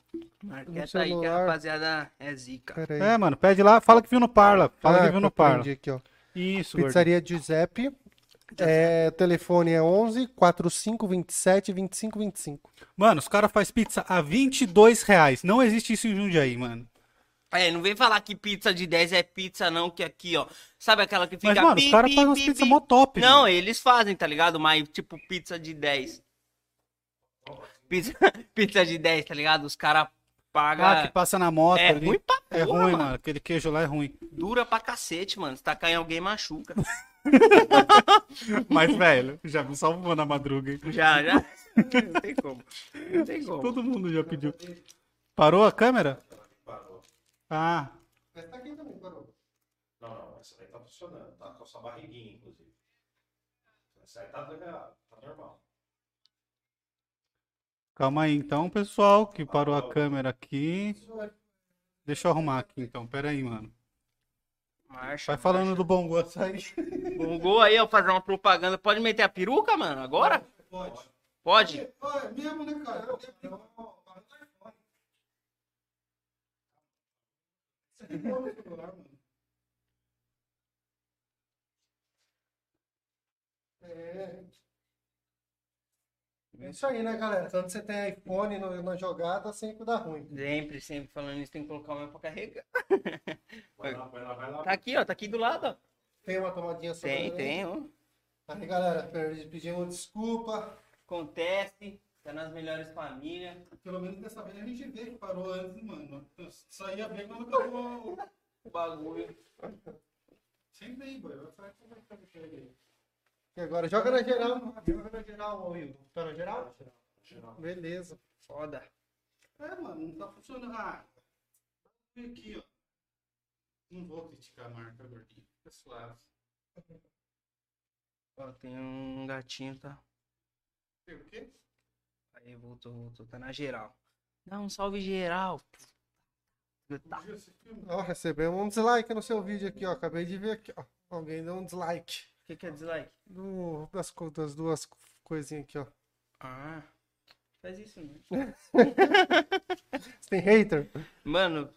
Marqueta aí que a celular. rapaziada é zica. É, mano, pede lá, fala que viu no Parla. Fala Ah, que viu no Parla. aqui, ó. Isso. Pizzaria Giuseppe. É, o telefone é 11 45 27 25 25. Mano, os caras fazem pizza a 22 reais. Não existe isso em Jundiaí, mano. É, não vem falar que pizza de 10 é pizza, não, que aqui, ó. Sabe aquela que fica. Mas, mano, os pi, caras fazem umas pizzas mó top, Não, mano. eles fazem, tá ligado? Mas, tipo, pizza de 10. Pizza, <laughs> pizza de 10, tá ligado? Os caras pagam. Ah, que passa na moto é ali. ruim pra É porra, ruim, mano. mano. Aquele queijo lá é ruim. Dura pra cacete, mano. Se tacar em alguém, machuca. <laughs> Mas, velho, já me salvou na madruga, hein? já, já. Não tem como. Não tem como. Todo mundo já pediu. Parou a câmera? Parou. Ah, Não, não, essa daí tá funcionando, tá com a sua barriguinha, inclusive. Essa aí tá legal, tá normal. Calma aí, então, pessoal, que parou a câmera aqui. Deixa eu arrumar aqui, então. Pera aí, mano. Marcha, Vai falando marcha. do Bongo bom Bongo aí, ó, fazer uma propaganda. Pode meter a peruca, mano, agora? Pode. Pode? Pode, Pode é mesmo, né, cara? É. É isso aí, né, galera? Quando você tem iPhone no- na jogada, sempre dá ruim. Sempre, sempre falando isso, tem que colocar o meu pra carregar. <laughs> Vai lá, vai lá, vai lá. Tá aqui, ó, tá aqui do lado, ó. Tem uma tomadinha só. Tem, tem, ó. Aí, galera, pedimos desculpa. Acontece, tá nas melhores famílias. Pelo menos dessa vez a gente vê que parou antes, mano. Ia ver quando acabou. O bagulho. Sempre aí, boy. Vai falar como é que tá aí. E agora, joga na geral. Joga na geral, Will. Tá na geral? Geral. Beleza. Foda. É, mano, não tá funcionando. Ah, aqui, ó. Não vou criticar a marca, gordinho. Fica suave. Ó, tem um gatinho, tá? Tem o quê? Aí voltou, voltou, tá na geral. Dá um salve geral. Tá. Ó, recebemos um dislike no seu vídeo aqui, ó. Acabei de ver aqui, ó. Alguém deu um dislike. O que, que é dislike? Do- das, das duas coisinhas aqui, ó. Ah, faz isso, né? Você <laughs> tem hater? Mano,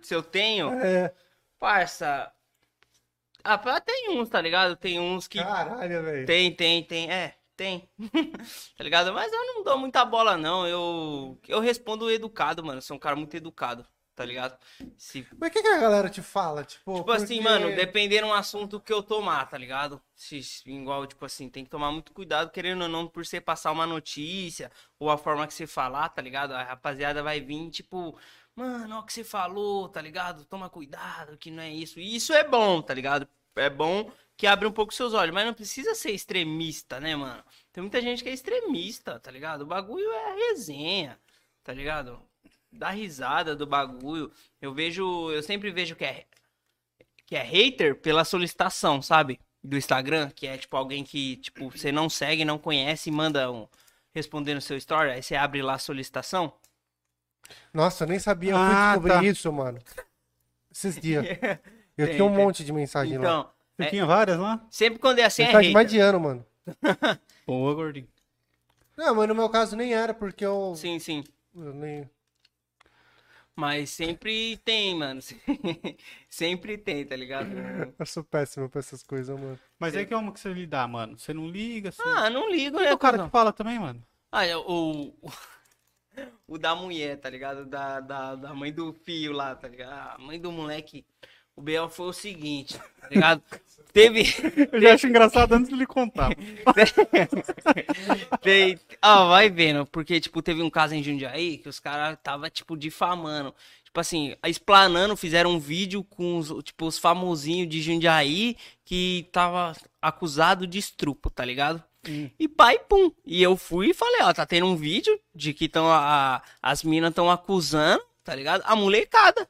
se eu tenho, É. parça. Ah, pá, tem uns, tá ligado? Tem uns que. Caralho, velho. Tem, tem, tem. É, tem. <laughs> tá ligado? Mas eu não dou muita bola, não. Eu, eu respondo educado, mano. Sou um cara muito educado, tá ligado? Se Mas o que, que a galera te fala? Tipo, Tipo assim, porque- mano, dependendo do assunto que eu tomar, tá ligado? Se, se- igual, tipo assim, tem que tomar muito cuidado, querendo ou não, por você passar uma notícia, ou a forma que você falar, tá ligado? A rapaziada vai vir, tipo, mano, ó o que você falou, tá ligado? Toma cuidado, que não é isso. E isso é bom, tá ligado? É bom que abre um pouco seus olhos, mas não precisa ser extremista, né, mano? Tem muita gente que é extremista, tá ligado? O bagulho é resenha, tá ligado? Dá risada do bagulho. Eu vejo, eu sempre vejo que é que é hater pela solicitação, sabe? Do Instagram, que é tipo alguém que, tipo, você não segue, não conhece e manda um responder no seu story, aí você abre lá a solicitação. Nossa, eu nem sabia. Eu fui Ah, descobrir tá. isso, mano. Esses dias. <laughs> Eu Tem, tinha um tem. monte de mensagem lá. Então, Você É. tinha várias lá? sempre quando é assim é Mensagem mais hater. de ano, mano. Boa, gordinho. Não, mas no meu caso nem era, porque eu. Sim, sim. eu nem... Mas sempre tem, mano. <laughs> sempre tem, tá ligado? eu sou péssimo pra essas coisas, mano. Mas aí que como que você lidar, mano? Você não liga, assim. Ah, não ligo, E né, o cara cuzão? que fala também, mano. Ah, é o, o, <laughs> o da mulher, tá ligado? Da, da, da mãe do filho lá, tá ligado? A mãe do moleque. O B.O. foi o seguinte, tá ligado? <laughs> Teve. Eu já acho engraçado antes de ele contar. <laughs> Tem- Ó, vai vendo, porque, tipo, teve um caso em Jundiaí que os caras tava, tipo, difamando. Tipo assim, explanando, fizeram um vídeo com os, tipo, os famosinhos de Jundiaí que tava acusado de estrupo, tá ligado? E pai, pum. E eu fui e falei, ó, tá tendo um vídeo de que tão a, as minas estão acusando, tá ligado? A molecada.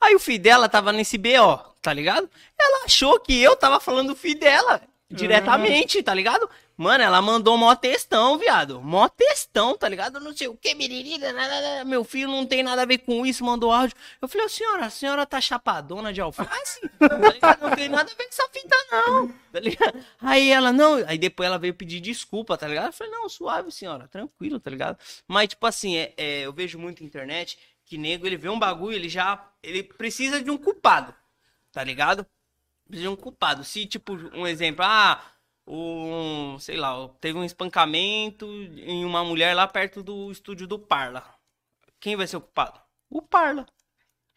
Aí o filho dela tava nesse BO, tá ligado? Ela achou que eu tava falando do filho dela, diretamente, tá ligado? Mano, ela mandou mó textão, viado. Mó textão, tá ligado? Não sei o que, miririda, nananana, meu filho não tem nada a ver com isso, mandou áudio. Eu falei, ô senhora, a senhora tá chapadona de alface? Tá ligado? Não tem nada a ver com essa fita, não. Tá ligado? Aí ela, não, aí depois ela veio pedir desculpa, tá ligado? Eu falei, não, suave, senhora, tranquilo, tá ligado? Mas, tipo assim, é, é, eu vejo muito internet que nego, ele vê um bagulho, ele já, ele precisa de um culpado, tá ligado? Precisa de um culpado. Se, tipo, um exemplo, ah, um, sei lá, teve um espancamento em uma mulher lá perto do estúdio do Parla. Quem vai ser o culpado? O Parla.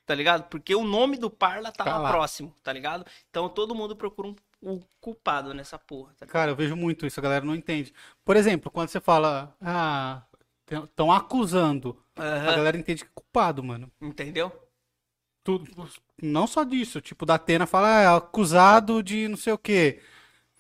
Tá ligado? Porque o nome do Parla tava Tá lá. próximo, tá ligado? Então todo mundo procura um, um culpado nessa porra, tá? Cara, eu vejo muito isso, a galera não entende. Por exemplo, quando você fala, ah, estão acusando, a Aham, galera entende que é culpado, mano. Entendeu? Tudo, não só disso, tipo, da Atena fala, ah, é acusado de não sei o quê.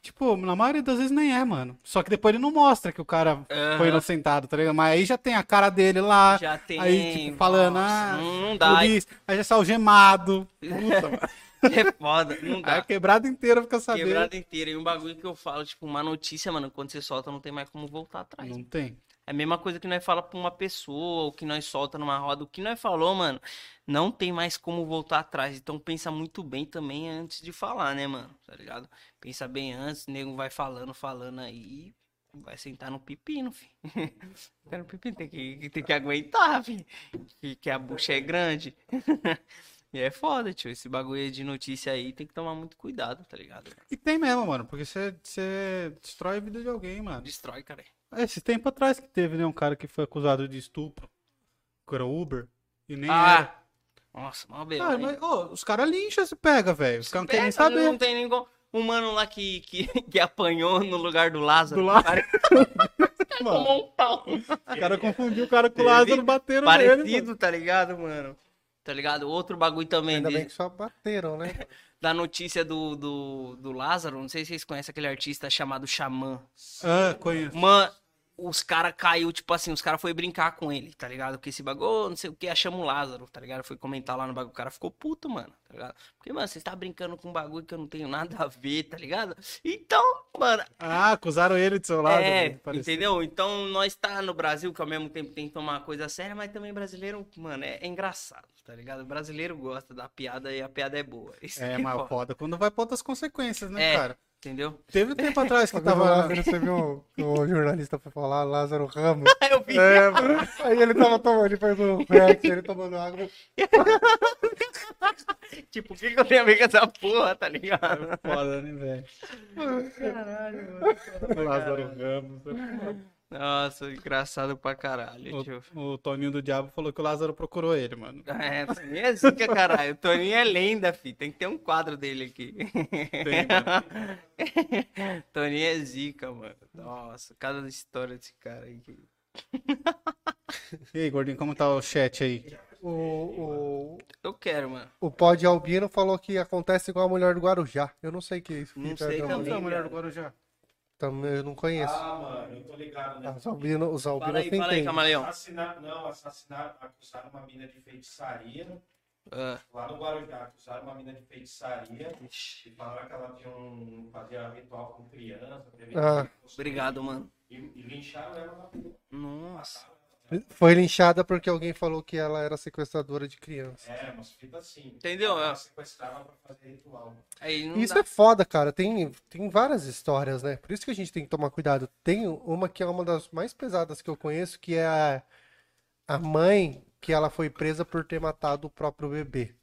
Tipo, na maioria das vezes nem é, mano. Só que depois ele não mostra que o cara Aham. foi inocentado, tá ligado? Mas aí já tem a cara dele lá. Já tem. Aí, tipo, falando, nossa, ah, não, dá. polícia, aí já sai algemado. Puta, mano. <laughs> É foda, não Aí dá. a quebrada inteira fica sabendo. Quebrada inteira. E um bagulho que eu falo, tipo, uma notícia, mano, quando você solta, não tem mais como voltar atrás. Não tem. É a mesma coisa que nós fala pra uma pessoa, ou que nós solta numa roda. O que nós falou, mano, não tem mais como voltar atrás. Então pensa muito bem também antes de falar, né, mano? Tá ligado? Pensa bem antes, o nego vai falando, falando aí. Vai sentar no pepino, filho. <laughs> Sentar no pepino, tem que, tem que aguentar, filho. Que, que a bucha é grande. <laughs> E é foda, tio. Esse bagulho de notícia aí tem que tomar muito cuidado, tá ligado? E tem mesmo, mano, porque você destrói a vida de alguém, mano. Destrói, cara. Esse tempo atrás que teve, né, um cara que foi acusado de estupro, que era Uber, e nem Ah! era. Nossa, mal. Cara, mas, ô, os caras lincham se pega, velho. Os caras não querem saber. Não tem nem como. Um mano lá que, que, <laughs> que apanhou no lugar do Lázaro. Do Lázaro. <laughs> Tomou um pau. o cara confundiu o cara com o Lázaro bateram nele. Parecido, mano. tá ligado, mano? Tá ligado? Outro bagulho também Ainda de- bem que só bateram, né? <laughs> da notícia do, do, do Lázaro. Não sei se vocês conhecem aquele artista chamado Xamã. Ah, conheço. Mano, os cara caiu, tipo assim, os cara foi brincar com ele, tá ligado? Porque esse bagulho, não sei o que, achamos o Lázaro, tá ligado? Foi comentar lá no bagulho, o cara ficou puto, mano, tá ligado? Porque, mano, você está brincando com um bagulho que eu não tenho nada a ver, tá ligado? Então, mano, Ah, acusaram ele de seu lado. é, né? Entendeu? Então, nós tá no Brasil, que ao mesmo tempo tem que tomar uma coisa séria, mas também brasileiro, mano, é, é engraçado, tá ligado? O brasileiro gosta da piada e a piada é boa. <laughs> Isso É, que mas foda, foda quando vai pra outras consequências, né, É. cara? Entendeu? Teve tempo atrás que <laughs> tava. Lázaro, você viu o, o jornalista foi falar, Lázaro Ramos. <laughs> Eu vi. É. Aí ele tava tomando, ele fez um react, ele tomando água. <laughs> Tipo, o que, que eu tenho a ver com essa porra, tá ligado? Foda, né, velho? Caralho, mano. Lázaro Ramos. Nossa, engraçado pra caralho, tio. O, o Toninho do Diabo falou que o Lázaro procurou ele, mano. É, Toninho é zica, caralho. O Toninho é lenda, fi. Tem que ter um quadro dele aqui. Tem, mano. <laughs> Toninho é zica, mano. Nossa, cada história desse cara aí. que- E aí, gordinho, como tá o chat aí? O, o, Eu quero, mano. o Pod Albino falou que acontece igual a mulher do Guarujá. Eu não sei o que é isso. Não sei também. é a mulher do Guarujá? Também eu não conheço. Ah, mano, eu tô ligado, né? Os albinos, os Fala albinos aí, tem fala aí, camaleão. Assassinar, não, assassinar, acusaram uma mina de feitiçaria. Ah, Lá no Guarujá, acusaram uma mina de feitiçaria. E falaram que ela tinha um, fazia ritual com criança. Ah. obrigado, mano. E, e lincharam ela na rua. Nossa. Foi linchada porque alguém falou que ela era sequestradora de criança. É, umas fitas assim. Entendeu? Ela É. sequestrava pra fazer ritual. Aí não Isso dá. é foda, cara. Tem, tem várias histórias, né? Por isso que a gente tem que tomar cuidado. Tem uma que é uma das mais pesadas que eu conheço, que é a, a mãe que ela foi presa por ter matado o próprio bebê.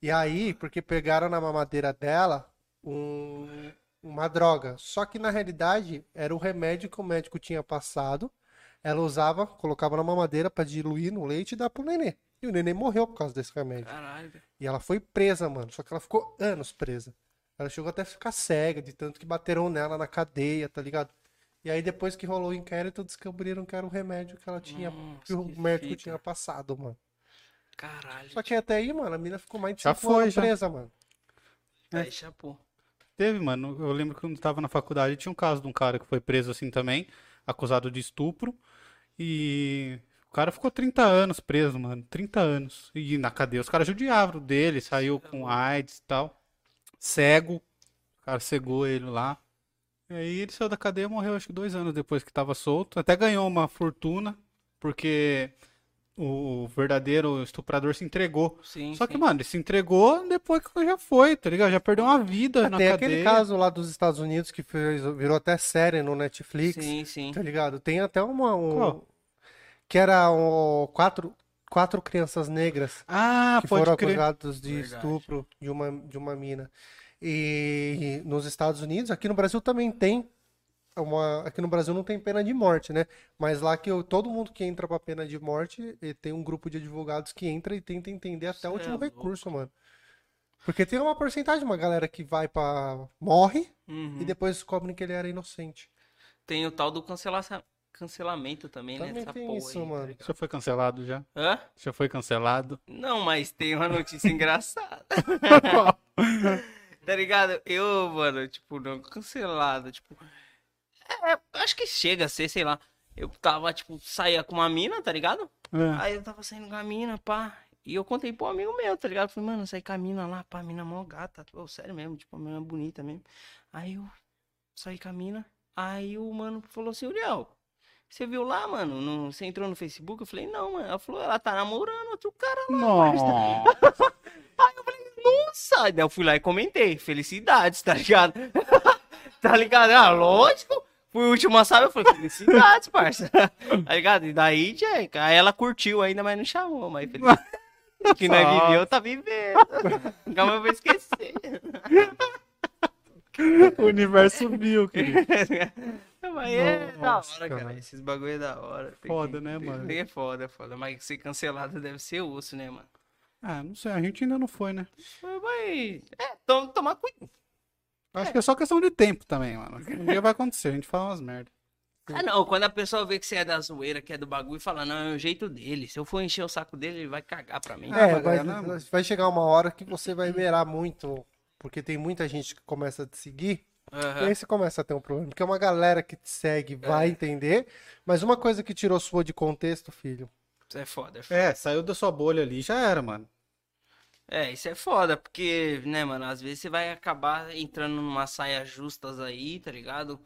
E aí, porque pegaram na mamadeira dela um- uma droga. Só que na realidade era o remédio que o médico tinha passado. Ela usava, colocava na mamadeira pra diluir no leite e dar pro nenê. E o nenê morreu por causa desse remédio. Caralho, velho. E ela foi presa, mano. Só que ela ficou anos presa. Ela chegou até a ficar cega, de tanto que bateram nela na cadeia, tá ligado? E aí depois que rolou o inquérito, descobriram que era o remédio que ela tinha, Nossa, que o que médico fita. tinha passado, mano. Caralho. Só que até aí, mano, a mina ficou mais de Já foi, anos já. presa, mano. Aí, chapou. Teve, mano. Eu lembro que quando tava na faculdade tinha um caso de um cara que foi preso assim também, acusado de estupro. E o cara ficou 30 anos preso, mano. 30 anos. E na cadeia os caras judiavam dele, saiu com AIDS e tal. Cego. O cara cegou ele lá. E aí ele saiu da cadeia e morreu, acho que dois anos depois que tava solto. Até ganhou uma fortuna, porque o verdadeiro estuprador se entregou. Sim, Só que, sim. mano, ele se entregou depois que já foi, tá ligado? Já perdeu uma vida na Tem cadeia. aquele caso lá dos Estados Unidos que fez- virou até série no Netflix, Sim, sim. tá ligado? Tem até uma. um- Qual? que era um, quatro, quatro crianças negras. Ah, que pode foram crer. acusados de Verdade. estupro de uma, de uma mina. E nos Estados Unidos, aqui no Brasil também tem uma, aqui no Brasil não tem pena de morte, né? Mas lá que eu- todo mundo que entra pra pena de morte, tem um grupo de advogados que entra e tenta entender até Cê o último é recurso, mano. Porque tem uma porcentagem de uma galera que vai pra morre Uhum. e depois descobrem que ele era inocente. Tem o tal do cancela... cancelamento também, né? Também dessa tem porra isso, aí, tá mano. ligado? Já foi cancelado já? Hã? Já foi cancelado? Não, mas tem uma notícia <laughs> engraçada. <laughs> Tá ligado? Eu, mano, tipo, não cancelado, tipo. É, acho que chega a ser, sei lá. Eu tava, tipo, saía com uma mina, tá ligado? É. Aí eu tava saindo com a mina, pá. E eu contei pro amigo meu, tá ligado? Falei, mano, eu saí com a mina lá, pá, a mina mó gata. Pô, sério mesmo, tipo, a mina bonita mesmo. Aí eu saí com a mina. Aí o mano falou assim, Uriel, você viu lá, mano? No, você entrou no Facebook? Eu falei, não, mano. Ela falou, ela tá namorando outro cara lá. Nossa. <laughs> Aí eu falei, nossa! Daí eu fui lá e comentei, felicidades, tá ligado? <laughs> tá ligado? Ah, lógico. Fui o último a saber, eu falei, felicidades, parça. <laughs> tá ligado? E daí, Jack, aí ela curtiu ainda, mas não chamou, mas felicidades. <laughs> Que não Nossa. viveu, tá vivendo. Nunca mais vou esquecer. O universo viu, querido. Mas é da hora, cara. cara. Esses bagulho é da hora. Tem Foda, que- né, tem- mano? É foda, é foda. Mas ser cancelado deve ser osso, né, mano? Ah, não sei, a gente ainda não foi, né? Mas, mas- é, tom, tomar cuidado. Acho que é só questão de tempo também, mano. Um dia vai acontecer, a gente fala umas merda. Ah, não, quando a pessoa vê que você é da zoeira, que é do bagulho, fala, não, é o jeito dele. Se eu for encher o saco dele, ele vai cagar pra mim. Ah, É, vai, é, né? vai chegar uma hora que você vai beirar muito, porque tem muita gente que começa a te seguir, e Aham. aí você começa a ter um problema. Porque uma galera que te segue vai entender, mas uma coisa que tirou sua de contexto, filho. Isso é foda, é foda. É, saiu da sua bolha ali, já era, mano. É, isso é foda, porque, né, mano, às vezes você vai acabar entrando numa saia justas aí, tá ligado?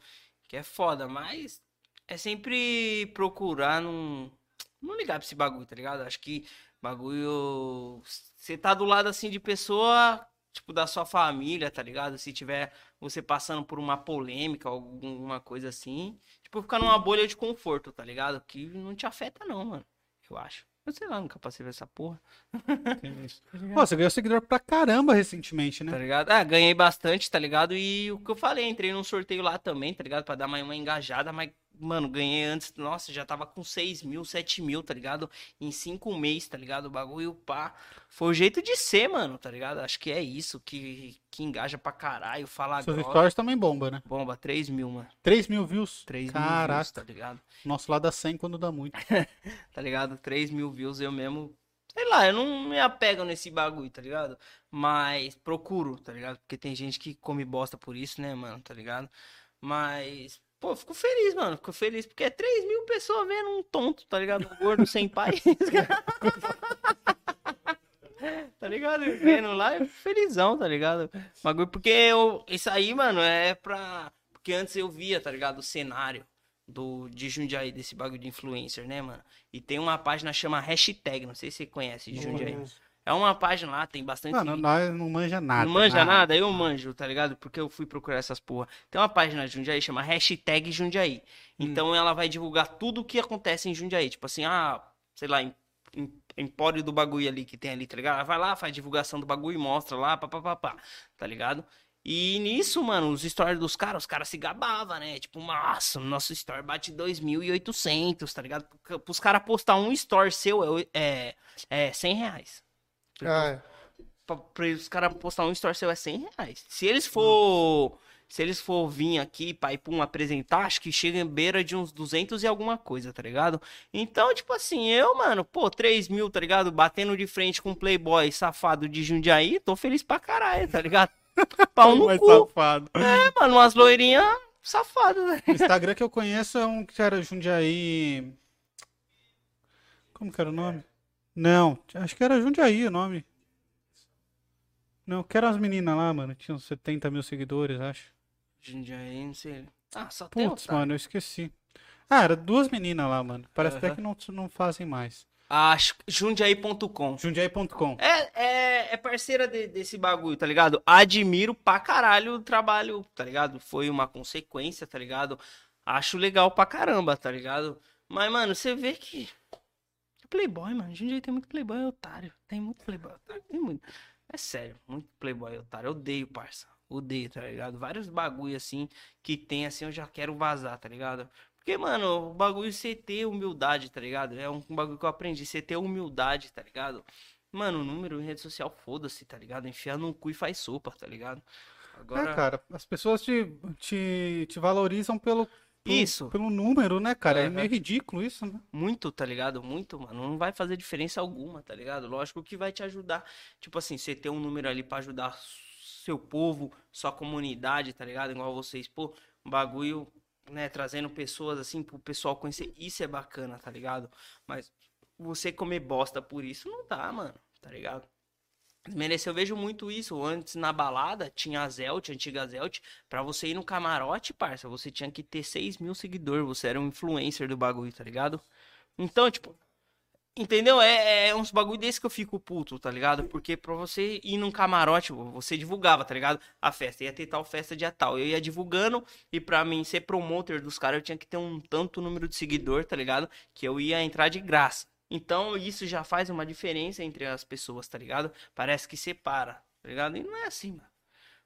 Que é foda, mas é sempre procurar não, não ligar pra esse bagulho, tá ligado? Acho que bagulho. Você tá do lado assim de pessoa, tipo, da sua família, tá ligado? Se tiver você passando por uma polêmica, alguma coisa assim, tipo, ficar numa bolha de conforto, tá ligado? Que não te afeta, não, mano. Eu acho. Eu sei lá, nunca passei por essa porra. Pô, você ganhou seguidor pra caramba recentemente, Tá né? ligado? Ah, ganhei bastante, tá ligado? E o que eu falei, entrei num sorteio lá também, tá ligado? Pra dar mais uma engajada, mas, mano, ganhei antes, nossa, já tava com 6 mil, 7 mil, tá ligado? Em 5 meses, tá ligado? O bagulho, pá. Foi o jeito de ser, mano, tá ligado? Acho que é isso que, que engaja pra caralho, fala grossa. stories também bomba, né? Bomba, 3 mil, mano. 3 mil views. 3 mil Caraca. views, tá ligado? Nosso lá dá 100 quando dá muito. <laughs> tá ligado? 3 mil views eu mesmo. Sei lá, eu não me apego nesse bagulho, tá ligado? Mas procuro, tá ligado? Porque tem gente que come bosta por isso, né, mano, tá ligado? Mas, pô, fico feliz, mano. Fico feliz porque é 3 mil pessoas vendo um tonto, tá ligado? Um gordo sem pai. <laughs> tá ligado? Vendo lá, eu fico felizão, tá ligado? Bagulho, porque eu, isso aí, mano, é pra. Porque antes eu via, tá ligado? O cenário do, de Jundiaí, desse bagulho de influencer, né, mano? E tem uma página chama hashtag, não sei se você conhece de Jundiaí. É uma página lá, tem bastante. Mano, nós não manja nada. Não manja nada? Eu manjo, tá ligado? Porque eu fui procurar essas porra. Tem uma página de Jundiaí, chama hashtag Jundiaí. Então ela vai divulgar tudo o que acontece em Jundiaí. Tipo assim, ah, sei lá, em, em- empório do bagulho ali que tem ali, tá ligado? Ela vai lá, faz divulgação do bagulho e mostra lá, papapá, tá ligado? E nisso, mano, os stories dos caras, os caras se gabavam, né? Tipo, nossa, nosso story bate 2.800, tá ligado? Pros caras postar um story seu é, é, é 100 reais. Ah, é. Pra, pra os caras postar um story seu é 100 reais. Se eles for. Se eles for vir aqui, pai, pum, apresentar, acho que chega em beira de uns 200 e alguma coisa, tá ligado? Então, tipo assim, eu, mano, pô, 3 mil, tá ligado? Batendo de frente com um playboy safado de Jundiaí, tô feliz pra caralho, tá ligado? <laughs> Pau no Mais cu. safado. É, mano, umas loirinhas safadas, né? O Instagram que eu conheço é um que era Jundiaí. Como que era o nome? Não, acho que era Jundiaí o nome. Não, que eram as meninas lá, mano. Tinham 70 mil seguidores, acho. Jundiaí, não sei. Ah, só tem Putz, mano, eu esqueci. Ah, era duas meninas lá, mano. Parece até que não, não fazem mais. Acho Jundiaí.com. Jundiaí.com. É, é, é parceira de- desse bagulho, tá ligado? Admiro pra caralho o trabalho, tá ligado? Foi uma consequência, tá ligado? Acho legal pra caramba, tá ligado? Mas, mano, você vê que. É Playboy, mano. Jundiaí tem muito playboy otário. Tem muito playboy otário. Tem muito. É sério, muito playboy otário. Eu odeio, parça. Odeio, tá ligado? Vários bagulho assim que tem assim, eu já quero vazar, tá ligado? Porque, mano, o bagulho você ter humildade, tá ligado? É um bagulho que eu aprendi, você ter humildade, tá ligado? Mano, número em rede social, foda-se, tá ligado? Enfia no cu e faz sopa, tá ligado? Agora, É, cara, as pessoas te, te, te valorizam pelo, Isso. pelo número, né, cara? É meio ridículo isso, né? muito, tá ligado? Muito, mano. Não vai fazer diferença alguma, tá ligado? Lógico que vai te ajudar. Tipo assim, você ter um número ali pra ajudar seu povo, sua comunidade, tá ligado? Igual vocês, pô, um bagulho, né, trazendo pessoas assim pro pessoal conhecer. Isso é bacana, tá ligado? Mas você comer bosta por isso não dá, mano, tá ligado? Mereceu, eu vejo muito isso. Antes na balada tinha a Zelt, a antiga Zelt. Pra você ir no camarote, parça, você tinha que ter 6 mil seguidores. Você era um influencer do bagulho, tá ligado? Então, tipo, entendeu? É, é uns bagulho desse que eu fico puto, tá ligado? Porque pra você ir num camarote, você divulgava, tá ligado? A festa ia ter tal festa dia tal. Eu ia divulgando e pra mim ser promoter dos caras, eu tinha que ter um tanto número de seguidor, tá ligado? Que eu ia entrar de graça. Então isso já faz uma diferença entre as pessoas, tá ligado? Parece que separa, tá ligado? E não é assim, mano.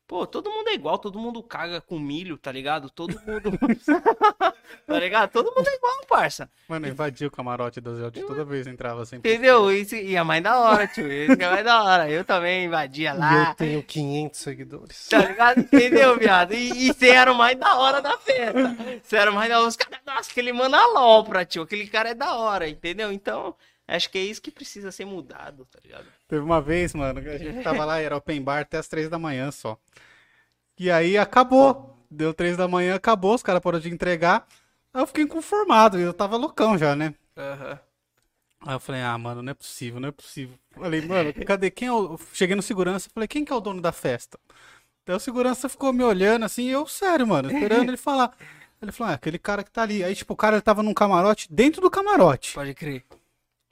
Pô, todo mundo é igual, todo mundo caga com milho, tá ligado? Todo mundo. <laughs> tá ligado? Todo mundo é igual, parça. Mano, invadia o camarote do Zelt toda vez entrava sempre. Entendeu? Isso ia mais da hora, tio. Isso que é mais da hora. Eu também invadia E lá. eu tenho 500 seguidores. Tá ligado? Entendeu, viado? E, e você era o mais da hora da festa. Você era o mais da hora. Os caras, nossa, aquele mano alopra, tio. Aquele cara é da hora, entendeu? Então, acho que é isso que precisa ser mudado, tá ligado? Teve uma vez, mano, que a gente tava lá, era open bar até as três da manhã só. E aí acabou. Deu três da manhã, acabou, os caras pararam de entregar. Aí eu fiquei inconformado, eu tava loucão já, né? Aham. Aí eu falei, ah, mano, não é possível, não é possível. Falei, mano, cadê? Quem é o... Cheguei no segurança, falei, quem que é o dono da festa? Daí o segurança ficou me olhando assim, eu, sério, mano, esperando ele falar. Ele falou, ah, aquele cara que tá ali. Aí, tipo, o cara tava num camarote, dentro do camarote. Pode crer.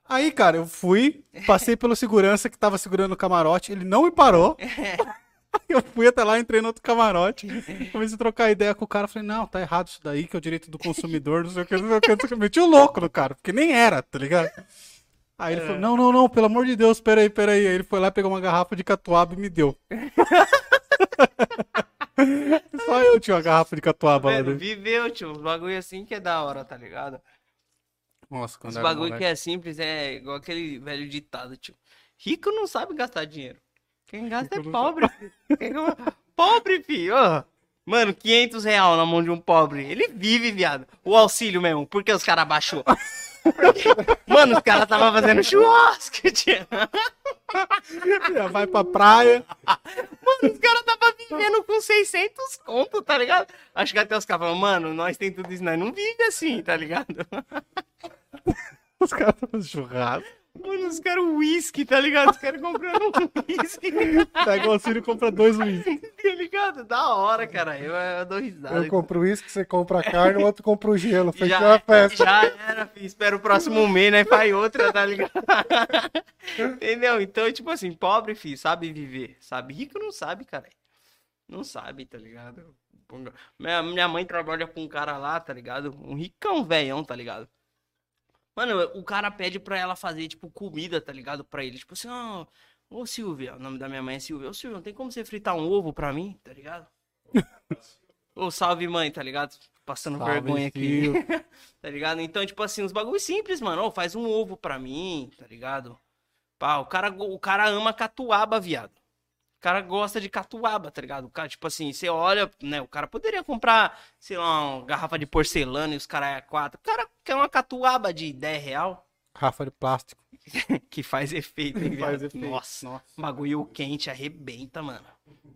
Aí, cara, eu fui, passei pelo segurança que tava segurando o camarote, ele não me parou. <laughs> <laughs> Eu fui até lá, entrei no outro camarote, comecei a trocar ideia com o cara, falei, não, tá errado isso daí, que é o direito do consumidor, não sei o que, não sei o que, não sei o que. Meti o louco no cara, porque nem era, tá ligado? Aí ele falou, não, não, não, pelo amor de Deus, peraí, peraí. Aí ele foi lá, pegou uma garrafa de catuaba e me deu. <laughs> Só eu tinha uma garrafa de catuaba lá Mano, dentro. viveu, tio. Os bagulho assim que é da hora, tá ligado? Nossa, quando Os bagulho moleque. que é simples é igual aquele velho ditado, tio. Rico não sabe gastar dinheiro. Quem gasta é pobre. Quem pobre, filho. Mano, 500 real na mão de um pobre. Ele vive, viado. O auxílio mesmo. Por que os caras baixou? Porque- <laughs> Mano, os caras tava fazendo churrasco, tio. Já vai pra praia. Mano, os caras tava vivendo com 600 conto, tá ligado? Acho que até os caras falam, mano, nós tem tudo isso, nós não vive assim, tá ligado? Os caras fazendo churrasco. Mano, os caras uísque, tá ligado? Os caras comprando um uísque, <laughs> Pega o auxílio e compra dois uísques. tá ligado? Da hora, cara. Eu, eu dou risada. Eu compro isso, que você compra a carne, o outro compra o gelo. Fechou já, a festa. já era, filho. Espera o próximo mês, né? Faz outra, tá ligado? <laughs> Entendeu? Então, tipo assim, pobre, filho, sabe viver. Sabe? Rico não sabe, cara. Não sabe, tá ligado? Minha, minha mãe trabalha com um cara lá, tá ligado? Um ricão velhão, tá ligado? Mano, o cara pede pra ela fazer, tipo, comida, tá ligado? Pra ele. Tipo assim, ó. Ô Silvia, o nome da minha mãe é Silvia. Ô Silvia, não tem como você fritar um ovo pra mim, tá ligado? Ô, salve mãe, tá ligado? Passando Salve, vergonha aqui. <laughs> tá ligado? Então, tipo assim, os bagulhos simples, mano. Ô, faz um ovo pra mim, tá ligado? Pá, o cara, o cara ama catuaba, viado. O cara gosta de catuaba, tá ligado? O cara, tipo assim, você olha, né? O cara poderia comprar, sei lá, uma garrafa de porcelana e os caras é quatro. O cara quer uma catuaba de 10 real Rafa de plástico. <laughs> que faz efeito, hein? <laughs> Faz efeito. Nossa, Nossa. bagulho quente arrebenta, mano.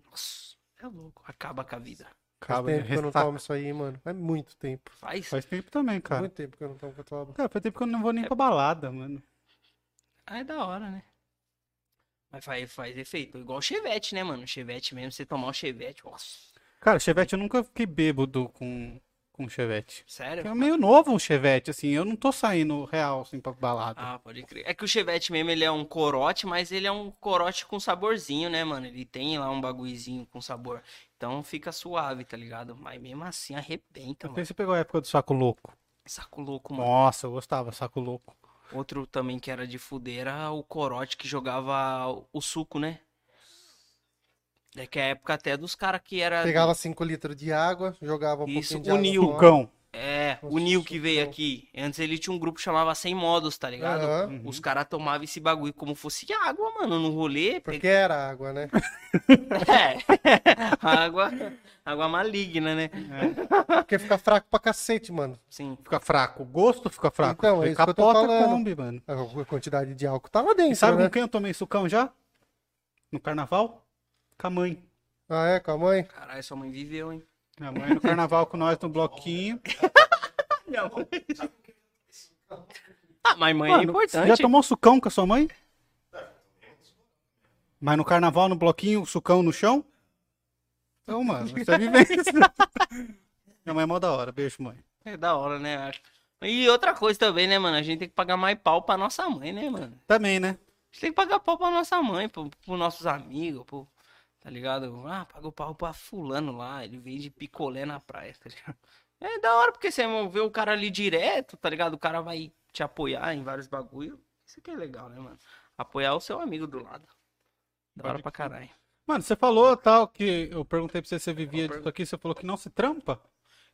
Nossa, é louco. Acaba com a vida. Faz Acaba de tempo que eu não tomo isso aí, mano. É muito tempo. Faz. Faz tempo também, cara. Muito tempo que eu não tomo catuaba. Cara, faz tempo que eu não vou nem pra balada, mano. Ah, é da hora, né? Mas faz, faz efeito. Igual o chevette, né, mano? O chevette mesmo, você tomar o chevette, nossa. Cara, Chevette, eu nunca fiquei bêbado com, com Chevette. Sério? É meio novo um Chevette, assim. Eu não tô saindo real, assim, pra balada. Ah, pode crer. É que o chevette mesmo, ele é um corote, mas ele é um corote com saborzinho, né, mano? Ele tem lá um bagulhozinho com sabor. Então fica suave, tá ligado? Mas mesmo assim arrebenta, mano. você pegou a época do Saco Louco. Saco louco, mano. Nossa, eu gostava, Saco Louco. Outro também que era de fuder era o corote que jogava o suco, né? É que é a época até dos caras que era. Pegava 5 litros de água, jogava um Isso, pouquinho de água uniu. fora. Sucão. É, o Nossa, Nil que veio sucão. aqui. Antes ele tinha um grupo que chamava Sem Modos, tá ligado? Aham. Os caras tomavam esse bagulho como fosse água, mano, no rolê. Porque era água, né? <laughs> É. <laughs> água, água maligna, né? Porque fica fraco pra cacete, mano. Sim. Fica fraco. O gosto fica fraco. Então, é Aí isso que eu tô falando. Kombi, mano. A quantidade de álcool tá lá dentro, E sabe né? com quem eu tomei sucão já? No carnaval? Com a mãe. Ah, é? Com a mãe? Caralho, sua mãe viveu, hein? Minha mãe no carnaval com nós no bloquinho. <laughs> Minha mãe. Ah, mas mãe é importante. Você já tomou sucão com a sua mãe? Mas no carnaval, no bloquinho, sucão no chão? Então, mano, isso é vivência. <laughs> Minha mãe é mó da hora. Beijo, mãe. É da hora, né? acho. E outra coisa também, né, mano? A gente tem que pagar mais pau pra nossa mãe, né, mano? Também, né? A gente tem que pagar pau pra nossa mãe, pro, pros nossos amigos, pro, tá ligado? Ah, paga o pau pra fulano lá, ele vende picolé na praia, tá ligado? É da hora, porque você vê o cara ali direto, tá ligado? O cara vai te apoiar em vários bagulho. Isso que é legal, né, mano? Apoiar o seu amigo do lado. Da hora pra caralho. Mano, você falou tal que eu perguntei pra você se você vivia disso aqui, você falou que não se trampa?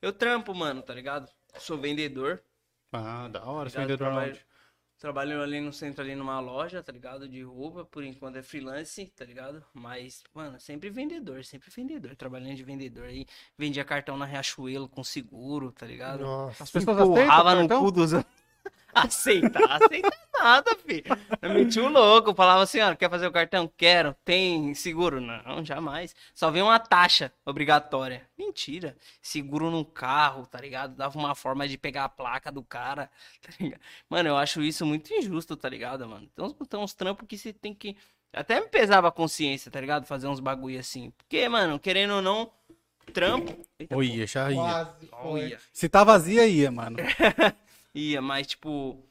Eu trampo, mano, tá ligado? Sou vendedor. Ah, da hora, você Ligado? vendedor Trabalho- onde? Trabalho ali no centro, ali numa loja, tá ligado? De roupa, por enquanto é freelance, tá ligado? Mas, mano, sempre vendedor, sempre vendedor. Trabalhando de vendedor aí. Vendia cartão na Riachuelo com seguro, tá ligado? Nossa. As pessoas Empurrava no cu dos Aceita, aceita nada, filho. Eu meti o louco, falava assim, ó, quer fazer o cartão? Quero. Tem seguro? Não, jamais. Só vem uma taxa obrigatória. Mentira. Seguro num carro, tá ligado? Dava uma forma de pegar a placa do cara, <laughs> tá ligado? Mano, eu acho isso muito injusto, tá ligado, mano? Tem uns, tem uns trampos que você tem que... Até me pesava a consciência, tá ligado? Fazer uns bagulho assim. Porque, mano, querendo ou não, trampo... Eita, ia, já ia. Quase olha. Se tá vazia, ia, mano. <laughs> Ia, mas tipo.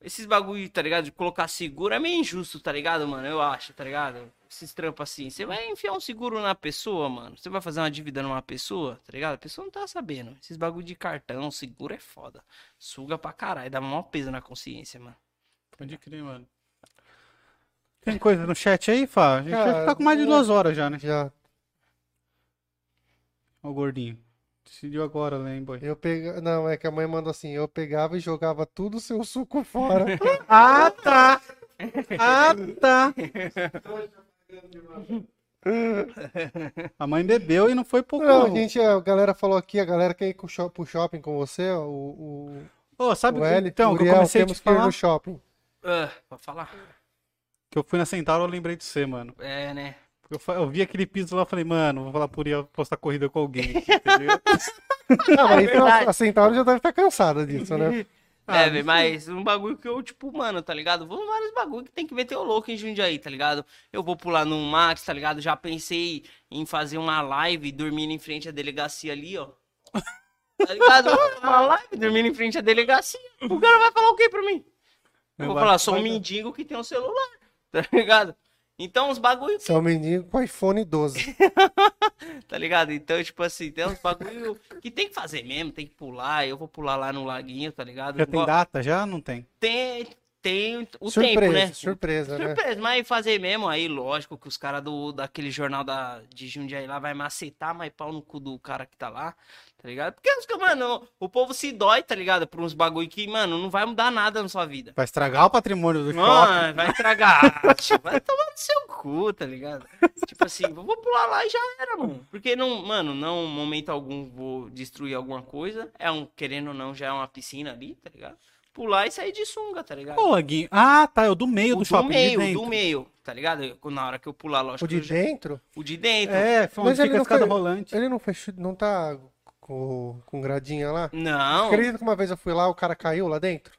Esses bagulho, tá ligado? De colocar seguro é meio injusto, tá ligado, mano? Eu acho, tá ligado? Esses trampos assim. Você vai enfiar um seguro na pessoa, mano. Você vai fazer uma dívida numa pessoa, tá ligado? A pessoa não tá sabendo. Esses bagulho de cartão, seguro é foda. Suga pra caralho, dá maior peso na consciência, mano. Pode crer, mano. Tem coisa no chat aí, Fá? A gente vai Cara, ficar com mais de duas horas já, né? Já. Ó o gordinho. Decidiu agora, lembra? Eu pega... Não, é que a mãe mandou assim, eu pegava e jogava tudo o seu suco <laughs> fora. Ah, tá! Ah, tá! A mãe bebeu e não foi pro Não, a gente, a galera falou aqui, a galera quer ir pro shopping com você, ó, o, o, Ô, sabe o que, L, então, que eu Uriel, comecei a te temos que ir falar? no shopping. Ah, pode falar? Que eu fui na Centauro, eu lembrei de você, mano. É, né? Eu, eu vi aquele piso lá, eu falei, mano, vou falar por ir postar corrida com alguém aqui, <laughs> entendeu? Não, mas verdade. a, Centauro já deve estar cansada disso, né? <laughs> Ah, é, mas um bagulho que eu, tipo, mano, tá ligado? Vou em vários bagulho que tem que meter o louco em Jundiaí, tá ligado? Eu vou pular no Max, tá ligado? Já pensei em fazer uma live dormindo em frente à delegacia ali, ó. Tá ligado? <laughs> Uma live dormindo em frente à delegacia. O cara vai falar o quê pra mim? Eu vou falar, sou um mendigo que tem um celular, tá ligado? Então, os bagulho Seu menino com iPhone 12. <laughs> Tá ligado? Então, tipo assim, tem uns bagulho que tem que fazer mesmo, tem que pular. Eu vou pular lá no laguinho, tá ligado? Já tem Igual- data? Já? Não tem. tem, tem o surpresa, tempo, né? surpresa, né? Surpresa, mas fazer mesmo, aí lógico que os caras do daquele jornal da, de Jundiaí lá vai macetar mais pau no cu do cara que tá lá, tá ligado? Porque, os- mano, o povo se dói, tá ligado? Por uns bagulho que, mano, não vai mudar nada na sua vida. Vai estragar o patrimônio do. Mano, vai estragar. Vai tomar no seu cu, tá ligado? Tipo assim, vou pular lá e já era, mano. Porque não, mano, não, momento algum vou destruir alguma coisa. É um, querendo ou não, já é uma piscina ali, tá ligado? Pular e sair de sunga, tá ligado? Ô, Laguinho. Ah, tá. É o do meio o do do shopping. de meio, dentro. do meio, tá ligado? Eu- Na hora que eu pular, lógico. O de eu já- dentro, O de dentro. É, foi Mas onde ele fica a não escada foi- rolante. ele não fechou, não tá com, com gradinha lá? Não. Acredita que uma vez eu fui lá, o cara caiu lá dentro?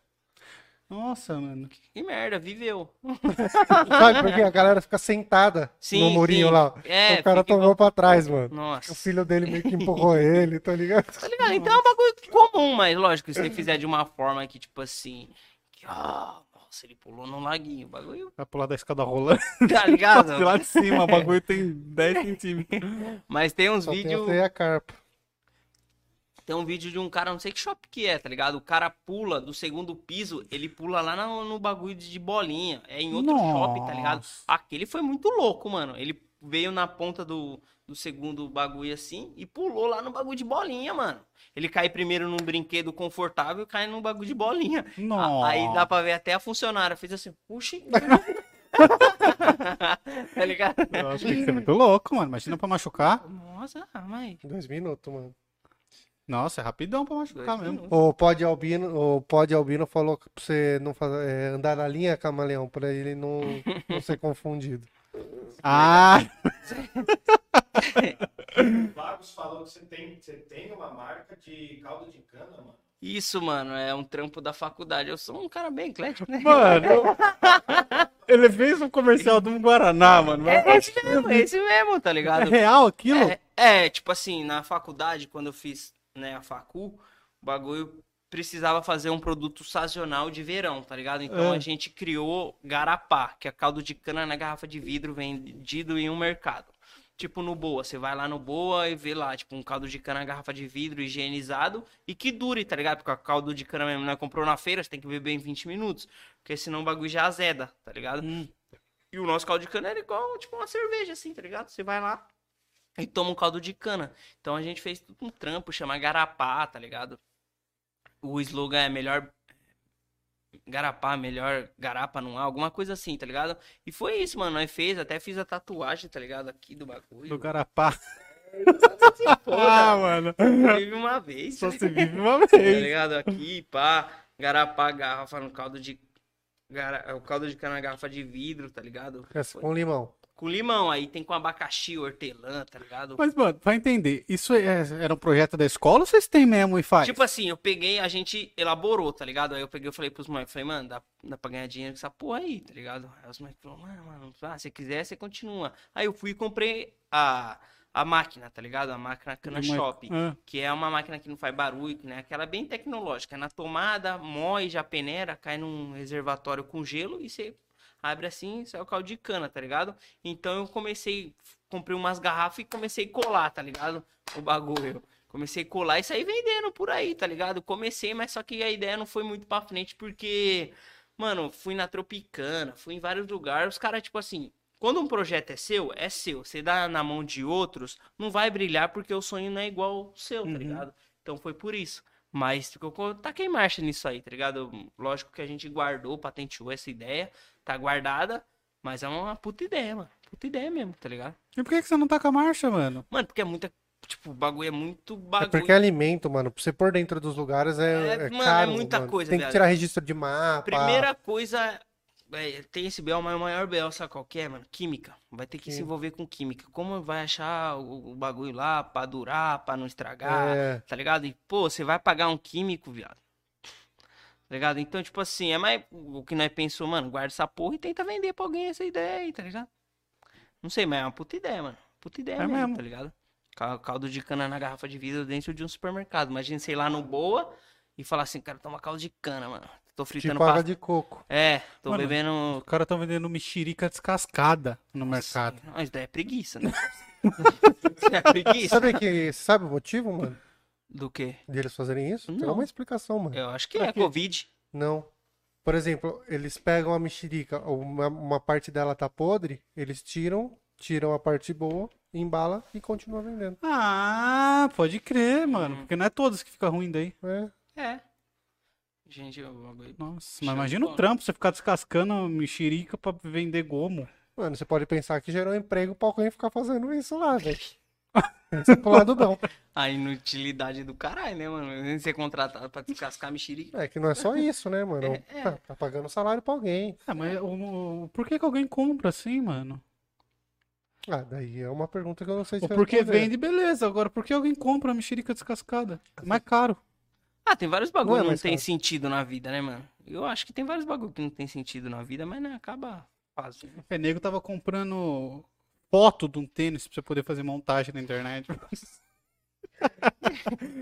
Nossa, mano. Que merda, viveu. <laughs> Sabe, porque a galera fica sentada Sim, no murinho sim. lá. É, o cara tomou pra trás, mano. O Nossa. filho dele meio que empurrou ele, tá ligado? <laughs> Tá ligado? Então é um bagulho comum, mas lógico, se você fizer de uma forma que, tipo assim. Que, ah, nossa, ele pulou num laguinho. O bagulho. Vai pular da escada rolante. <laughs> Tá ligado? lá de cima, o bagulho tem 10 centímetros. Mas tem uns tem vídeos. até a carpa. Tem um vídeo de um cara, não sei que shopping que é, tá ligado? O cara pula do segundo piso, ele pula lá no, no bagulho de bolinha. É em outro shopping, tá ligado? Nossa. Aquele foi muito louco, mano. Ele veio na ponta do, do segundo bagulho assim e pulou lá no bagulho de bolinha, mano. Ele cai primeiro num brinquedo confortável e cai num bagulho de bolinha. A- Nossa. Aí dá pra ver até a funcionária. Fez assim, puxa. <laughs> tá ligado? Eu acho que ser muito louco, mano. Imagina pra machucar. Nossa, mas. Dois minutos, mano. Nossa, é rapidão pra Dois machucar mesmo. O Pod Albino, o Pod Albino falou que pra você não fazer, é, andar na linha, camaleão, pra ele não, não ser confundido. <laughs> Ah, O Lagos falou que você tem, você tem uma marca de caldo de cana, mano. Isso, mano, é um trampo da faculdade. Eu sou um cara bem eclético, né? mano. Ele fez um comercial do Guaraná, mano. É esse mesmo, é esse mesmo, tá É ligado? real aquilo? É, é, tipo assim, na faculdade, quando eu fiz né, a facu, o bagulho precisava fazer um produto sazonal de verão, tá ligado? Então É. a gente criou Garapá, que é caldo de cana na garrafa de vidro vendido em um mercado. tipo no Boa. Você vai lá no Boa e vê lá, tipo, um caldo de cana, garrafa de vidro higienizado e que dure, tá ligado? Porque o caldo de cana mesmo, né? Comprou na feira, você tem que beber em 20 minutos. Porque senão o bagulho já azeda, tá ligado? Hum. E o nosso caldo de cana era igual, tipo, uma cerveja, assim, tá ligado? Você vai lá e toma um caldo de cana. Então a gente fez tudo um trampo, chama Garapá, tá ligado? O slogan é melhor. Garapá, melhor garapa não há, alguma coisa assim, tá ligado? E foi isso, mano. Nós fez, até fiz a tatuagem, tá ligado? Aqui do bagulho. Do Garapá. Ah, mano. vive uma vez, Só tá se vive uma tá vez. ligado? Aqui, pá, garapá, garrafa no caldo de. Gara... O caldo de cana na garrafa de vidro, tá ligado? Essa com limão. Com limão, aí tem com abacaxi, hortelã, tá ligado? Mas, mano, pra entender, isso é- era um projeto da escola ou vocês têm mesmo e faz? Tipo assim, eu peguei, a gente elaborou, tá ligado? Aí eu peguei, eu falei pros moleques, falei, mano, dá, dá pra ganhar dinheiro com essa porra aí, tá ligado? Aí os moleques falaram, mano, mano, ah, se quiser, você continua. Aí eu fui e comprei a, a máquina, tá ligado? A máquina Cana uma- Shop. Ah. Que é uma máquina que não faz barulho, né? Aquela bem tecnológica. É na tomada, moe, já peneira, cai num reservatório com gelo e você abre assim, sai o caldo de cana, tá ligado? Então eu comecei, comprei umas garrafas e comecei a colar, tá ligado? O bagulho. Comecei a colar e saí vendendo por aí, tá ligado? Comecei, mas só que a ideia não foi muito pra frente porque, mano, fui na Tropicana, fui em vários lugares, os caras, tipo assim, quando um projeto é seu, é seu. Você dá na mão de outros, não vai brilhar porque o sonho não é igual ao seu, tá Uhum. ligado? Então foi por isso. Mas eu co- taquei marcha nisso aí, tá ligado? Lógico que a gente guardou, patenteou essa ideia, tá guardada, mas é uma puta ideia, mano. Puta ideia mesmo, tá ligado? E por que, que você não tá com a marcha, mano? Mano, porque é muita. Tipo, o bagulho é muito É bagulho. porque é alimento, mano. Pra você pôr dentro dos lugares é, É, é mano, é caro. muita mano. coisa, Tem que tirar registro de mapa. Primeira coisa. É, tem esse BL, mas o maior BL, sabe qual que é, mano? Química. Vai ter que se Sim. envolver com química. Como vai achar o, o bagulho lá pra durar, pra não estragar, É, tá ligado? E, pô, você vai pagar um químico, viado. Tá ligado? Então, tipo assim, é mais o que nós pensou, mano, guarda essa porra e tenta vender pra alguém essa ideia aí, tá ligado? Não sei, mas é uma puta ideia, mano. Puta ideia É mesmo, mesmo. tá ligado? Ca- Caldo de cana na garrafa de vidro dentro de um supermercado. Imagina, sei lá, no Boa e falar assim, cara, toma caldo de cana, mano. Tô fritando tipo água pasta. de coco. É, tô Mano, bebendo. Os caras estão vendendo mexerica descascada no mercado. Não, isso daí é preguiça, né? <laughs> Isso é preguiça. Sabe que sabe o motivo, mano? Do quê? Deles fazerem isso? Tem Não. uma explicação, mano. Eu acho que é Covid. Não. Por exemplo, eles pegam a mexerica, uma, uma parte dela tá podre, eles tiram, tiram a parte boa, embala e continua vendendo. Ah, pode crer, mano. Porque não é todos que fica ruim daí. É. É. Gente, bagulho. Nossa, mas imagina o trampo, você ficar descascando mexerica pra vender gomo. Mano, você pode pensar que gerou emprego pra alguém ficar fazendo isso lá, velho. Pensa pro lado não. A inutilidade do caralho, né, mano? Ser contratado pra descascar mexerica. É que não é só isso, né, mano? É, é. Tá, tá pagando salário pra alguém. Ah, mas o, o- por que, que alguém compra assim, mano? Ah, daí é uma pergunta que eu não sei se Ou eu porque vende, beleza. Agora, por que alguém compra mexerica descascada? É mais caro. Ah, tem vários bagulho Não é que não mais tem fácil. sentido na vida, né, mano? Eu acho que tem vários bagulho que não tem sentido na vida, mas né, acaba fazendo. É, nego tava comprando foto de um tênis pra você poder fazer montagem na internet. <laughs>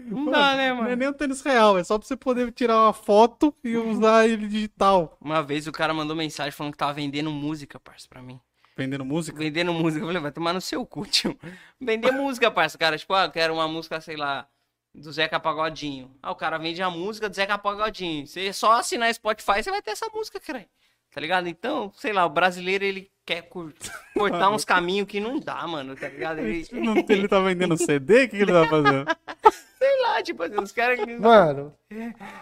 Não dá, né, Não é mano? nem um tênis real, é só pra você poder tirar uma foto e usar ele digital. Uma vez o cara mandou mensagem falando que tava vendendo música, parça, pra mim. Vendendo música. Vendendo música. Eu falei, vai tomar no seu cu, tio. <laughs> Vender música, parça. Cara, tipo, ah, eu quero uma música, sei lá, do Zeca Pagodinho. Ah, o cara vende a música do Zeca Pagodinho. Você só assinar Spotify, você vai ter essa música, cara. Tá ligado? Então, sei lá, o brasileiro, ele quer <laughs> cortar uns caminhos que não dá, mano, tá ligado? Ele, ele tá vendendo CD? O que, que ele tá fazendo? <laughs> sei lá, tipo assim, os caras... que- Mano,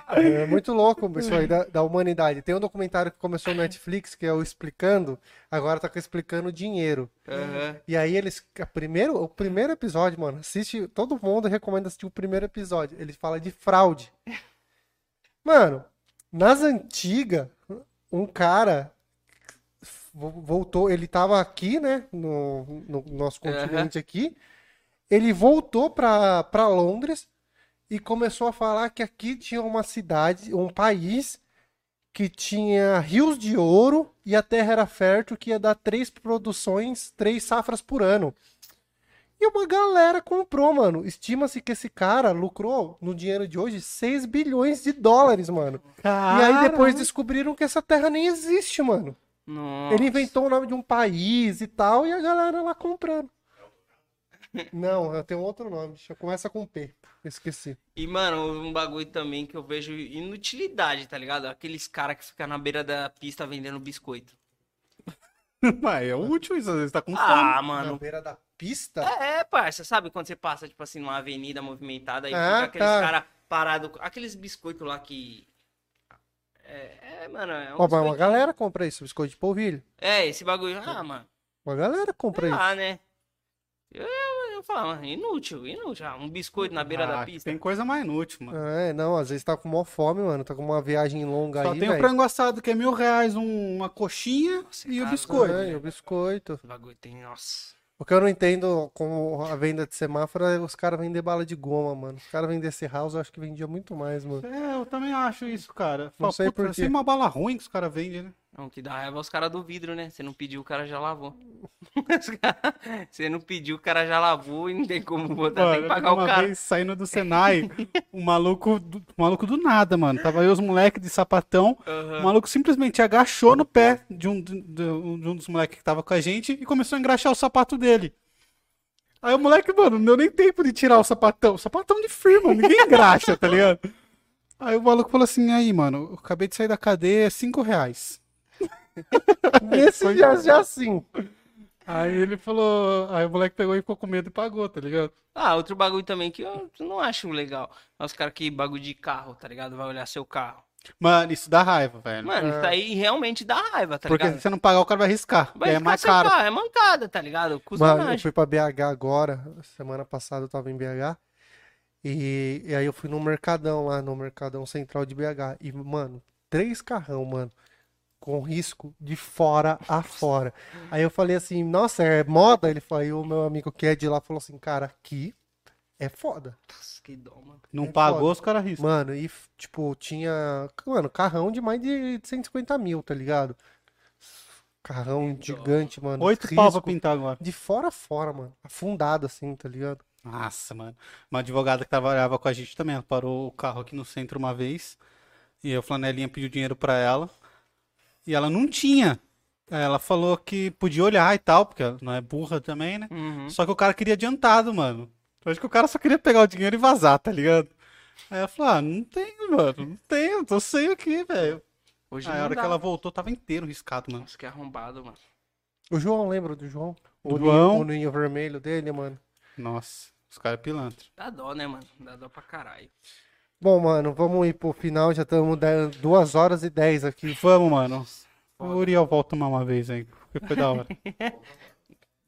é muito louco isso aí da, da humanidade. Tem um documentário que começou no Netflix, que é o Explicando, agora tá Explicando Dinheiro. Aham. E aí eles. primeiro, o primeiro episódio, mano, assiste. Todo mundo recomenda assistir o primeiro episódio. Ele fala de fraude. Mano, nas antigas, um cara vo- voltou. Ele tava aqui, né? No, no nosso continente aqui. Ele voltou pra Londres e começou a falar que aqui tinha uma cidade, um país que tinha rios de ouro e a terra era fértil, que ia dar três produções, três safras por ano. E uma galera comprou, mano. Estima-se que esse cara lucrou, no dinheiro de hoje, 6 bilhões de dólares, mano. E aí depois descobriram que essa terra nem existe, mano. Nossa. Ele inventou o nome de um país e tal, e a galera lá comprando. Não, eu tenho outro nome. Deixa- Começa com P. Esqueci. E, mano, um bagulho também que eu vejo inutilidade, tá ligado? Aqueles caras que ficam na beira da pista vendendo biscoito. <laughs> Mas é útil isso, às vezes tá com fome. Ah, Na mano. beira da pista? É, parça, sabe quando você passa, tipo assim, numa avenida movimentada e Ah, fica aqueles tá. caras parados, aqueles biscoitos lá que. É, é, mano, é um Ó, mas uma biscoito- galera compra isso, biscoito de polvilho. É, esse bagulho. Ah, mano. Uma galera compra Sei isso. lá, né? Eu, eu, falo, mano, inútil, inútil. Ah, um biscoito na beira da Ah, pista. Tem coisa mais inútil, mano. É, não, às vezes tá com mó fome, mano. Tá com uma viagem longa Só aí, tem o velho. frango assado que é mil reais, um- uma coxinha Nossa, e o cara, biscoito. É, e o biscoito. Esse bagulho tem, nossa. O que eu não entendo com a venda de semáforo é os caras vender bala de goma, mano. Os caras vendessem house, eu acho que vendia muito mais, mano. É, eu também acho isso, cara. Não Fala, sei por assim, quê. uma bala ruim que os caras vendem, né? Não, que dá raiva é os caras do vidro, né? Você não pediu, o cara já lavou. <laughs> Você não pediu, o cara já lavou e não tem como botar, tem Mano, que pagar o uma cara. vez saindo do Senai, um maluco, do, um maluco do nada, mano. Tava aí os moleques de sapatão. O maluco simplesmente agachou no pé de um, de, de um dos moleques que tava com a gente e começou a engraxar o sapato dele. Aí o moleque, mano, não deu nem tempo de tirar o sapatão. Sapatão de firma, ninguém engraxa, tá ligado? Aí o maluco falou assim, aí, mano, eu acabei de sair da cadeia, cinco reais. <laughs> Nesse já, já sim. Aí ele falou, aí o moleque pegou e ficou com medo e pagou, tá ligado? Ah, outro bagulho também que eu não acho legal. É os caras que bagulho de carro, tá ligado? Vai olhar seu carro. Mano, isso dá raiva, velho. Mano, isso aí realmente dá raiva, tá Porque ligado? se você não pagar, o cara vai riscar. Vai é ficar mais caro. carro, é mancada, tá ligado? Custa Mano, eu mais. fui pra BH agora, semana passada eu tava em BH. E, e aí eu fui no Mercadão lá, no Mercadão Central de BH. E, mano, três carrão, mano. Com risco de fora a fora. Aí eu falei assim, nossa, é moda? Ele falou, aí o meu amigo que é de lá falou assim, cara, aqui é foda. Nossa, que dó, mano. Não É pagou, foda. os caras riscam. Mano, e tipo, tinha, mano, carrão de mais de 150 mil, tá ligado? Carrão gigante, mano. Oito pau pra risco. pintar agora. De fora a fora, mano. Afundado assim, tá ligado? Nossa, mano. Uma advogada que trabalhava com a gente também, ela parou o carro aqui no centro uma vez. E a flanelinha pediu dinheiro pra ela. E ela não tinha. Aí ela falou que podia olhar e tal, porque ela não é burra também, né? Uhum. Só que o cara queria adiantado, mano. Eu acho que o cara só queria pegar o dinheiro e vazar, tá ligado? Aí ela falou: Ah, não tenho, mano. Não tenho, tô sem aqui, velho. Hoje Aí a hora dá. que ela voltou, tava inteiro riscado, mano. Nossa, que arrombado, mano. O João, lembra do João? O João. O ninho vermelho dele, mano. Nossa, os caras é pilantra. Dá dó, né, mano? Dá dó pra caralho. Bom, mano, vamos ir pro final. Já estamos duas horas e dez aqui. Vamos, mano. O Uriel volta tomar uma vez aí, porque foi da hora. <laughs>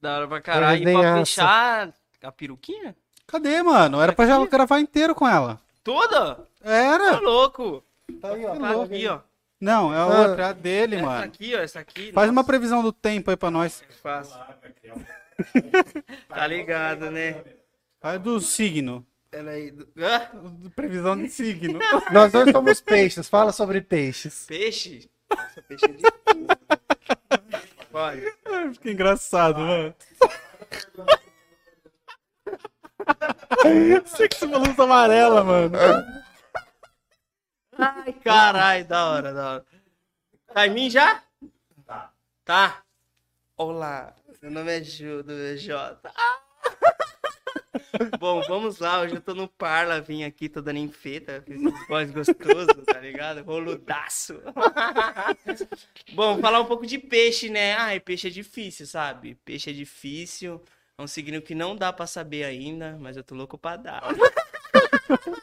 Da hora pra caralho. E pra fechar a peruquinha? Cadê, mano? Era pra já gravar inteiro com ela. Toda? Tá Era? louco. Tá aí, ó. Tá aqui, ó. Não, é a Ah. outra, é a dele, Essa mano. aqui, ó. Essa aqui. Faz uma nossa, previsão do tempo aí pra nós. Fácil. <laughs> Tá ligado, né? Faz do signo. Peraí. Hã? Previsão de signo. <laughs> Nós dois somos peixes. Fala sobre peixes. Peixe? Nossa, peixe é difícil. Vai. Ai, Fica engraçado, mano. Sexo uma luz amarela, mano. Ai, caralho, da hora, da hora. Tá em mim já? Tá. Tá. Olá, meu nome é Ju, do J. Bom, vamos lá, hoje eu tô no Parla, vim aqui, tô dando enfeita, fiz um voz gostoso, tá ligado? Roludaço. <laughs> Bom, falar um pouco de peixe, né? Ai, peixe é difícil, sabe? Peixe é difícil, é um signo que não dá pra saber ainda, mas eu tô louco pra dar. <laughs>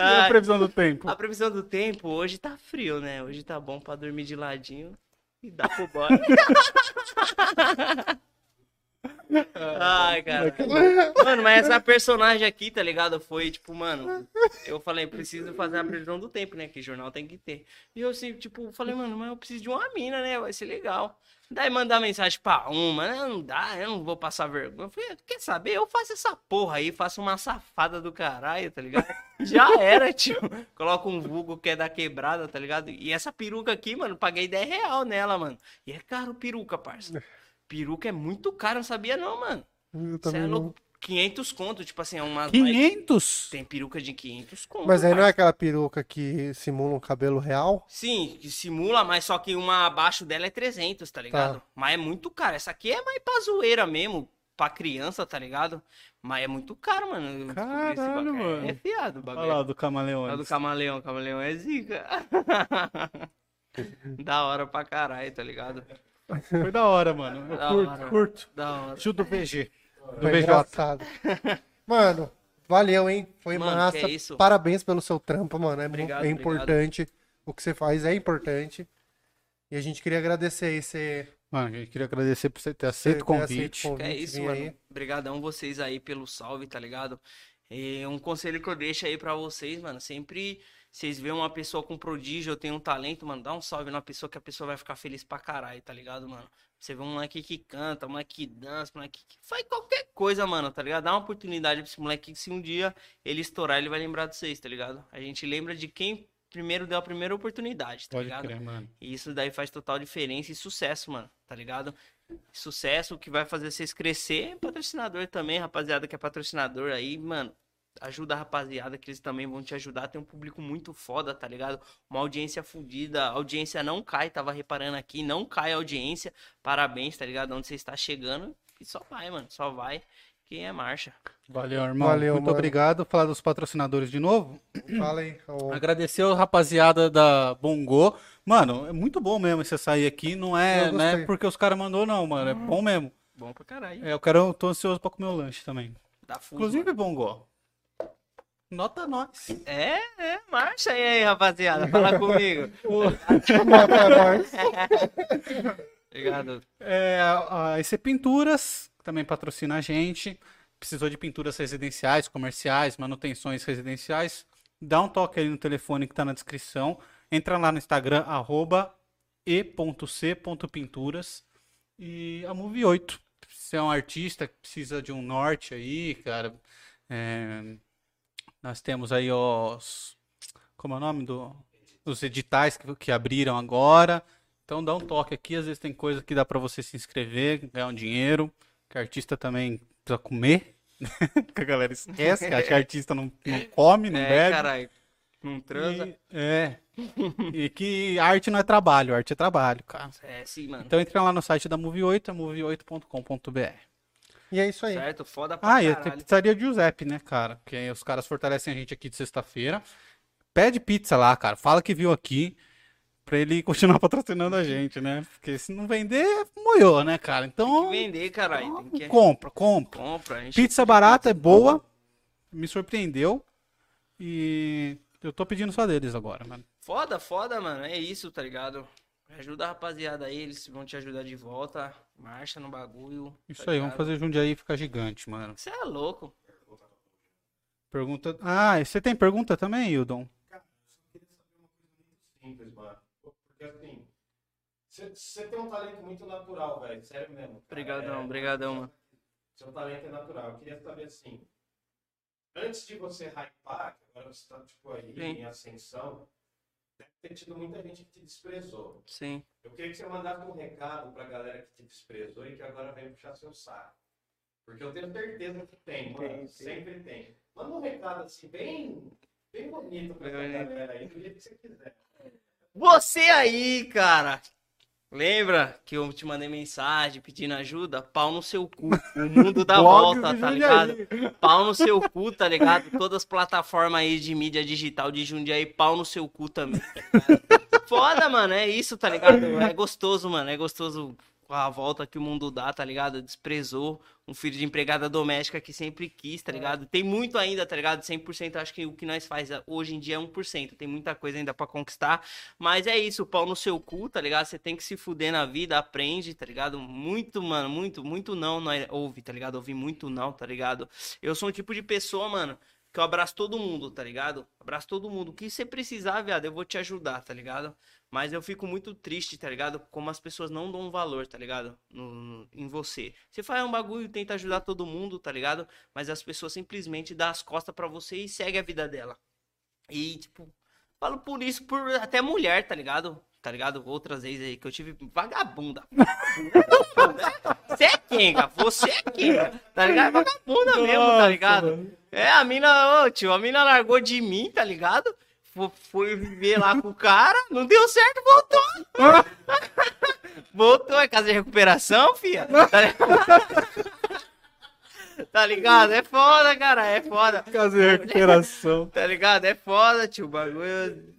E a previsão do tempo? a previsão do tempo, hoje tá frio, né? Hoje tá bom pra dormir de ladinho e dá pro boy. <laughs> Ai, cara. Mano, mas essa personagem aqui, tá ligado? Foi tipo, mano, eu falei, preciso fazer a previsão do tempo, né? Que jornal tem que ter. E eu assim, tipo, falei, mano, mas eu preciso de uma mina, né? Vai ser legal. Daí mandar mensagem pra uma, né? Não dá, eu não vou passar vergonha. Eu falei, quer saber? Eu faço essa porra aí, faço uma safada do caralho, tá ligado? <laughs> Já era, tio. Coloca um vulgo que é da quebrada, tá ligado? E essa peruca aqui, mano, paguei 10 real nela, mano. E é caro peruca, parça. Peruca é muito caro, não sabia não, mano. Eu é não- louco. 500 conto, tipo assim, é uma... 500? Tem peruca de 500 conto. Mas aí não é aquela peruca que simula um cabelo real? Sim, que simula, mas só que uma abaixo dela é 300, tá ligado? Mas é muito caro. Essa aqui é mais pra zoeira mesmo. pra criança, tá ligado? Mas é muito caro, mano. eu descobri esse Caralho, bagulho. mano. É fiado o Olha bagulho. lá, o do camaleão. É o do camaleão, camaleão é zica. <laughs> da hora pra caralho, tá ligado? Foi da hora, mano. Eu Da curto, hora. curto. Da hora. Chuta o VG. Do Foi VJ. engraçado. Mano, valeu, hein? Foi Mano, massa. é isso? Parabéns pelo seu trampo, mano. É, Obrigado, é obrigado. importante. O que você faz é importante. E a gente queria agradecer aí você Mano, eu queria agradecer por você ter aceito o convite. Que é convite, isso, mano. aí. Obrigadão vocês aí pelo salve, tá ligado? E um conselho que eu deixo aí pra vocês, mano, sempre vocês vêem uma pessoa com prodígio, eu tenho um talento, mano, dá um salve na pessoa que a pessoa vai ficar feliz pra caralho, tá ligado, mano? Você vê um moleque que canta, um moleque que dança, um moleque que faz qualquer coisa, mano, tá ligado? Dá uma oportunidade pra esse moleque que se um dia ele estourar, ele vai lembrar de vocês, tá ligado? A gente lembra de quem primeiro deu a primeira oportunidade, tá Pode ligado? crer, mano. E isso daí faz total diferença e sucesso, mano, tá ligado? Sucesso que vai fazer vocês crescer, patrocinador também, rapaziada que é patrocinador aí, mano. Ajuda a rapaziada que eles também vão te ajudar. Tem um público muito foda, tá ligado? Uma audiência fodida. A audiência não cai, tava reparando aqui. Não cai a audiência. Parabéns, tá ligado? Onde você está chegando. E só vai, mano. Só vai. Quem é marcha. Valeu, irmão. Valeu, Muito mano. obrigado. Falar dos patrocinadores de novo. Fala aí. ô, Agradecer a rapaziada da Bongo. Mano, é muito bom mesmo você sair aqui. Não é, né, porque os caras mandou, não, mano. É bom mesmo. Bom pra caralho. É, eu quero, eu tô ansioso pra comer o lanche também. Dá fuso, Inclusive, Bongo. Nota nós. É, é. Marcha aí, aí, rapaziada. Fala <laughs> comigo. pra nós. Obrigado. É, a a EC Pinturas também patrocina a gente. Precisou de pinturas residenciais, comerciais, manutenções residenciais. Dá um toque aí no telefone que tá na descrição. Entra lá no Instagram, arroba e.c.pinturas. E a Move 8. Se é um artista que precisa de um norte aí, cara. é, nós temos aí os. Como é o nome do. Os editais que, que abriram agora. Então dá um toque aqui, às vezes tem coisa que dá pra você se inscrever, ganhar um dinheiro, que artista também precisa comer, <laughs> que a galera esquece, que acha que artista não, não come, não É, bebe. caralho. Não transa. E- é. E que arte não é trabalho, arte é trabalho, cara. É, sim, mano. Então entra lá no site da Move 8, é move8.com.br. E é isso aí. Certo? Foda pra Ah, e a caralho. pizzaria Giuseppe, né, cara? Porque aí os caras fortalecem a gente aqui de sexta-feira. Pede pizza lá, cara. Fala que viu aqui. Pra ele <laughs> continuar patrocinando a gente, né? Porque se não vender, moiou, né, cara? Tem que Então, vender, caralho. Tem que... compra, compra. Compra. Pizza barata, é boa. Me surpreendeu. E eu tô pedindo só deles agora, mano. Foda, foda, mano. É isso, tá ligado? Ajuda a rapaziada aí, eles vão te ajudar de volta. Marcha no bagulho. Isso tá aí, vamos fazer Jundiaí ficar gigante, mano. Você é louco. Pergunta. Ah, você tem pergunta também, Hildon? simples, mano. Porque assim, você tem um talento muito natural, velho. Sério mesmo. cara. Obrigadão, É, obrigadão, mano. Seu talento é natural. Eu queria saber assim. Antes de você hypar, que agora você tá tipo aí Sim. em ascensão, ter tido muita gente que te desprezou. Sim. Eu queria que você mandasse um recado pra galera que te desprezou e que agora vem puxar seu saco. Porque eu tenho certeza que tem, mano. Tem, tem. Sempre tem. Manda um recado assim, bem, bem bonito pra essa galera aí, do jeito que você quiser. Você aí, cara. Lembra que eu te mandei mensagem pedindo ajuda? Pau no seu cu. O <laughs> mundo dá volta, tá ligado? Pau no seu cu, tá <laughs> ligado? Todas as plataformas aí de mídia digital de Jundiaí, pau no seu cu também. tá? <laughs> Foda, mano, é isso, tá ligado? É gostoso, mano, é gostoso com a volta que o mundo dá, tá ligado? Desprezou um filho de empregada doméstica que sempre quis, tá ligado? Tem muito ainda, tá ligado? 100% acho que o que nós faz hoje em dia é 1%. Tem muita coisa ainda pra conquistar. Mas é isso, pau no seu cu, tá ligado? Você tem que se fuder na vida, aprende, tá ligado? Muito, mano, muito, muito não, não é- ouve, tá ligado? Ouvi muito não, tá ligado? Eu sou um tipo de pessoa, mano, que eu abraço todo mundo, tá ligado? Abraço todo mundo. O que você precisar, viado, eu vou te ajudar, tá ligado? Mas eu fico muito triste, tá ligado? Como as pessoas não dão valor, tá ligado? No, no- em você. Você faz um bagulho e tenta ajudar todo mundo, tá ligado? Mas as pessoas simplesmente dão as costas pra você e segue a vida dela. E, tipo, falo por isso, por até mulher, tá ligado? Tá ligado? Outras vezes aí que eu tive vagabunda. <laughs> Você é quem, cara? Você é quem, cara? Tá ligado? É Vagabunda mesmo, tá ligado? É, a mina, ô tio, a mina largou de mim, tá ligado? Fo- Foi viver lá com o cara, não deu certo, voltou. <laughs> voltou, é casa de recuperação, filha. Tá ligado? <laughs> Tá ligado? É foda, cara, é foda. Casa de recuperação. <laughs> Tá ligado? É foda, tio. O bagulho.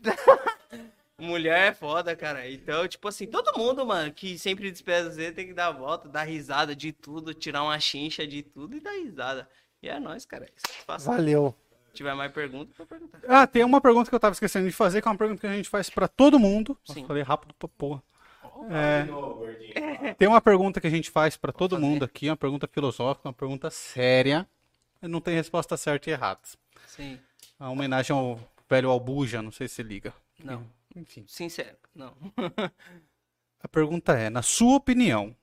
Mulher é foda, cara. Então, tipo assim, todo mundo, mano, que sempre despesa Z tem que dar a volta, dar risada de tudo, tirar uma chincha de tudo e dar risada. E é nóis, cara. Valeu. Se tiver mais perguntas, pode perguntar. Ah, tem uma pergunta que eu tava esquecendo de fazer, que é uma pergunta que a gente faz pra todo mundo. Sim. Falei rápido pra porra. De novo, gordinho. Tem uma pergunta que a gente faz pra todo fazer. mundo aqui, uma pergunta filosófica, uma pergunta séria. Não tem resposta certa e errada. Sim. A homenagem ao velho Albuja, não sei se liga. Não. Enfim. Sincero, não. <laughs> A pergunta é, na sua opinião,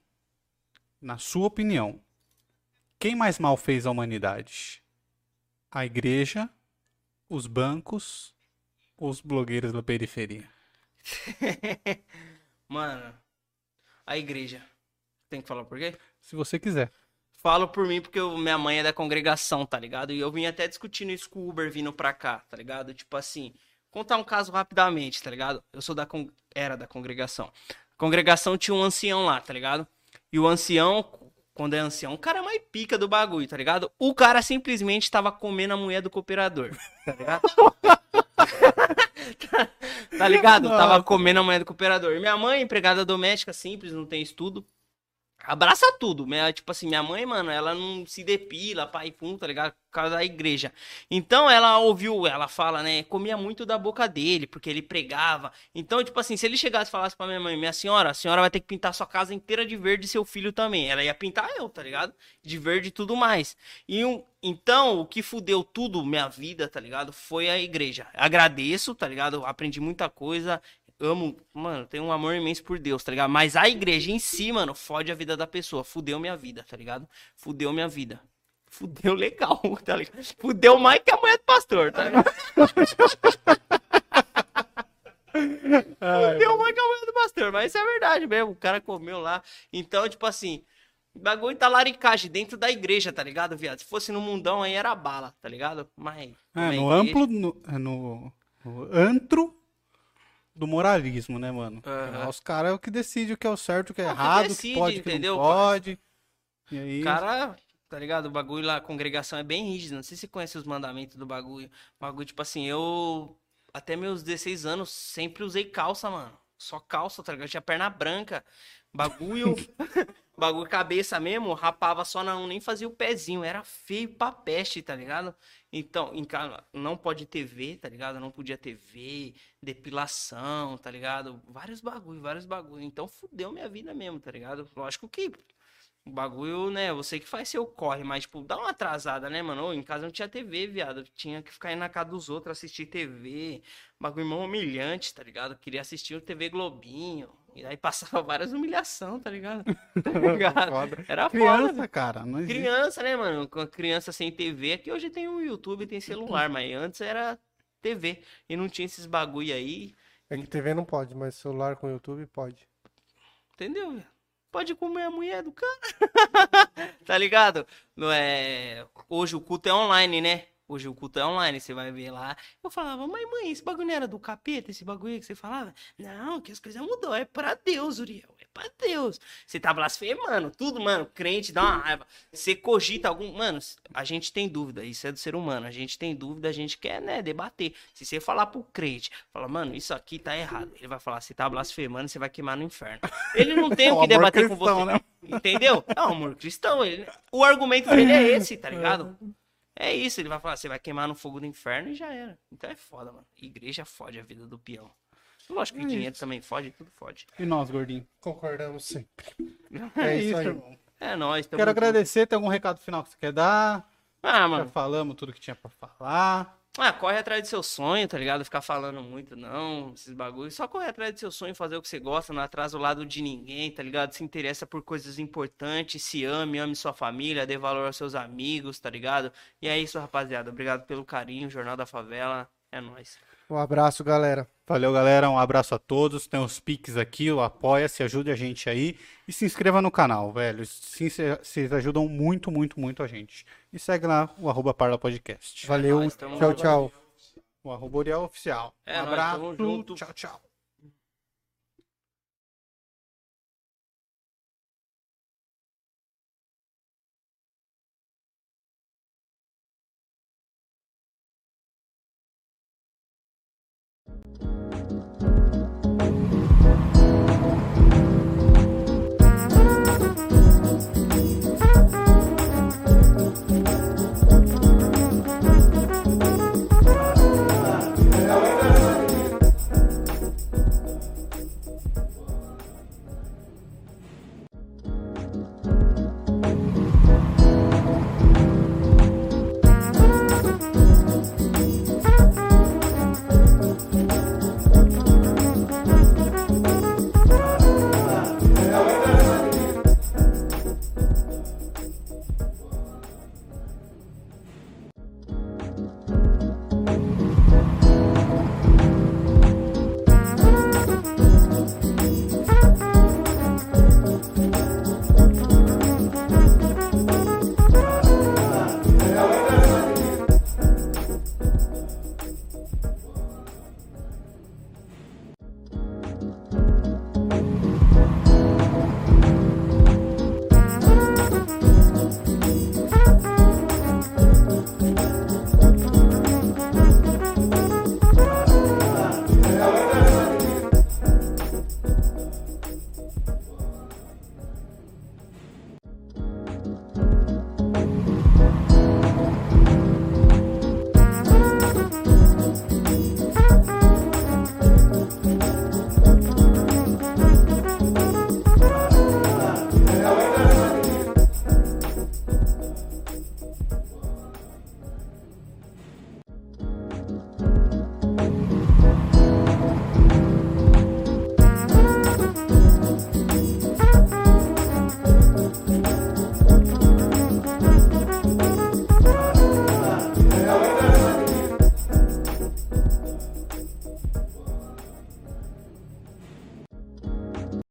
na sua opinião, quem mais mal fez a humanidade? A igreja, os bancos os blogueiros da periferia? <laughs> Mano, a igreja. Tem que falar por quê? Se você quiser. Falo por mim porque eu- minha mãe é da congregação, tá ligado? E eu vim até discutindo isso com o Uber vindo pra cá, tá ligado? Tipo assim, contar um caso rapidamente, tá ligado? Eu sou da con- era da congregação. A congregação tinha um ancião lá, tá ligado? E o ancião, quando é ancião, o cara é mais pica do bagulho, tá ligado? O cara simplesmente tava comendo a mulher do cooperador, tá ligado? <laughs> tá ligado? Tava comendo a mulher do cooperador. E minha mãe, empregada doméstica simples, não tem estudo. Abraça tudo, minha, tipo assim, minha mãe, mano, ela não se depila, pai, pum, tá ligado? Por causa da igreja. Então ela ouviu, ela fala, né, comia muito da boca dele, porque ele pregava. Então, tipo assim, se ele chegasse e falasse pra minha mãe, minha senhora, a senhora vai ter que pintar sua casa inteira de verde e seu filho também. Ela ia pintar eu, tá ligado? De verde e tudo mais. E um, então, o que fudeu tudo, minha vida, tá ligado? Foi a igreja. Agradeço, tá ligado? Aprendi muita coisa. Amo, mano, tenho um amor imenso por Deus, tá ligado? Mas a igreja em si, mano, fode a vida da pessoa. Fudeu minha vida, tá ligado? Fudeu minha vida. Fudeu legal, <laughs> tá ligado? Fudeu mais que a mulher do pastor, tá ligado? Fudeu mais que a mulher do pastor, mas isso é verdade mesmo. O cara comeu lá. Então, tipo assim, bagulho tá laricagem dentro da igreja, tá ligado, viado? Se fosse no mundão aí era bala, tá ligado? Mas. É, no igreja- amplo, no, é no, no antro do moralismo, né, mano? Lá Os caras é o que decide o que é o certo, o que é É o que errado, o que decide, pode, o que entendeu, não pode. E aí, O cara, tá ligado? O bagulho lá, a congregação é bem rígido. Não sei se você conhece os mandamentos do bagulho. O bagulho, tipo assim, eu. Até meus 16 anos sempre usei calça, mano. Só calça, tá ligado? Eu tinha perna branca. Bagulho. <laughs> bagulho cabeça mesmo, rapava só não, nem fazia o pezinho. Era feio pra peste, tá ligado? Então, em casa, não pode TV, tá ligado? Não podia TV, depilação, tá ligado? Vários bagulho, vários bagulho. Então fudeu minha vida mesmo, tá ligado? Lógico que o bagulho, né? Você que faz seu corre, mas, tipo, dá uma atrasada, né, mano? Em casa não tinha TV, viado. Tinha que ficar indo na casa dos outros assistir TV. Bagulho humilhante, tá ligado? Queria assistir o TV Globinho. E aí passava várias humilhação, tá ligado? <laughs> Tá ligado? Foda. Era criança, foda. cara. Criança, né, mano? Com a criança sem TV, aqui hoje tem o YouTube, tem celular, mas antes era TV. E não tinha esses bagulho aí, É que TV não pode, mas celular com YouTube pode. entendeu? velho? Pode comer a mulher do cara. <laughs> tá ligado? Não é... Hoje o culto é online, né? Hoje o culto é online, você vai ver lá. Eu falava, mas mãe, esse bagulho não era do capeta, esse bagulho que você falava? Não, que as coisas mudou, é pra Deus, Uriel, é pra Deus. Você tá blasfemando, tudo, mano, crente dá uma raiva. Você cogita algum... Mano, a gente tem dúvida, isso é do ser humano, a gente tem dúvida, a gente quer, né, debater. Se você falar pro crente, fala, mano, isso aqui tá errado. Ele vai falar, você tá blasfemando, você vai queimar no inferno. Ele não tem o O que debater com cristão, você. né? Entendeu? É o amor cristão. Ele... O argumento dele é esse, tá ligado? <laughs> É isso, ele vai falar, você vai queimar no fogo do inferno e já era. Então é foda, mano. Igreja fode a vida do peão. Lógico que É dinheiro também fode, tudo fode. E nós, gordinho? Concordamos sempre. <laughs> É, É isso isso, aí. irmão. É nóis. Quero agradecer. Tem algum recado final que você quer dar? Ah, Já mano. falamos tudo que tinha pra falar. Ah, corre atrás do seu sonho, tá ligado? Ficar falando muito, não, esses bagulhos. Só corre atrás do seu sonho, fazer o que você gosta, não atrasa o lado de ninguém, tá ligado? Se interessa por coisas importantes, se ame, ame sua família, dê valor aos seus amigos, tá ligado? E é isso, rapaziada. Obrigado pelo carinho, Jornal da Favela. É nóis. Um abraço, galera. Valeu, galera. Um abraço a todos. Tem os piques aqui, o apoia-se, ajude a gente aí. E se inscreva no canal, velho. Se, vocês ajudam muito, muito, muito a gente. E segue lá o arroba Parla Podcast. Valeu. É tchau, tchau. O arroba Uriel Oficial. É, um abraço. Tchau, tchau.